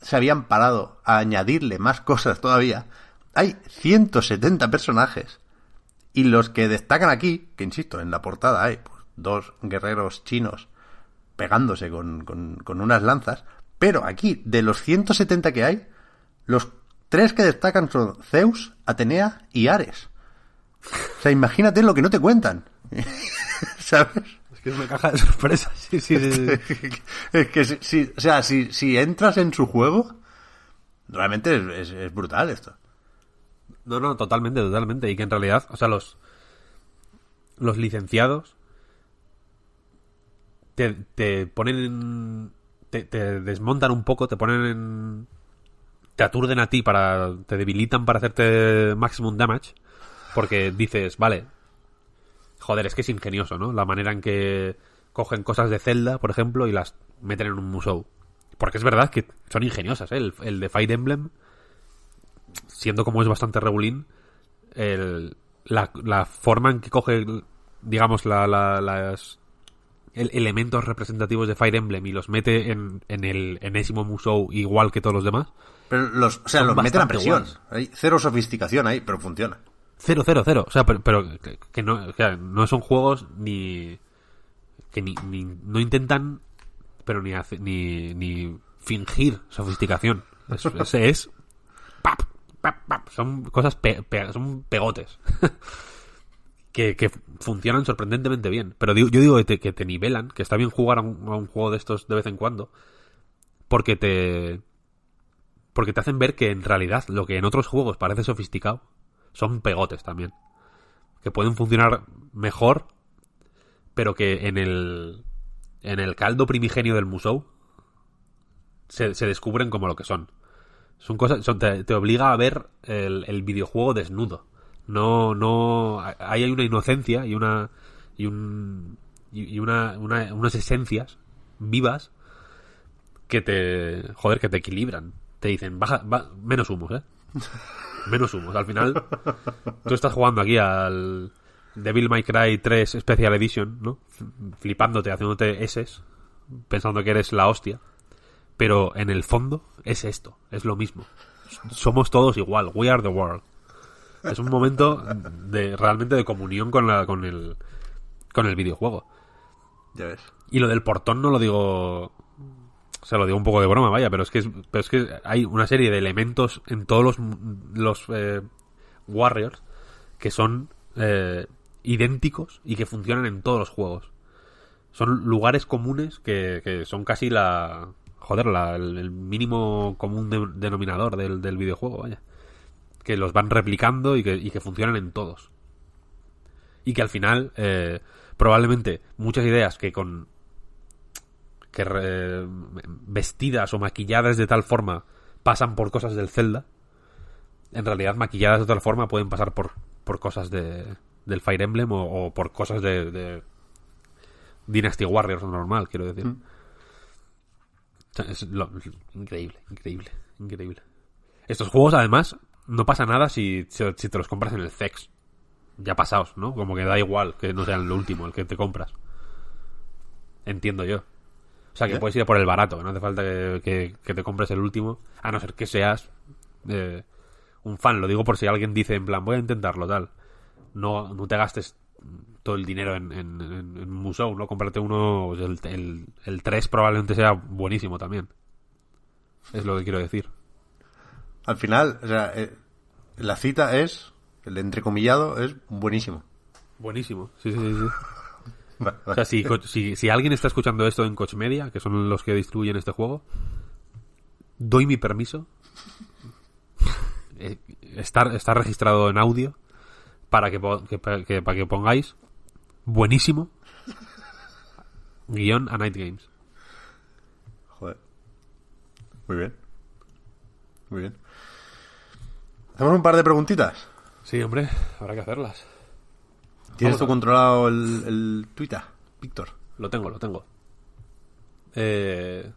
se habían parado a añadirle más cosas todavía, hay 170 personajes. Y los que destacan aquí, que insisto, en la portada hay pues, dos guerreros chinos pegándose con, con- con unas lanzas, pero aquí, de los 170 que hay, los tres que destacan son Zeus, Atenea y Ares. O sea, imagínate lo que no te cuentan. ¿Sabes? Es que es una caja de sorpresas. Sí, sí, sí. sí. es que si, si- o sea, si, si entras en su juego, realmente es, es- es brutal esto. No, no, totalmente, totalmente. Y que en realidad, o sea, los, los licenciados te, te ponen en- te, desmontan un poco, te ponen en, te aturden a ti para, te debilitan para hacerte maximum damage, porque dices, vale, joder, es que es ingenioso, ¿no? La manera en que cogen cosas de Zelda, por ejemplo, y las meten en un musou. Porque es verdad que son ingeniosas, ¿eh? El, el de Fire Emblem, siendo como es bastante regulín, el- la, forma en que coge, digamos, la- las el- elementos representativos de Fire Emblem y los mete en, en el enésimo Musou igual que todos los demás. Pero los, o sea, los meten a presión. guays. Hay cero sofisticación ahí, pero funciona. Cero, cero, cero. O sea, pero, pero que, no, no son juegos ni. que ni, ni- no intentan. pero ni, hace- ni, ni fingir sofisticación. Es, es, es pap, pap, pap. Son cosas. pe- pe- son pegotes. que, funcionan sorprendentemente bien. Pero digo- yo digo que te, que te nivelan, que está bien jugar a un, a un juego de estos de vez en cuando. Porque te. Porque te hacen ver que en realidad lo que en otros juegos parece sofisticado son pegotes también. Que pueden funcionar mejor, pero que en el. En el caldo primigenio del Musou se, descubren como lo que son. Son cosas. te, obliga a ver el videojuego desnudo. No, no. Ahí hay una inocencia y una. y un. y una, una- unas esencias vivas que te. Joder, que te equilibran. Te dicen, baja, ba- menos humos, ¿eh? Menos humos. Al final, tú estás jugando aquí al Devil May Cry 3 Special Edition, ¿no? Flipándote, haciéndote S, pensando que eres la hostia. Pero en el fondo es esto, es lo mismo. Somos todos igual, we are the world. Es un momento de realmente de comunión con la con el con el videojuego. Ya ves. Y lo del portón no lo digo. O sea, lo digo un poco de broma, vaya, pero es que, es, pero es que hay una serie de elementos en todos los, los eh, Warriors que son eh, idénticos y que funcionan en todos los juegos. Son lugares comunes que, que son casi la. Joder, la, el, el mínimo común de- denominador del, del videojuego, vaya. Que los van replicando y que, y que funcionan en todos. Y que al final eh, probablemente muchas ideas que con que re- vestidas o maquilladas de tal forma pasan por cosas del Zelda en realidad maquilladas de tal forma pueden pasar por, por cosas de, del Fire Emblem o, o por cosas de, de Dynasty Warriors normal quiero decir. Sea, es lo- increíble increíble increíble. Estos juegos además no pasa nada si, si, si te los compras en el CEX ya pasados, ¿no? Como que da igual que no sea el último el que te compras. Entiendo yo. O sea, que ¿Eh? puedes ir a por el barato, no hace falta que, que- que te compres el último, a no ser que seas eh, un fan. Lo digo por si alguien dice, en plan, voy a intentarlo, tal. No, no te gastes todo el dinero en, en, en, en Musou, ¿no? Cómprate uno, pues, el, el, el 3 probablemente sea buenísimo también. Es lo que quiero decir. Al final, o sea, eh, la cita es, el entrecomillado es buenísimo. Buenísimo, sí, sí, sí. sí. Vale, O sea, si, si, si alguien está escuchando esto en Coach Media, que son los que distribuyen este juego, doy mi permiso. Eh, Está, está registrado en audio para que, que- que- para que pongáis buenísimo guion a Night Games. Joder. Muy bien. Muy bien. Hacemos un par de preguntitas. Sí, hombre, habrá que hacerlas. ¿Tienes tú controlado el, el Twitter, Víctor? Lo tengo, lo tengo. Eh...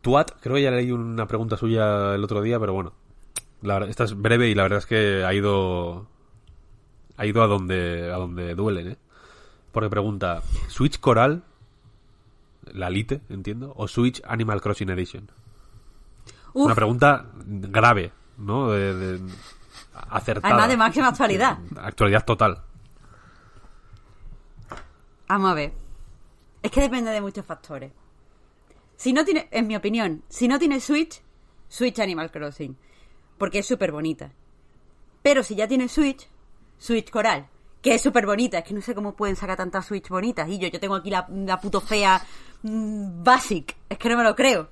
Tuat, creo que ya leí una pregunta suya el otro día, pero bueno. La verdad, esta es breve y la verdad es que ha ido. Ha ido a donde, a donde duelen, ¿eh? Porque pregunta: ¿Switch Coral? La Lite, entiendo. ¿O Switch Animal Crossing Edition? Uf, Una pregunta grave, ¿no? De, de- acertada. además de máxima actualidad. Actualidad total. Vamos a ver. Es que depende de muchos factores. Si no tiene, en mi opinión, si no tiene Switch, Switch Animal Crossing. Porque es súper bonita. Pero si ya tiene Switch, Switch Coral. Que es súper bonita. Es que no sé cómo pueden sacar tantas Switch bonitas. Y yo, yo tengo aquí la, la puto fea mm, Basic. Es que no me lo creo.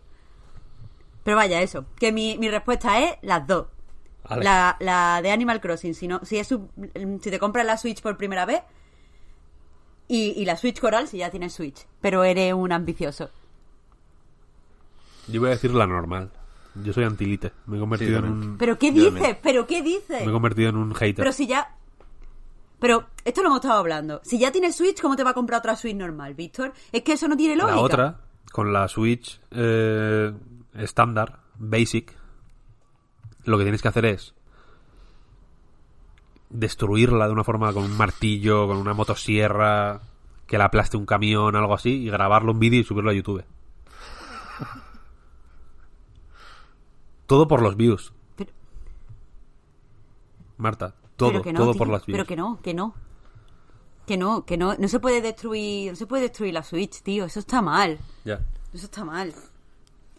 Pero vaya, eso. Que mi, mi respuesta es las dos. Vale. La, la de Animal Crossing. Si, no, si, es su- si te compras la Switch por primera vez, y, y la Switch Coral si ya tienes Switch. Pero eres un ambicioso. Yo voy a decir la normal. Yo soy antilite. Me he convertido Sí, en un. ¿Pero qué dices? ¿Pero qué dices? Me he convertido en un hater. Pero si ya... Pero esto lo hemos estado hablando. Si ya tienes Switch, ¿cómo te va a comprar otra Switch normal, Víctor? Es que eso no tiene lógica. la otra, con la Switch eh, estándar, basic, lo que tienes que hacer es destruirla de una forma con un martillo, con una motosierra, que la aplaste un camión, algo así, y grabarlo en vídeo y subirlo a YouTube. Todo por los views, Pero, Marta. Todo, no, todo tío, por las views. Pero que no, que no. Que no, que no. No se puede destruir... No se puede destruir la Switch, tío. Eso está mal. Ya. Eso está mal.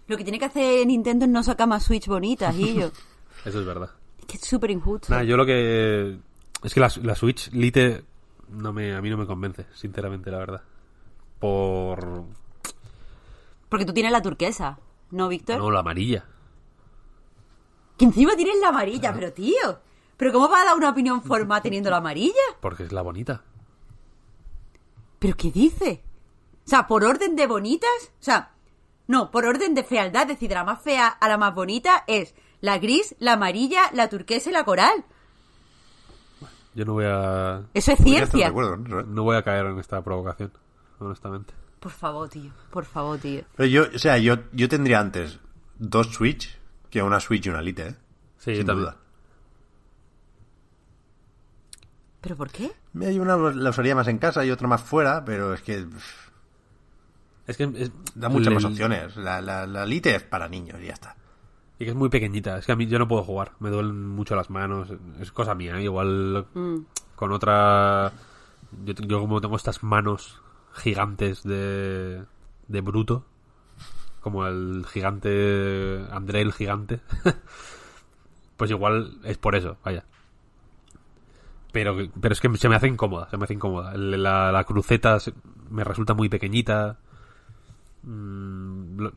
Lo que tiene que hacer Nintendo es no sacar más Switch bonitas, y yo. Eso es verdad. Es que es súper injusto. Nada, yo lo que... Es que la, la Switch Lite no me, a mí no me convence, sinceramente, la verdad. Por... Porque tú tienes la turquesa, ¿no, Víctor? No, la amarilla. Que encima tienes la amarilla, pero tío. ¿Pero cómo vas a dar una opinión formal teniendo la amarilla? Porque es la bonita. ¿Pero qué dice? O sea, por orden de bonitas. O sea, no, por orden de fealdad. Es decir, de la más fea a la más bonita es la gris, la amarilla, la turquesa y la coral. Yo no voy a... Eso es ciencia. acuerdo, ¿no? No voy a caer en esta provocación, honestamente. Por favor, tío. Por favor, tío. Pero yo, o sea, yo, yo tendría antes dos Switch que una Switch y una Lite, ¿eh? Sí, Sin duda. ¿Pero por qué? Hay una la usaría más en casa y otra más fuera, pero es que pff, Es que es- da muchas más opciones. La, la, la Lite es para niños y ya está. Y que es muy pequeñita. Es que a mí yo no puedo jugar. Me duelen mucho las manos. Es cosa mía. ¿eh? Igual con otra... Yo, yo como tengo estas manos gigantes de, de bruto. Como el gigante... André el gigante. pues igual es por eso, vaya. Pero, pero es que se me hace incómoda, se me hace incómoda. La, la cruceta se- me resulta muy pequeñita. Mm, lo-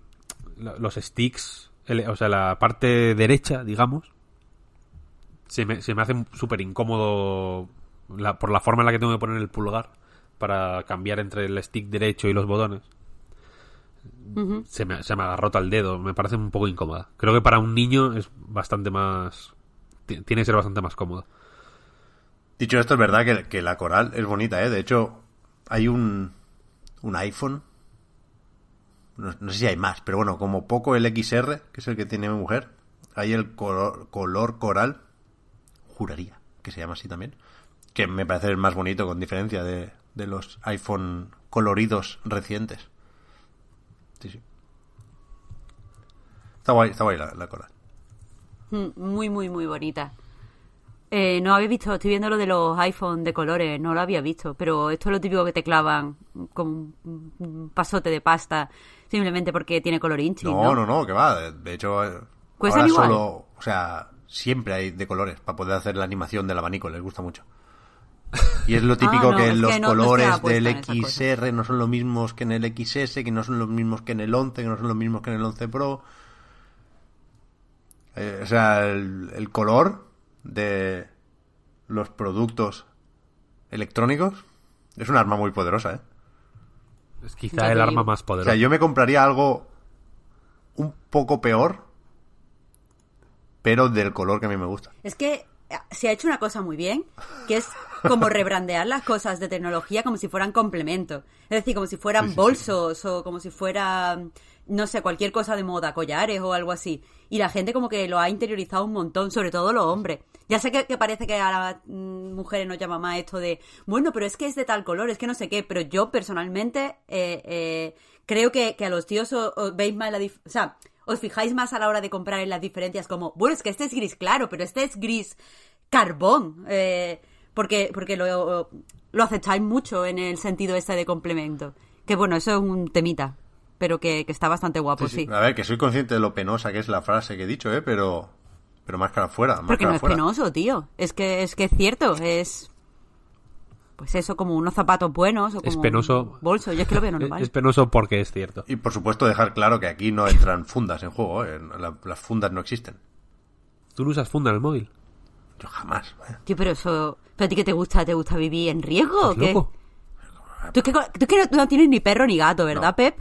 lo- los sticks, el- o sea, la parte derecha, digamos, se me, se me hace súper incómodo la- por la forma en la que tengo que poner el pulgar para cambiar entre el stick derecho y los botones. se, me, se me agarrota el dedo, me parece un poco incómoda. Creo que para un niño es bastante más... ti- Tiene que ser bastante más cómodo. Dicho esto, es verdad que, que la coral es bonita, ¿eh? De hecho, hay un, un iPhone. No, no sé si hay más, pero bueno, como poco el XR, que es el que tiene mi mujer, hay el color, color coral, juraría que se llama así también, que me parece el más bonito con diferencia de, de los iPhone coloridos recientes. Sí, sí. Está guay, está guay la, la coral. Mm, Muy, muy, muy bonita. Eh, no había visto, estoy viendo lo de los iPhone de colores, no lo había visto, pero esto es lo típico que te clavan con un, un pasote de pasta simplemente porque tiene color inchi, No, ¿no? no, no, que va. De- hecho, eh, ahora igual. solo, o sea, siempre hay de colores para poder hacer la animación del abanico, les gusta mucho. Y es lo típico Ah, no, que es los no colores del. XR no son los mismos que en el XS, que no son los mismos que en el 11, que no son los mismos que en el 11 Pro. Eh, o sea, el, el color de los productos electrónicos es un arma muy poderosa, ¿eh? Es quizá el arma digo. más O poderosa. sea, yo me compraría algo un poco peor, pero del color que a mí me gusta. Es que eh, se ha hecho una cosa muy bien, que es como rebrandear las cosas de tecnología como si fueran complementos. Es decir, como si fueran Sí, sí, sí. bolsos o como si fuera, no sé, cualquier cosa de moda, collares o algo así. Y la gente como que lo ha interiorizado un montón, sobre todo los hombres. Ya sé que, que parece que a las mm, mujeres nos llama más esto de, bueno, pero es que es de tal color, es que no sé qué, pero yo personalmente eh, eh, creo que, que a los tíos os, os veis más la dif- o sea, os fijáis más a la hora de comprar en las diferencias como, bueno, es que este es gris claro, pero este es gris carbón, eh, porque, porque lo, lo aceptáis mucho en el sentido este de complemento. Que bueno, eso es un temita, pero que, que está bastante guapo, Sí, sí. sí. A ver, que soy consciente de lo penosa que es la frase que he dicho, ¿eh? Pero, pero máscara fuera, Porque máscara no es penoso, tío. Es que es que es cierto, es pues eso, como unos zapatos buenos o como Es penoso. un bolso. Yo es que lo veo Es- normal. Es penoso porque es cierto. Y por supuesto dejar claro que aquí no entran fundas en juego, ¿eh? La- las fundas no existen. ¿Tú no usas funda en el móvil? Yo jamás. ¿eh? Tío, pero eso... ¿Pero a ti qué te gusta? ¿Te gusta vivir en riesgo o ¿Estás qué? loco? Tú es que, tú es que no, no tienes ni perro ni gato, ¿verdad, No. Pep?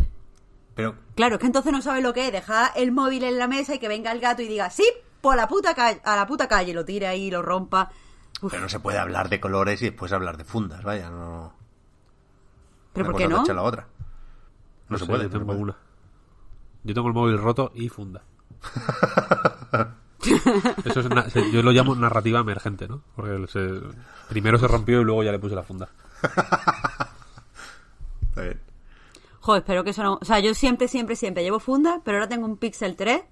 Pero Claro, es que entonces no sabes lo que es. Dejar el móvil en la mesa y que venga el gato y diga, sí, por la puta calle, a la puta calle, lo tire ahí, lo rompa. Uf, Pero no se puede hablar de colores y después hablar de fundas, vaya, no. ¿Pero por qué no? la otra. No, se sé, puede. Yo tengo una. Yo tengo el móvil roto y funda. Eso es yo lo llamo narrativa emergente, ¿no? Porque se- primero se rompió y luego ya le puse la funda. Está bien. Joder, espero que eso no... O sea, yo siempre, siempre, siempre llevo funda, pero ahora tengo un Pixel 3,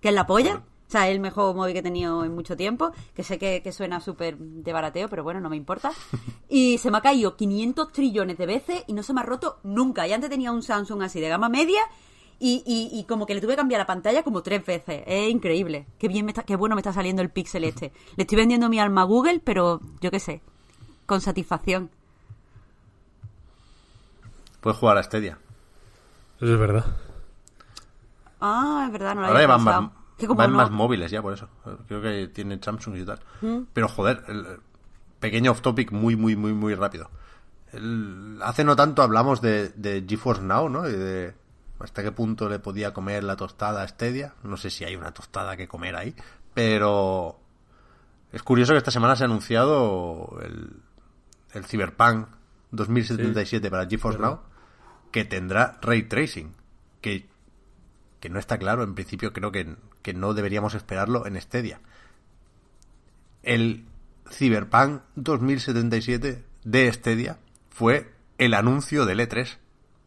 que es la polla. O sea, es el mejor móvil que he tenido en mucho tiempo, que sé que, que suena súper de barateo, pero bueno, no me importa. Y se me ha caído 500 trillones de veces y no se me ha roto nunca. Y antes tenía un Samsung así de gama media y, y, y como que le tuve que cambiar la pantalla como tres veces. Es increíble. Qué bien me está, qué bueno me está saliendo el Pixel este. Le estoy vendiendo mi alma a Google, pero yo qué sé, con satisfacción. Puedes jugar a Stadia. Eso es verdad. Ah, es verdad, no lo Ahora había Que como van no- más móviles ya por eso. Creo que tienen Samsung y tal. Mm. Pero joder, el, pequeño off topic muy, muy, muy, muy rápido. El- hace no tanto hablamos de, de GeForce Now, ¿no? Y de hasta qué punto le podía comer la tostada a Stadia. No sé si hay una tostada que comer ahí. Pero es curioso que esta semana se ha anunciado el, el Cyberpunk 2077 para GeForce Now. que tendrá ray tracing, que, que no está claro, en principio creo que, que no deberíamos esperarlo en Stadia. El Cyberpunk 2077 de Stadia fue el anuncio del E3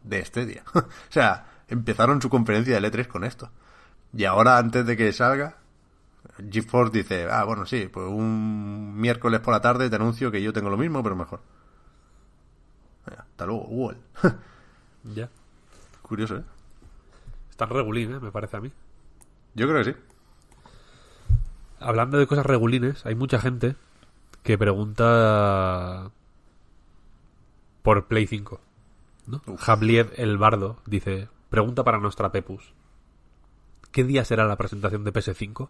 de Stadia. o sea, empezaron su conferencia del E3 con esto. Y ahora, antes de que salga, GeForce dice, ah, bueno, sí, pues un miércoles por la tarde te anuncio que yo tengo lo mismo, pero mejor. Hasta luego, Google. Ya. Curioso, ¿eh? Está regulín, ¿eh? me parece a mí. Yo creo que sí. Hablando de cosas regulines, hay mucha gente que pregunta por Play 5. ¿no? Jabliev el Bardo dice, pregunta para nuestra Pepus. ¿Qué día será la presentación de PS5?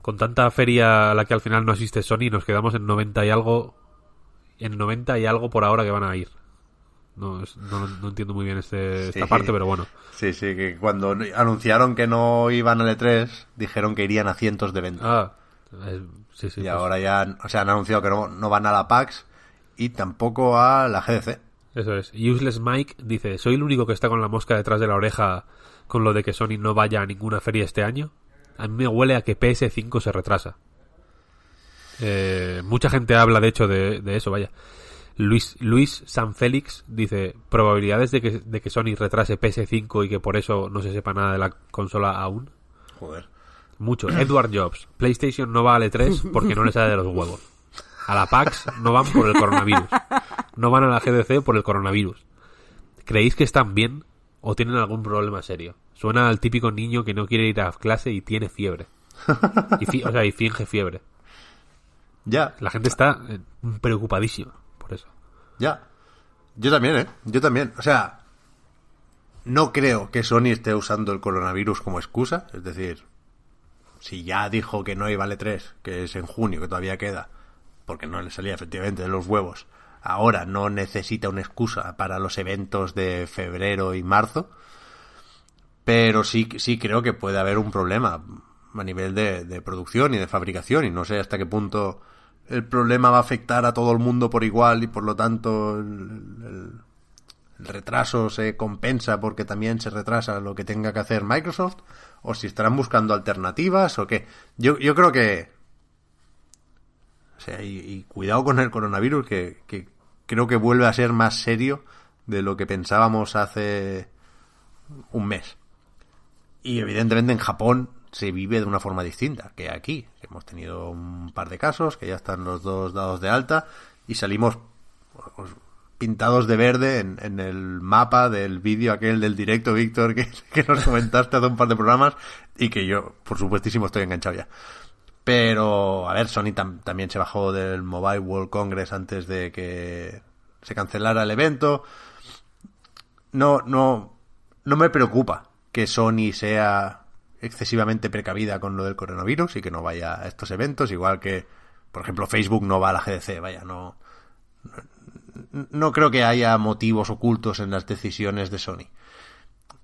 Con tanta feria a la que al final no asiste Sony, nos quedamos en 90 y algo en 90 y algo por ahora que van a ir. No, es- no, no entiendo muy bien este, esta Sí. parte, pero bueno. Sí, sí, que cuando anunciaron que no iban al E3, dijeron que irían a cientos de eventos. Ah, eh, sí, sí. y pues- ahora ya, o sea, han anunciado que no, no van a la PAX y tampoco a la GDC. Eso es. Useless Mike dice, ¿soy el único que está con la mosca detrás de la oreja con lo de que Sony no vaya a ninguna feria este año? A mí me huele a que PS5 se retrasa. Eh, mucha gente habla, de hecho, de, de eso, vaya. Luis, Luis San Félix dice, probabilidades de que, de que Sony retrase PS5 y que por eso no se sepa nada de la consola aún. Joder. Mucho. Edward Jobs. PlayStation no va al E3 porque no le sale de los huevos. A la PAX no van por el coronavirus. No van a la GDC por el coronavirus. ¿Creéis que están bien o tienen algún problema serio? Suena al típico niño que no quiere ir a clase y tiene fiebre. Y fi- o sea, y finge fiebre. Ya, La gente está eh, preocupadísima ya. Yo también, ¿eh? Yo también. O sea, no creo que Sony esté usando el coronavirus como excusa. Es decir, si ya dijo que no iba al E3, que es en junio, que todavía queda, porque no le salía efectivamente de los huevos, ahora no necesita una excusa para los eventos de febrero y marzo. Pero sí, sí creo que puede haber un problema a nivel de producción y de fabricación y no sé hasta qué punto el problema va a afectar a todo el mundo por igual y por lo tanto el, retraso se compensa porque también se retrasa lo que tenga que hacer Microsoft o si estarán buscando alternativas o qué. Yo, yo creo que... O sea, y, y cuidado con el coronavirus que, que creo que vuelve a ser más serio de lo que pensábamos hace un mes. Y evidentemente en Japón se vive de una forma distinta que aquí. Hemos tenido un par de casos, que ya están los dos dados de alta, y salimos pues, pintados de verde en, el mapa del vídeo aquel del directo, Víctor, que, que nos comentaste hace un par de programas, y que yo, por supuestísimo, estoy enganchado ya. Pero, a ver, Sony tam- también se bajó del Mobile World Congress antes de que se cancelara el evento. No, no, no me preocupa que Sony sea excesivamente precavida con lo del coronavirus y que no vaya a estos eventos, igual que, por ejemplo, Facebook no va a la GDC, vaya, no, no, creo que haya motivos ocultos en las decisiones de Sony.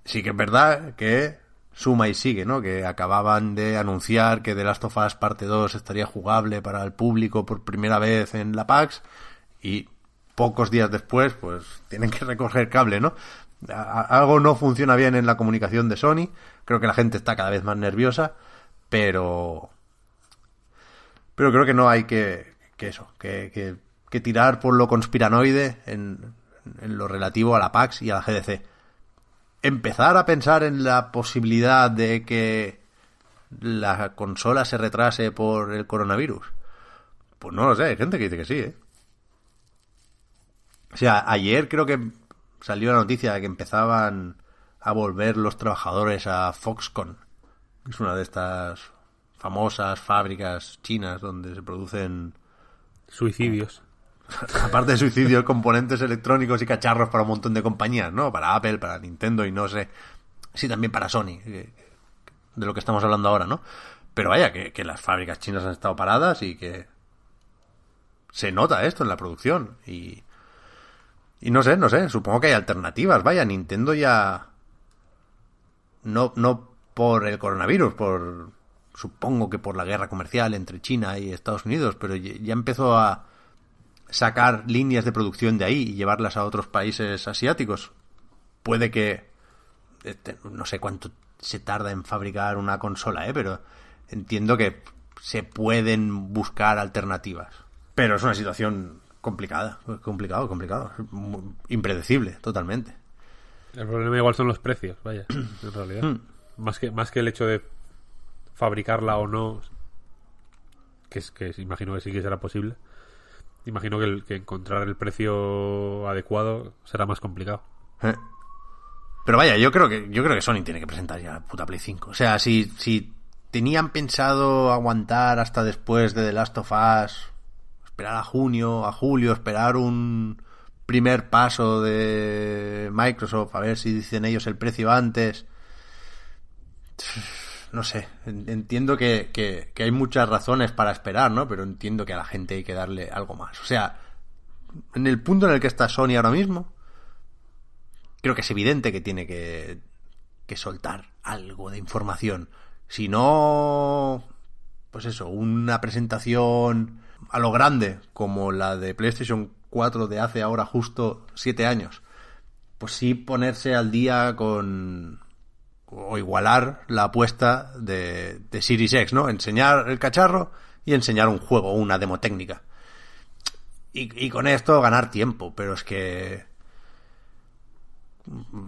Sí que es verdad que suma y sigue, ¿no? Que acababan de anunciar que The Last of Us Parte 2 estaría jugable para el público por primera vez en la PAX y pocos días después, pues tienen que recorrer cable, ¿no? Algo no funciona bien en la comunicación de Sony. Creo que la gente está cada vez más nerviosa, pero pero creo que no hay que, que eso, que, que tirar por lo conspiranoide en, en lo relativo a la PAX y a la GDC. Empezar a pensar en la posibilidad de que la consola se retrase por el coronavirus. Pues no lo sé, hay gente que dice que sí, ¿eh? O sea, ayer creo que salió la noticia de que empezaban a volver los trabajadores a Foxconn. Es una de estas famosas fábricas chinas donde se producen, Suicidios. aparte de suicidios, componentes electrónicos y cacharros para un montón de compañías, ¿no? Para Apple, para Nintendo y no sé. Sí, también para Sony, de lo que estamos hablando ahora, ¿no? Pero vaya, que, que las fábricas chinas han estado paradas y que se nota esto en la producción. Y, y no sé, no sé, supongo que hay alternativas. Vaya, Nintendo ya... No, no por el coronavirus, por... Supongo que por la guerra comercial entre China y Estados Unidos, pero ya empezó a sacar líneas de producción de ahí y llevarlas a otros países asiáticos. puede que este, no sé cuánto se tarda en fabricar una consola, ¿eh? pero entiendo que se pueden buscar alternativas. Pero es una situación complicada, complicado, complicado, impredecible, totalmente. El problema igual son los precios, vaya, en realidad. Hmm. Más que, más que el hecho de fabricarla o no, que, es, que imagino que sí que será posible. Imagino que, el- que encontrar el precio adecuado será más complicado. Eh. Pero vaya, yo creo que yo creo que Sony tiene que presentar ya la puta Play 5. O sea, si, si tenían pensado aguantar hasta después de The Last of Us, esperar a junio, a julio, esperar un primer paso de Microsoft, a ver si dicen ellos el precio antes. No sé, en- entiendo que, que hay muchas razones para esperar, ¿no? Pero entiendo que a la gente hay que darle algo más. O sea, en el punto en el que está Sony ahora mismo, creo que es evidente que tiene que, que soltar algo de información. Si no, pues eso, una presentación a lo grande, como la de PlayStation 4 de hace ahora justo siete años, pues sí ponerse al día con o igualar la apuesta de, de Series X, ¿no? Enseñar el cacharro y enseñar un juego, una demo técnica. Y, y con esto ganar tiempo, pero es que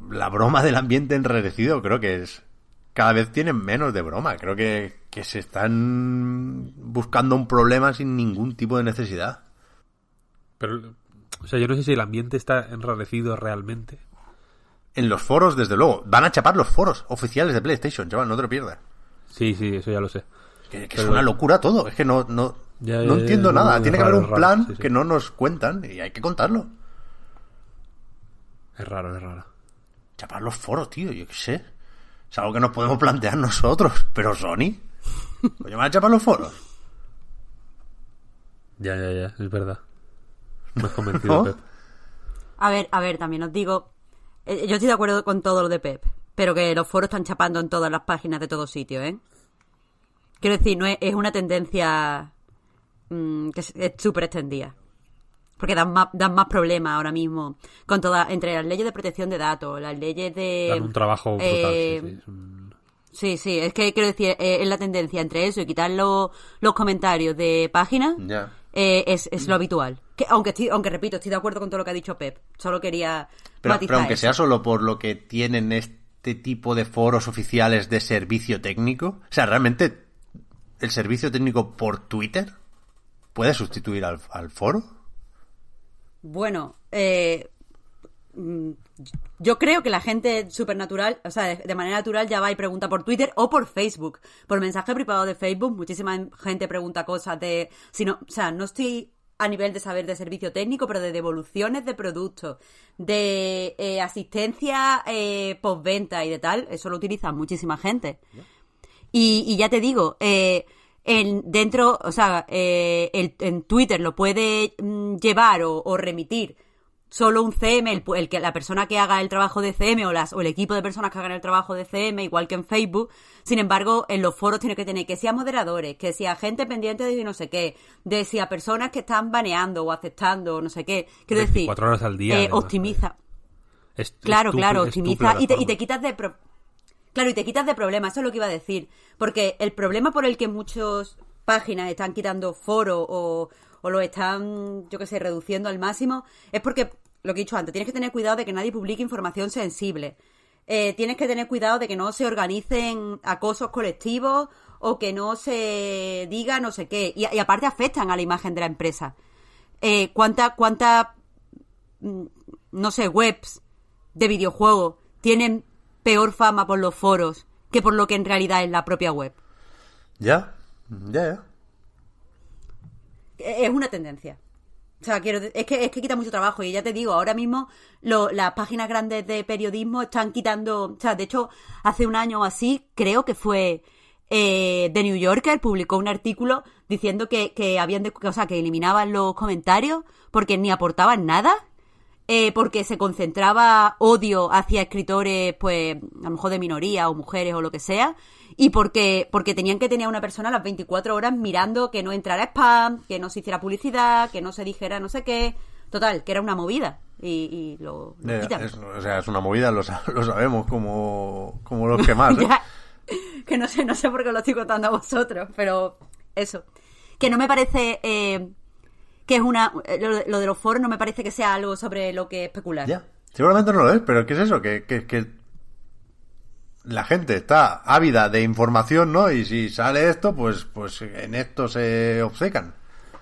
la broma del ambiente enrarecido creo que es cada vez tienen menos de broma. Creo que, que se están buscando un problema sin ningún tipo de necesidad. Pero, o sea, yo no sé si el ambiente está enrarecido realmente. En los foros, desde luego, van a chapar los foros oficiales de PlayStation, chaval, no te lo pierdas. Sí, sí, eso ya lo sé. Que, que Pero- es una locura todo, es que no, no, Ya, no ya, entiendo nada. Tiene que haber un raro, plan sí, sí. que no nos cuentan y hay que contarlo. Es raro, es raro. Chapar los foros, tío, yo qué sé. Es algo que nos podemos plantear nosotros, pero Sony. Coño, van a chapar los foros. Ya, ya, ya, es verdad. Me has convencido, ¿No? Pep. A ver, a ver, también os digo, eh, yo estoy de acuerdo con todo lo de Pep, pero que los foros están chapando en todas las páginas de todos sitios, ¿eh? Quiero decir, no es, es una tendencia mm, que es es súper extendida. Porque dan más, dan más problemas ahora mismo con todas, entre las leyes de protección de datos, las leyes de... Dan un trabajo brutal. eh, sí, sí, es un- Sí, sí, es que quiero decir, eh, es la tendencia entre eso y quitar lo- los comentarios de páginas Ya. eh, es, es lo habitual. Que, aunque, estoy, aunque repito, estoy de acuerdo con todo lo que ha dicho Pep. Solo quería Pero, matizar pero aunque eso. sea solo por lo que tienen este tipo de foros oficiales de servicio técnico, o sea, realmente el servicio técnico por Twitter puede sustituir al, al foro. Bueno, eh, mm, yo creo que la gente supernatural, o sea, de, de manera natural ya va y pregunta por Twitter o por Facebook. Por mensaje privado de Facebook, muchísima gente pregunta cosas de... Si no, o sea, no estoy a nivel de saber de servicio técnico, pero de devoluciones de productos, de eh, asistencia eh, postventa y de tal, eso lo utiliza muchísima gente. Y, y ya te digo, eh, en, dentro, o sea, eh, el- en Twitter lo puede mm, llevar o, o remitir solo un CM, el, el que la persona que haga el trabajo de CM o las o el equipo de personas que hagan el trabajo de CM, igual que en Facebook. Sin embargo, en los foros tiene que tener que sea moderadores, que sea gente pendiente de no sé qué, de si a personas que están baneando o aceptando o no sé qué. Quiero decir, 24 horas al día, eh, optimiza. Es- Claro, claro, optimiza y te, y te quitas de... pro- Claro, y te quitas de problemas, eso es lo que iba a decir. Porque el problema por el que muchas páginas están quitando foro o, o lo están, yo qué sé, reduciendo al máximo, es porque, lo que he dicho antes, tienes que tener cuidado de que nadie publique información sensible. Eh, tienes que tener cuidado de que no se organicen acosos colectivos o que no se diga no sé qué. Y, aparte afectan a la imagen de la empresa. Eh, ¿Cuánta, cuánta mm, no sé, webs de videojuegos tienen peor fama por los foros que por lo que en realidad es la propia web. Ya, ya, ya. Es una tendencia. O sea, quiero, es que, es que quita mucho trabajo y ya te digo, ahora mismo lo- las páginas grandes de periodismo están quitando, o sea, de hecho, hace un año o así, creo que fue eh, The New Yorker, publicó un artículo diciendo que, que habían, o sea, que eliminaban los comentarios porque ni aportaban nada, eh, porque se concentraba odio hacia escritores, pues, a lo mejor de minoría o mujeres o lo que sea, y porque, porque tenían que tener a una persona las 24 horas mirando que no entrara spam, que no se hiciera publicidad, que no se dijera no sé qué. Total, que era una movida. Y, y lo, lo Eh, es- o sea, es una movida, lo, lo sabemos como, como los que más. ¿eh? Ya. que no sé, no sé por qué lo estoy contando a vosotros, pero eso. Que no me parece eh, que es una... eh, Lo, de- lo de los foros no me parece que sea algo sobre lo que especular. Ya. Seguramente no lo es, pero ¿qué es eso? Que, que, que la gente está ávida de información, ¿no? Y si sale esto, pues, pues en esto se obcecan.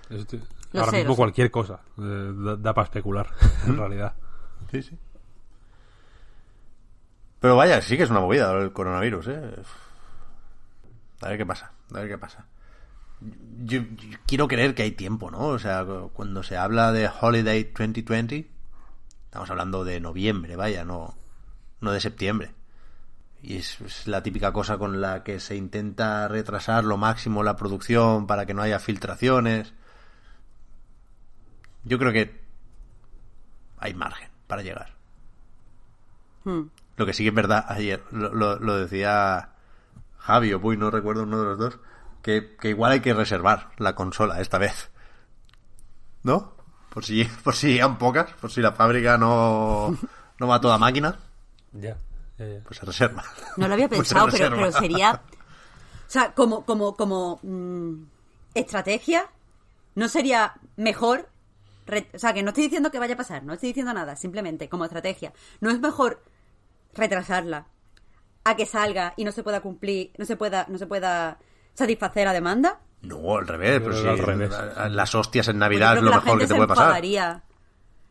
Este- ahora sé, mismo cualquier cosa eh, da, para especular, en realidad. Sí, sí. Pero vaya, sí que es una movida el coronavirus, ¿eh? A ver qué pasa, a ver qué pasa. Yo, yo quiero creer que hay tiempo, ¿no? O sea, cuando se habla de Holiday 2020, estamos hablando de noviembre, vaya, no, no de septiembre. Y es, es la típica cosa con la que se intenta retrasar lo máximo la producción para que no haya filtraciones. Yo creo que hay margen para llegar. Hmm. Lo que sí que es verdad, ayer lo, lo- lo decía Javi o Puy, no recuerdo uno de los dos, que, que igual hay que reservar la consola esta vez. ¿No? Por si, por si llegan pocas, por si la fábrica no, no va a toda máquina, Ya. pues se reserva. No lo había Pues se pensado, pero, pero sería... O sea, como, como, como mm, estrategia, ¿no sería mejor... re- o sea, que no estoy diciendo que vaya a pasar, no estoy diciendo nada, simplemente como estrategia. ¿No es mejor retrasarla a que salga y no se pueda cumplir, no se pueda, no se pueda satisfacer la demanda? No, al revés, pero al revés. las hostias en Navidad yo es lo la mejor gente que te se puede pasar. enfadaría.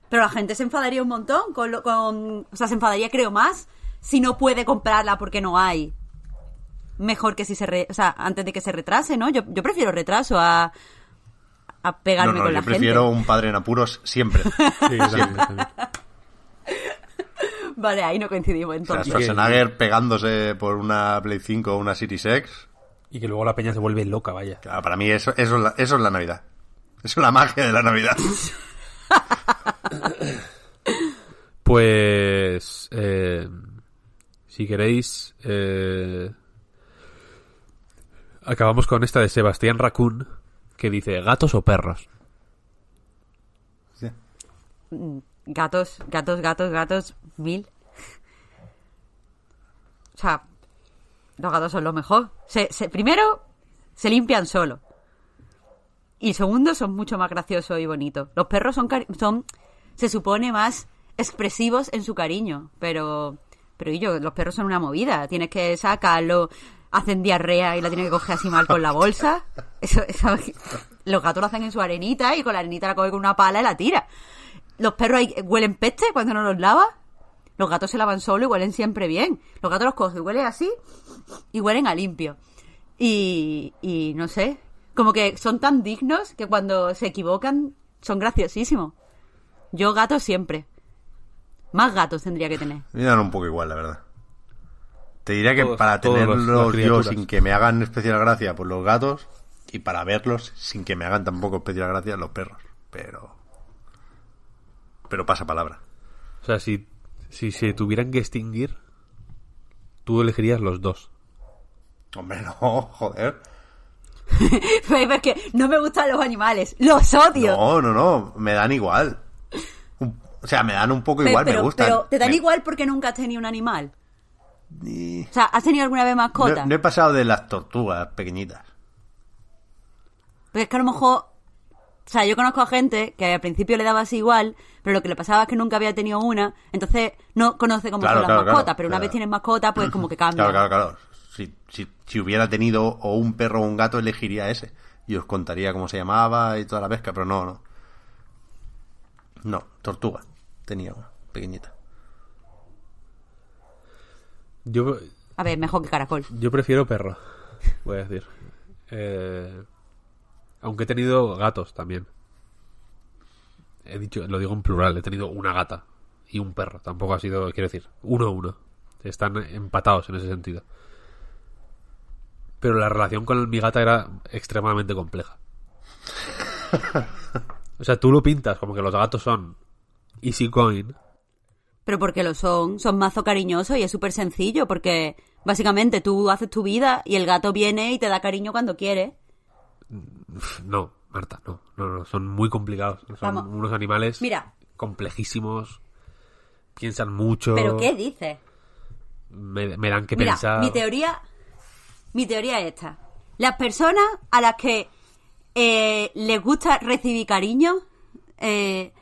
Pero la gente se enfadaría un montón con, lo, con... O sea, se enfadaría creo más si no puede comprarla porque no hay. Mejor que si se... re- o sea, antes de que se retrase, ¿no? Yo, yo prefiero retraso a... A pegarme no, con yo la prefiero gente. un padre en apuros siempre. Sí. Vale, ahí no coincidimos O sea, entonces. Schwarzenegger pegándose por una Play 5 o una Series X. Y que luego la peña se vuelve loca, vaya. Claro, para mí eso, eso, es la, eso es la Navidad. Eso es la magia de la Navidad. Pues, eh, si queréis, eh, acabamos con esta de Sebastián Raccoon, que dice, ¿gatos o perros? Gatos, gatos, gatos, gatos, mil. O sea, los gatos son lo mejor. Se, se- primero, se limpian solo. Y segundo, son mucho más graciosos y bonitos. Los perros son, cari- son se supone, más expresivos en su cariño. Pero, pero y yo, los perros son una movida. Tienes que sacarlo, hacen diarrea y la tienes que coger así mal con la bolsa. Eso, eso- los gatos lo hacen en su arenita y con la arenita la coge con una pala y la tira. Los perros huelen peste cuando no los lavas. Los gatos se lavan solo y huelen siempre bien. Los gatos los cogen y huelen así y huelen a limpio. Y, y no sé, como que son tan dignos que cuando se equivocan son graciosísimos. Yo gatos siempre. Más gatos tendría que tener. Me dan un poco igual, la verdad. Te diría que Todos- para todos los- las tenerlos yo sin que me hagan especial gracia, pues los gatos. Y para verlos sin que me hagan tampoco especial gracia, los perros. Pero. Pero pasa palabra. O sea, si, si se tuvieran que extinguir, tú elegirías los dos. Hombre, no, joder. Pero es que no me gustan los animales. Los odio. No, no, no. Me dan igual. O sea, me dan un poco igual, pero, me gustan. pero te dan Me- igual porque nunca has tenido un animal. y- O sea, ¿has tenido alguna vez mascota? No, no he pasado de las tortugas pequeñitas. Pero es que a lo mejor. O sea, yo conozco a gente que al principio le daba así igual, pero lo que le pasaba es que nunca había tenido una, entonces no conoce cómo Claro, son las claro, mascotas, claro. pero una vez tienes mascota, pues como que cambia. Claro, claro, claro. Si, si, si hubiera tenido o un perro o un gato, elegiría ese. Y os contaría cómo se llamaba y toda la pesca, pero no, no. No, tortuga. Tenía una, pequeñita. Yo, A ver, mejor que caracol. yo prefiero perro, voy a decir. Eh, aunque he tenido gatos también. He dicho, lo digo en plural, he tenido una gata y un perro. Tampoco ha sido, quiero decir, uno a uno. Están empatados en ese sentido. Pero la relación con mi gata era extremadamente compleja. O sea, tú lo pintas como que los gatos son easy going, Pero porque lo son, son mazo cariñosos y es súper sencillo, porque básicamente tú haces tu vida y el gato viene y te da cariño cuando quiere. No, Marta, no, no, no, son muy complicados. Son Vamos. unos animales Mira. complejísimos, piensan mucho, ¿Pero qué dices? me, me dan que Mira, pensar. mi teoría, mi teoría es esta. Las personas a las que eh, les gusta recibir cariño eh,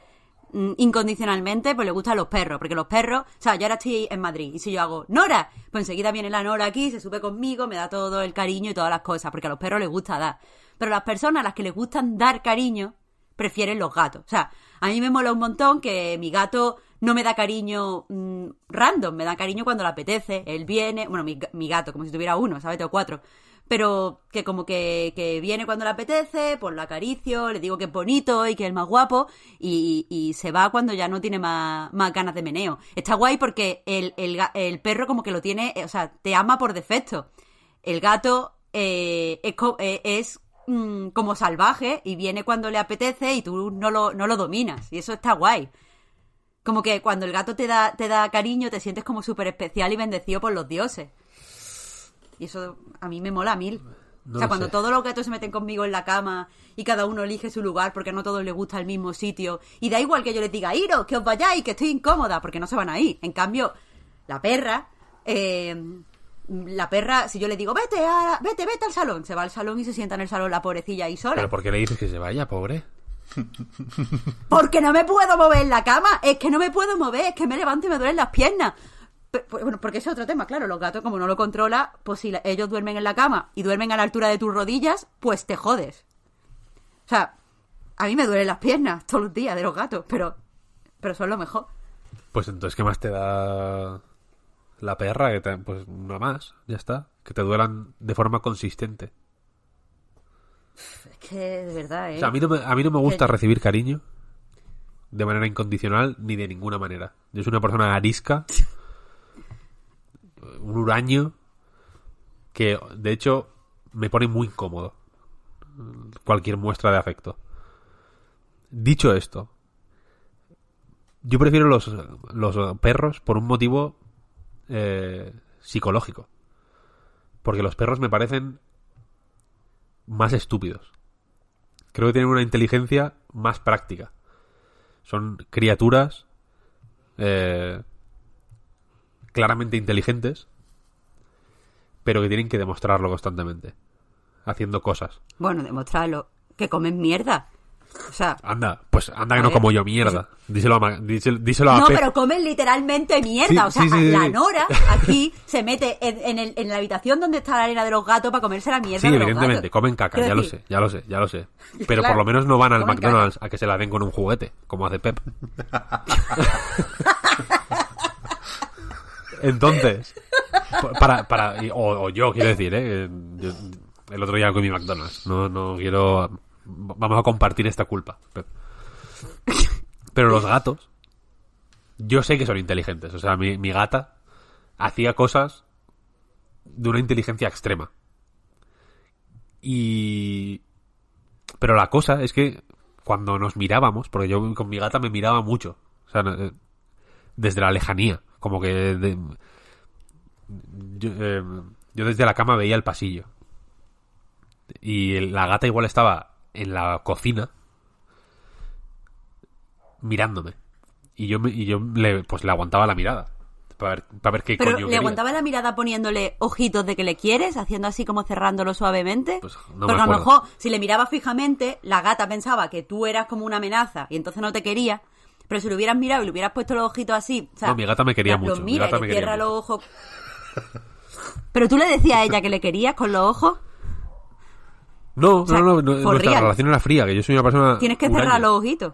mm, incondicionalmente, pues les gustan los perros, porque los perros, o sea, yo ahora estoy en Madrid y si yo hago Nora, pues enseguida viene la Nora aquí, se sube conmigo, me da todo el cariño y todas las cosas, porque a los perros les gusta dar. Pero las personas a las que les gustan dar cariño prefieren los gatos. O sea, a mí me mola un montón que mi gato no me da cariño mm, random, me da cariño cuando le apetece. Él viene, bueno, mi, mi gato, como si tuviera uno, ¿sabes? Tengo cuatro. Pero que como que, que viene cuando le apetece, pues lo acaricio, le digo que es bonito y que es el más guapo, y, y se va cuando ya no tiene más, más ganas de meneo. Está guay porque el, el, el perro como que lo tiene, eh, o sea, te ama por defecto. El gato eh, es, eh, es, mm, como salvaje y viene cuando le apetece y tú no lo, no lo dominas. Y eso está guay. Como que cuando el gato te da, te da cariño, te sientes como súper especial y bendecido por los dioses. Y eso a mí me mola a mil. No o sea, cuando sé. todos los gatos se meten conmigo en la cama y cada uno elige su lugar porque no a todos les gusta el mismo sitio. Y da igual que yo les diga, iros, que os vayáis, que estoy incómoda, porque no se van a ir. En cambio, la perra, eh, la perra, si yo le digo, vete, a, vete, vete al salón, se va al salón y se sienta en el salón la pobrecilla ahí sola. ¿Pero por qué le dices que se vaya, pobre? Porque no me puedo mover en la cama. Es que no me puedo mover. Es que me levanto y me duelen las piernas. Pues, Bueno, porque ese es otro tema, claro. Los gatos, como no lo controla, pues si ellos duermen en la cama y duermen a la altura de tus rodillas, pues te jodes. O sea, a mí me duelen las piernas todos los días de los gatos, pero, pero son lo mejor. Pues entonces, ¿qué más te da la perra? Que te- pues una más, ya está. Que te duelan de forma consistente. Es que, de verdad, ¿eh? O sea, a mí no me, a mí no me gusta recibir cariño de manera incondicional ni de ninguna manera. Yo soy una persona arisca, un huraño, que de hecho me pone muy incómodo cualquier muestra de afecto. Dicho esto, yo prefiero los, los perros por un motivo eh, psicológico. Porque los perros me parecen más estúpidos. Creo que tienen una inteligencia más práctica. Son criaturas eh, claramente inteligentes, pero que tienen que demostrarlo constantemente, haciendo cosas. Bueno, demostrarlo. Que comen mierda. O sea, Anda, pues anda que no ver, como yo mierda. Díselo a, díselo, díselo a No, Pep. pero comen literalmente mierda. Sí, o sea, sí, la. Nora aquí se mete en, en el- en la habitación donde está la arena de los gatos para comerse la mierda Sí, de los evidentemente, gatos. comen caca, Quiero ya lo sé, ya lo sé, ya lo sé. Pero Claro, por lo menos no van al McDonald's a que se la den con un juguete, como hace Pep. Entonces, para, para, o, o yo quiero decir, ¿eh? Yo- el otro día comí McDonald's, no, no quiero, vamos a compartir esta culpa. Pero los gatos, yo sé que son inteligentes, o sea, mi, gata hacía cosas de una inteligencia extrema. Y... Pero la cosa es que cuando nos mirábamos, porque yo con mi gata me miraba mucho, o sea, eh, desde la lejanía, como que eh, yo desde la cama veía el pasillo. Y la gata igual estaba en la cocina mirándome. Y yo, me- y yo le, pues le aguantaba la mirada. Para ver, para ver qué Pero coño le quería. aguantaba la mirada poniéndole ojitos de que le quieres, haciendo así como cerrándolo suavemente. Pues no me Porque a lo mejor, si le miraba fijamente, la gata pensaba que tú eras como una amenaza y entonces no te quería. Pero si lo hubieras mirado y le hubieras puesto los ojitos así. O sea, No, mi gata me quería mucho, mi mira y gata me quería cierra mucho. los ojos. Pero tú le decías a ella que le querías con los ojos. No, sea, no, no, no, nuestra real. relación era fría, que yo soy una persona... Tienes que cerrar los ojitos.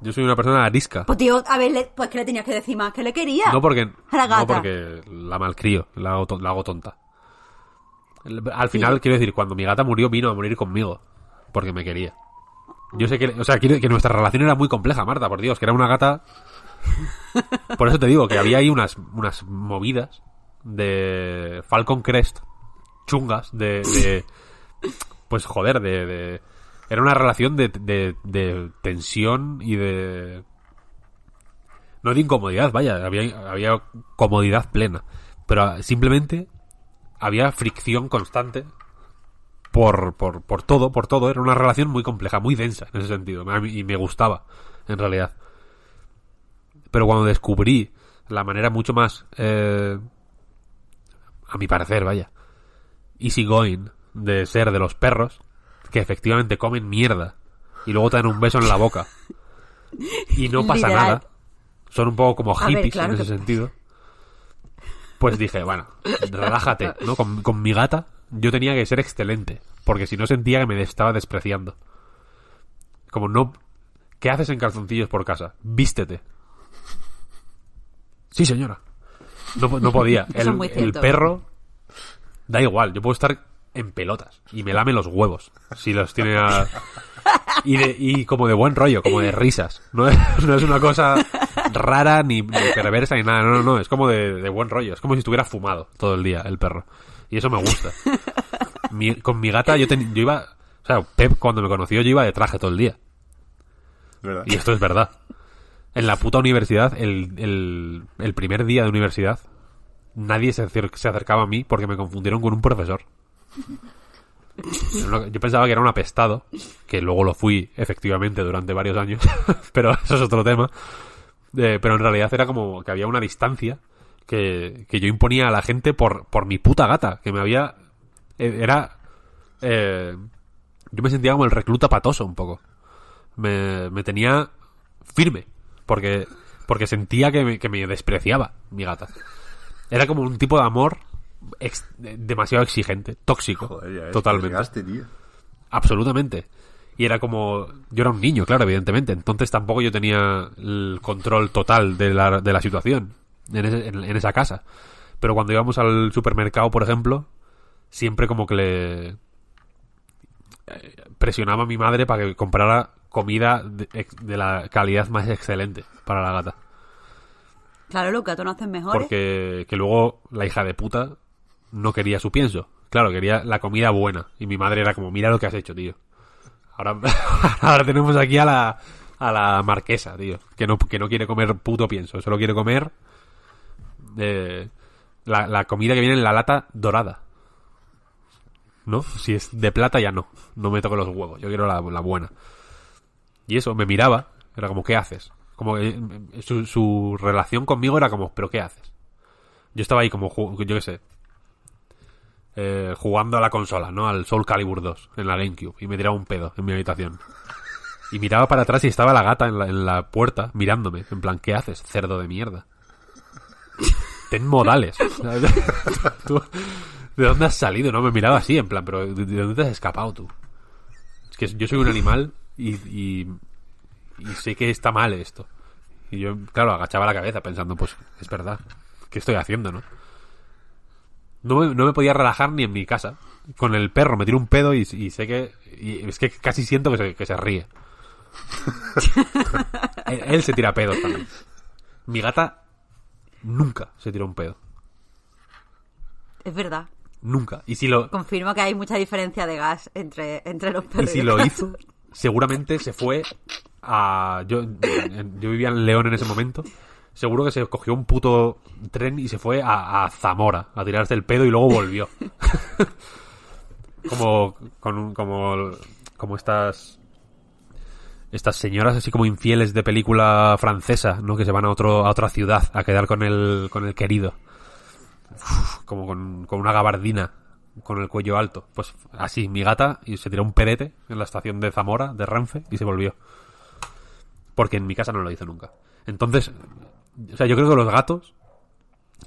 Yo soy una persona arisca. Pues tío, a ver, pues que le tenías que decir más que le querías. No porque, la gata. no porque la malcrío, la hago, la hago tonta. Al final, quiero decir, cuando mi gata murió, vino a morir conmigo. Porque me quería. Yo sé que, o sea, que nuestra relación era muy compleja, Marta, por Dios, que era una gata. Por eso te digo que había ahí unas, unas movidas de Falcon Crest chungas, de. de- pues joder, de, Era una relación de, tensión y de. No de incomodidad, vaya, había, había comodidad plena. Pero simplemente había fricción constante por, por, por todo, por todo. Era una relación muy compleja, muy densa en ese sentido. Y me gustaba, en realidad. Pero cuando descubrí la manera mucho más, eh, a mi parecer, vaya, easygoing de ser de los perros, que efectivamente comen mierda y luego te dan un beso en la boca y no pasa Literal. nada, son un poco como ver, hippies claro en ese que- sentido. Pues dije, bueno, relájate, ¿no? Con, con mi gata yo tenía que ser excelente, porque si no sentía que me estaba despreciando. Como no... ¿Qué haces en calzoncillos por casa? Vístete. Sí, señora. No, no podía. El, el perro... Da igual, yo puedo estar en pelotas y me lame los huevos si los tiene a... Y, de- y como de buen rollo, como de risas. No es, no es una cosa rara ni, ni perversa ni nada. No, no, no. Es como de, de buen rollo. Es como si estuviera fumado todo el día el perro. Y eso me gusta. Mi- con mi gata yo, ten- yo iba... O sea, Pep cuando me conoció yo iba de traje todo el día. ¿Verdad? Y esto es verdad. En la puta universidad, el, el, el primer día de universidad, nadie se, se acercaba a mí porque me confundieron con un profesor. Yo pensaba que era un apestado, que luego lo fui efectivamente durante varios años, pero eso es otro tema. Eh, pero en realidad era como que había una distancia que, que yo imponía a la gente por, por mi puta gata, que me había... eh, Era... eh, yo me sentía como el recluta patoso un poco me, me tenía firme porque porque sentía que que me despreciaba mi gata era como un tipo de amor ex- demasiado exigente tóxico Joder, ya totalmente llegaste, tío. absolutamente y era como yo era un niño claro evidentemente entonces tampoco yo tenía el control total de la, de la situación en, ese- en- en esa casa pero cuando íbamos al supermercado por ejemplo siempre como que le presionaba a mi madre para que comprara comida de la calidad más excelente para la gata. Claro, los gatos no hacen mejores. Porque que luego la hija de puta no quería su pienso. Claro, quería la comida buena. Y mi madre era como, mira lo que has hecho, tío. Ahora, ahora tenemos aquí a la, a la marquesa, tío. Que no, que no quiere comer puto pienso. Solo quiere comer eh, la, la comida que viene en la lata dorada. ¿No? Si es de plata ya no. No me toco los huevos. Yo quiero la, buena. Y eso, me miraba. Era como, ¿qué haces? Como eh, su, su relación conmigo era como, ¿pero qué haces? Yo estaba ahí como, yo qué sé, eh, jugando a la consola, ¿no? Al Soul Calibur 2 en la GameCube y me tiraba un pedo en mi habitación. Y miraba para atrás y estaba la gata en la, en la puerta mirándome. En plan, ¿qué haces, cerdo de mierda? Ten modales. ¿De dónde has salido? No, me miraba así, en plan, pero ¿de, de dónde te has escapado tú? Es que yo soy un animal y, y sé que está mal esto. Y yo, claro, agachaba la cabeza pensando, pues es verdad, ¿qué estoy haciendo, no? No me, no me podía relajar ni en mi casa. Con el perro me tiro un pedo y, y sé que... y es que casi siento que se, que se ríe. él, él se tira pedos también. Mi gata nunca se tira un pedo. Es verdad. Nunca. Y si lo, Confirmo que hay mucha diferencia de gas entre, entre los y perros. si el lo hizo, seguramente se fue a... Yo, yo vivía en León en ese momento. Seguro que se cogió un puto tren y se fue a, Zamora a tirarse el pedo y luego volvió. como, con como, como estas estas señoras así como infieles de película francesa, ¿no? Que se van a otro a otra ciudad a quedar con el con el querido. Como con, con una gabardina con el cuello alto. Pues así, mi gata y se tiró un pedete en la estación de Zamora, de Renfe, y se volvió. Porque en mi casa no lo hizo nunca. Entonces, o sea, yo creo que los gatos,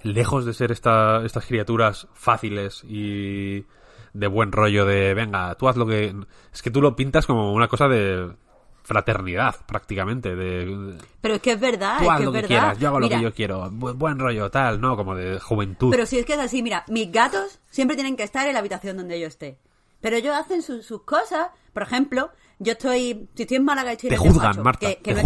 lejos de ser esta, estas criaturas fáciles y de buen rollo de, venga, tú haz lo que... Es que tú lo pintas como una cosa de fraternidad, prácticamente, de... Pero es que es verdad, Tú es haz que lo es que verdad. quieras, yo hago Mira, lo que yo quiero, bu- buen rollo, tal, ¿no? Como de juventud. Pero si es que es así, mira, mis gatos siempre tienen que estar en la habitación donde yo esté. Pero ellos hacen su- sus cosas. Por ejemplo, yo estoy. Si estoy en Málaga y estoy Te en juzgan, despacho, Marta, que- que te no es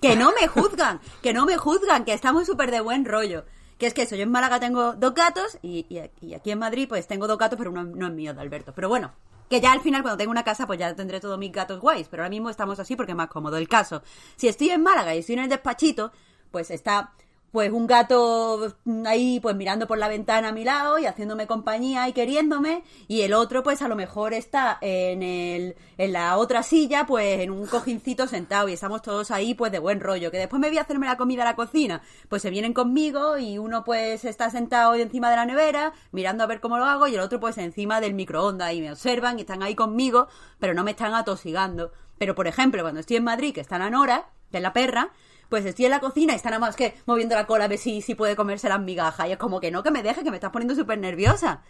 que- no me juzgan, que no me juzgan, que estamos súper de buen rollo. Que es que eso, yo en Málaga tengo dos gatos y, y- y aquí en Madrid pues tengo dos gatos, pero uno no es mío, de Alberto. Pero bueno, que ya al final cuando tenga una casa pues ya tendré todos mis gatos guays, pero ahora mismo estamos así porque es más cómodo. El caso, si estoy en Málaga y estoy en el despachito, pues está pues un gato ahí pues mirando por la ventana a mi lado y haciéndome compañía y queriéndome y el otro pues a lo mejor está en el en la otra silla pues en un cojincito sentado y estamos todos ahí pues de buen rollo. Que después me voy a hacerme la comida a la cocina. Pues se vienen conmigo y uno pues está sentado encima de la nevera mirando a ver cómo lo hago y el otro pues encima del microondas. Y me observan y están ahí conmigo pero no me están atosigando. Pero por ejemplo cuando estoy en Madrid que está la Nora que es la perra pues estoy en la cocina y está nada más que moviendo la cola a ver si, si puede comerse las migajas. Y es como que no, que me deje, que me estás poniendo súper nerviosa.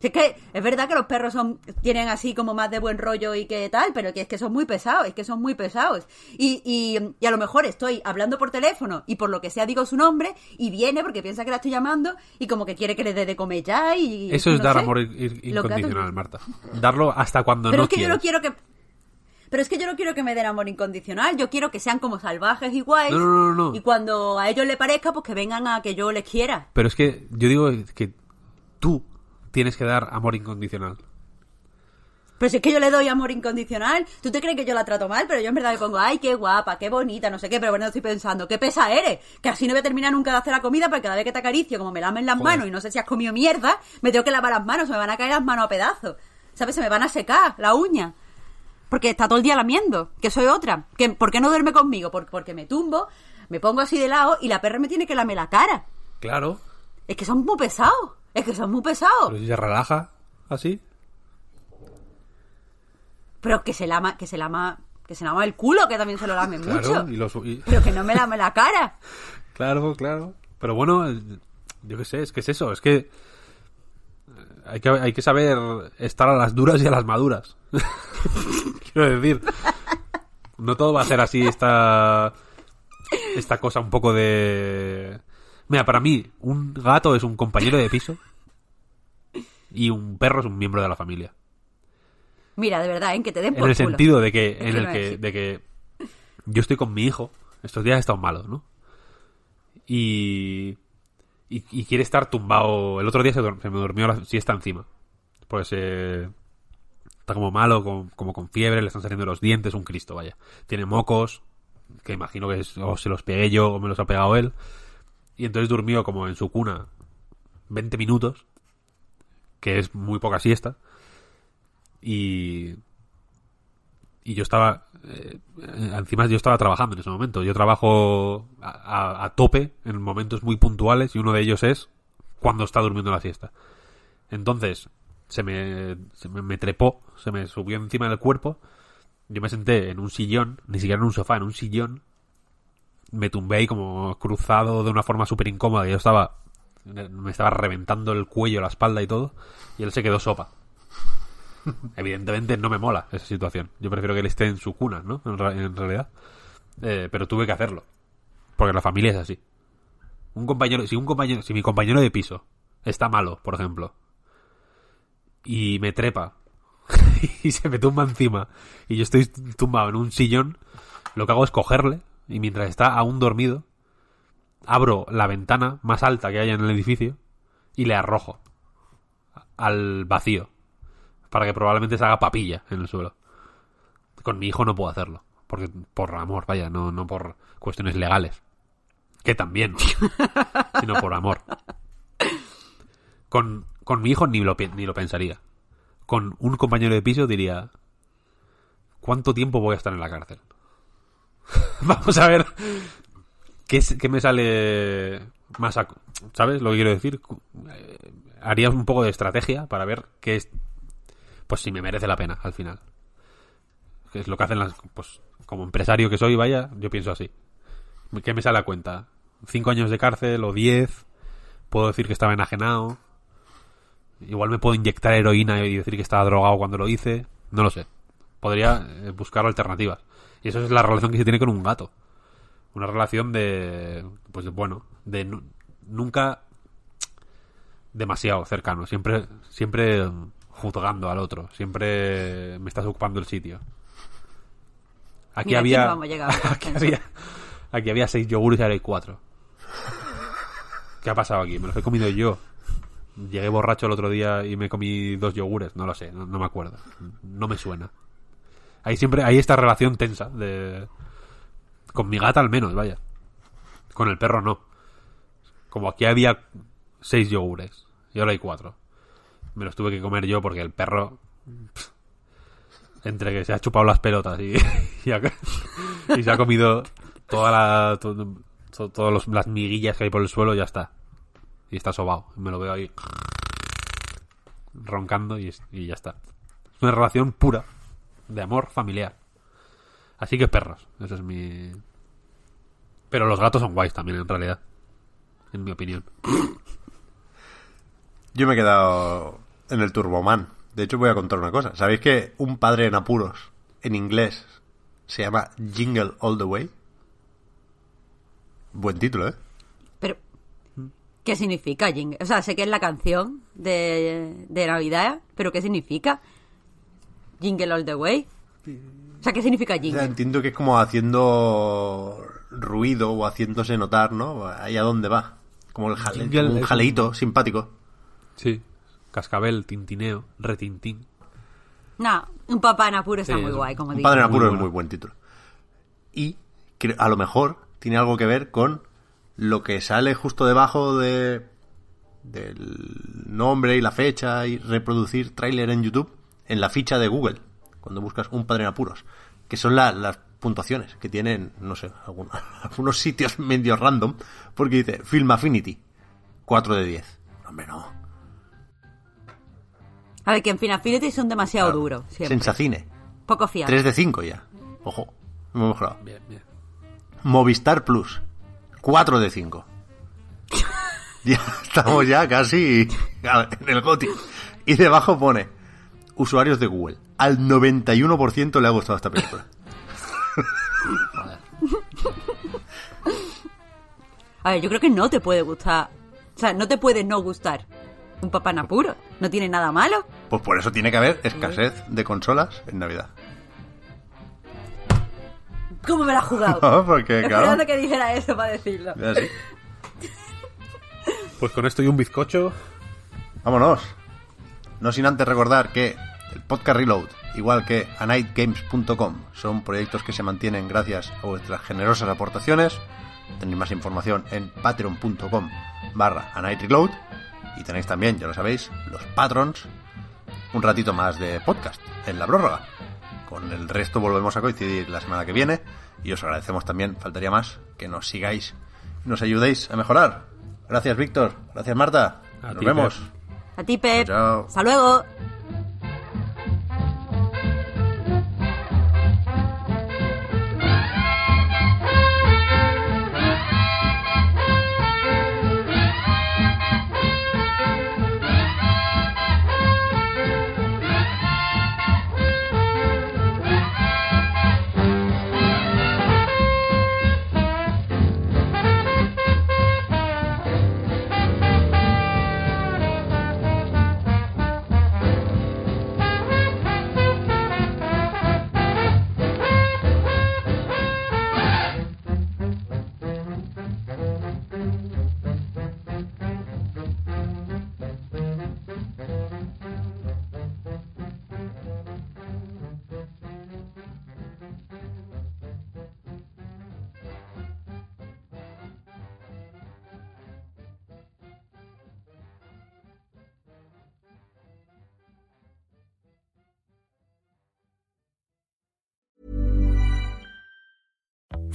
Si Es que es verdad que los perros son tienen así como más de buen rollo y que tal, pero que es que son muy pesados, es que son muy pesados. Y, y, y a lo mejor estoy hablando por teléfono y por lo que sea digo su nombre y viene porque piensa que la estoy llamando y como que quiere que le dé de comer ya y... Eso es dar sé. amor incondicional, Marta. Darlo hasta cuando Pero no es que yo no quiero que... Pero es que yo no quiero que me den amor incondicional, yo quiero que sean como salvajes y guays. No, no, no, no. Y cuando a ellos les parezca, pues que vengan a que yo les quiera. Pero es que yo digo que tú tienes que dar amor incondicional. Pero si es que yo le doy amor incondicional, ¿tú te crees que yo la trato mal? Pero yo en verdad me pongo, ay, qué guapa, qué bonita, no sé qué, pero bueno, estoy pensando, qué pesa eres, que así no voy a terminar nunca de hacer la comida, porque cada vez que te acaricio, como me lamen las Joder. manos y no sé si has comido mierda, me tengo que lavar las manos, o me van a caer las manos a pedazos. ¿Sabes? Se me van a secar la uña. Porque está todo el día lamiendo, que soy otra. Que, ¿Por qué no duerme conmigo? Porque, porque me tumbo, me pongo así de lado y la perra me tiene que lamer la cara. Claro. Es que son muy pesados. Es que son muy pesados. Pero si se relaja así. Pero que se lama, que se lama, que se lama el culo, que también se lo lame Claro. mucho. Y los, y- Pero que no me lame la cara. Claro, claro. Pero bueno, eh, yo qué sé, es que es eso, es que hay que, hay que saber estar a las duras y a las maduras. Quiero decir, no todo va a ser así esta, esta cosa un poco de... Mira, para mí, un gato es un compañero de piso y un perro es un miembro de la familia. Mira, de verdad, en que te den por En el culo. sentido de que, en el que, de que yo estoy con mi hijo, estos días he estado malo, ¿no? Y, y, quiere estar tumbado. El otro día se me durmió la siesta encima. Pues eh, está como malo, con- como con fiebre, le están saliendo los dientes, un Cristo, vaya. Tiene mocos, que imagino que es- o se los pegué yo o me los ha pegado él. Y entonces durmió como en su cuna 20 minutos, que es muy poca siesta. Y, y yo estaba eh, encima yo estaba trabajando en ese momento. Yo trabajo a, tope en momentos muy puntuales y uno de ellos es cuando está durmiendo la siesta. Entonces se me, se me, me trepó se me subió encima del cuerpo. Yo me senté en un sillón ni siquiera en un sofá en un sillón. Me tumbé ahí como cruzado de una forma súper incómoda yo estaba me estaba reventando el cuello la espalda y todo y él se quedó sopa Evidentemente no me mola esa situación. Yo prefiero que él esté en su cuna, ¿no? En, en realidad. Eh, pero tuve que hacerlo. Porque la familia es así. Un compañero, si un compañero, si mi compañero de piso está malo, por ejemplo, y me trepa y se me tumba encima y yo estoy tumbado en un sillón, lo que hago es cogerle y mientras está aún dormido, abro la ventana más alta que haya en el edificio y le arrojo al vacío para que probablemente se haga papilla en el suelo. Con mi hijo no puedo hacerlo, porque por amor, vaya, no, no por cuestiones legales, que también, sino por amor. Con, con mi hijo ni lo, ni lo pensaría. Con un compañero de piso diría, ¿cuánto tiempo voy a estar en la cárcel? Vamos a ver qué, qué me sale más... a- ¿Sabes lo que quiero decir? Eh, Haría un poco de estrategia para ver qué es pues si me merece la pena al final. Que es lo que hacen las, pues como empresario que soy, vaya, yo pienso así. ¿Qué me sale a cuenta? ¿Cinco años de cárcel o diez? ¿Puedo decir que estaba enajenado? Igual me puedo inyectar heroína y decir que estaba drogado cuando lo hice. No lo sé. Podría eh, buscar alternativas. Y eso es la relación que se tiene con un gato. Una relación de, pues bueno, de nu- nunca demasiado cercano. Siempre, siempre juzgando al otro. Siempre me estás ocupando el sitio. Aquí Mira, había, aquí había, aquí había seis yogures y ahora hay cuatro. ¿Qué ha pasado aquí? Me los he comido yo. Llegué borracho el otro día y me comí dos yogures. No lo sé, no, no me acuerdo. No me suena. Hay siempre, hay esta relación tensa de, con mi gata al menos, vaya. Con el perro no. como aquí había seis yogures y ahora hay cuatro. Me los tuve que comer yo porque el perro entre que se ha chupado las pelotas y, y, se ha comido toda la to- to- todas las miguillas que hay por el suelo ya está. Y está sobado me lo veo ahí roncando y, y ya está. Es una relación pura de amor familiar. Así que perros eso es mi pero los gatos son guays también en realidad en mi opinión Yo me he quedado en el Turboman. De hecho, voy a contar una cosa. ¿Sabéis que un padre en apuros en inglés se llama Jingle All the Way? Buen título, ¿eh? Pero, ¿qué significa Jingle? O sea, sé que es la canción de, de Navidad, pero ¿qué significa? Jingle All the Way. O sea, ¿qué significa O sea, Jingle? entiendo que es como haciendo ruido o haciéndose notar, ¿no? Ahí a dónde va. Como el jale- Jingle como un jaleíto simpático. Sí. Cascabel tintineo retintín. No, un papá en apuro está Sí, muy es guay, como Un digo. padre en Muy apuro es muy buen título. Y a lo mejor tiene algo que ver con lo que sale justo debajo de del nombre y la fecha y reproducir tráiler en YouTube en la ficha de Google cuando buscas un padre en apuros que son la- las puntuaciones que tienen no sé algún- algunos sitios medio random porque dice Film Affinity 4 de 10 hombre no A ver, que en Final Affinity son demasiado Claro. duros, siempre. Sensacine Poco fiables. 3 de 5 ya ojo me he mejorado bien bien Movistar Plus. 4 de 5. Ya estamos ya casi en el GOTI. Y debajo pone usuarios de Google. Al 91% le ha gustado esta película. A ver, yo creo que no te puede gustar. O sea, no te puede no gustar. Un papá en apuro. No tiene nada malo. Pues por eso tiene que haber escasez de consolas en Navidad. ¿Cómo me la has jugado? No, porque claro. Esperando que dijera eso para decirlo. ya sí. pues con esto y un bizcocho Vámonos. No sin antes recordar que el podcast Reload, igual que anightgames.com, son proyectos que se mantienen gracias a vuestras generosas aportaciones. Tenéis más información en patreon.com barra anightreload. Y tenéis también, ya lo sabéis, los patrons. Un ratito más de podcast en la prórroga. Con el resto volvemos a coincidir la semana que viene. Y os agradecemos también, faltaría más, que nos sigáis y nos ayudéis a mejorar. Gracias, Víctor. Gracias, Marta. A Nos ti, vemos. Pep. A ti, Pep. Chao. Hasta luego.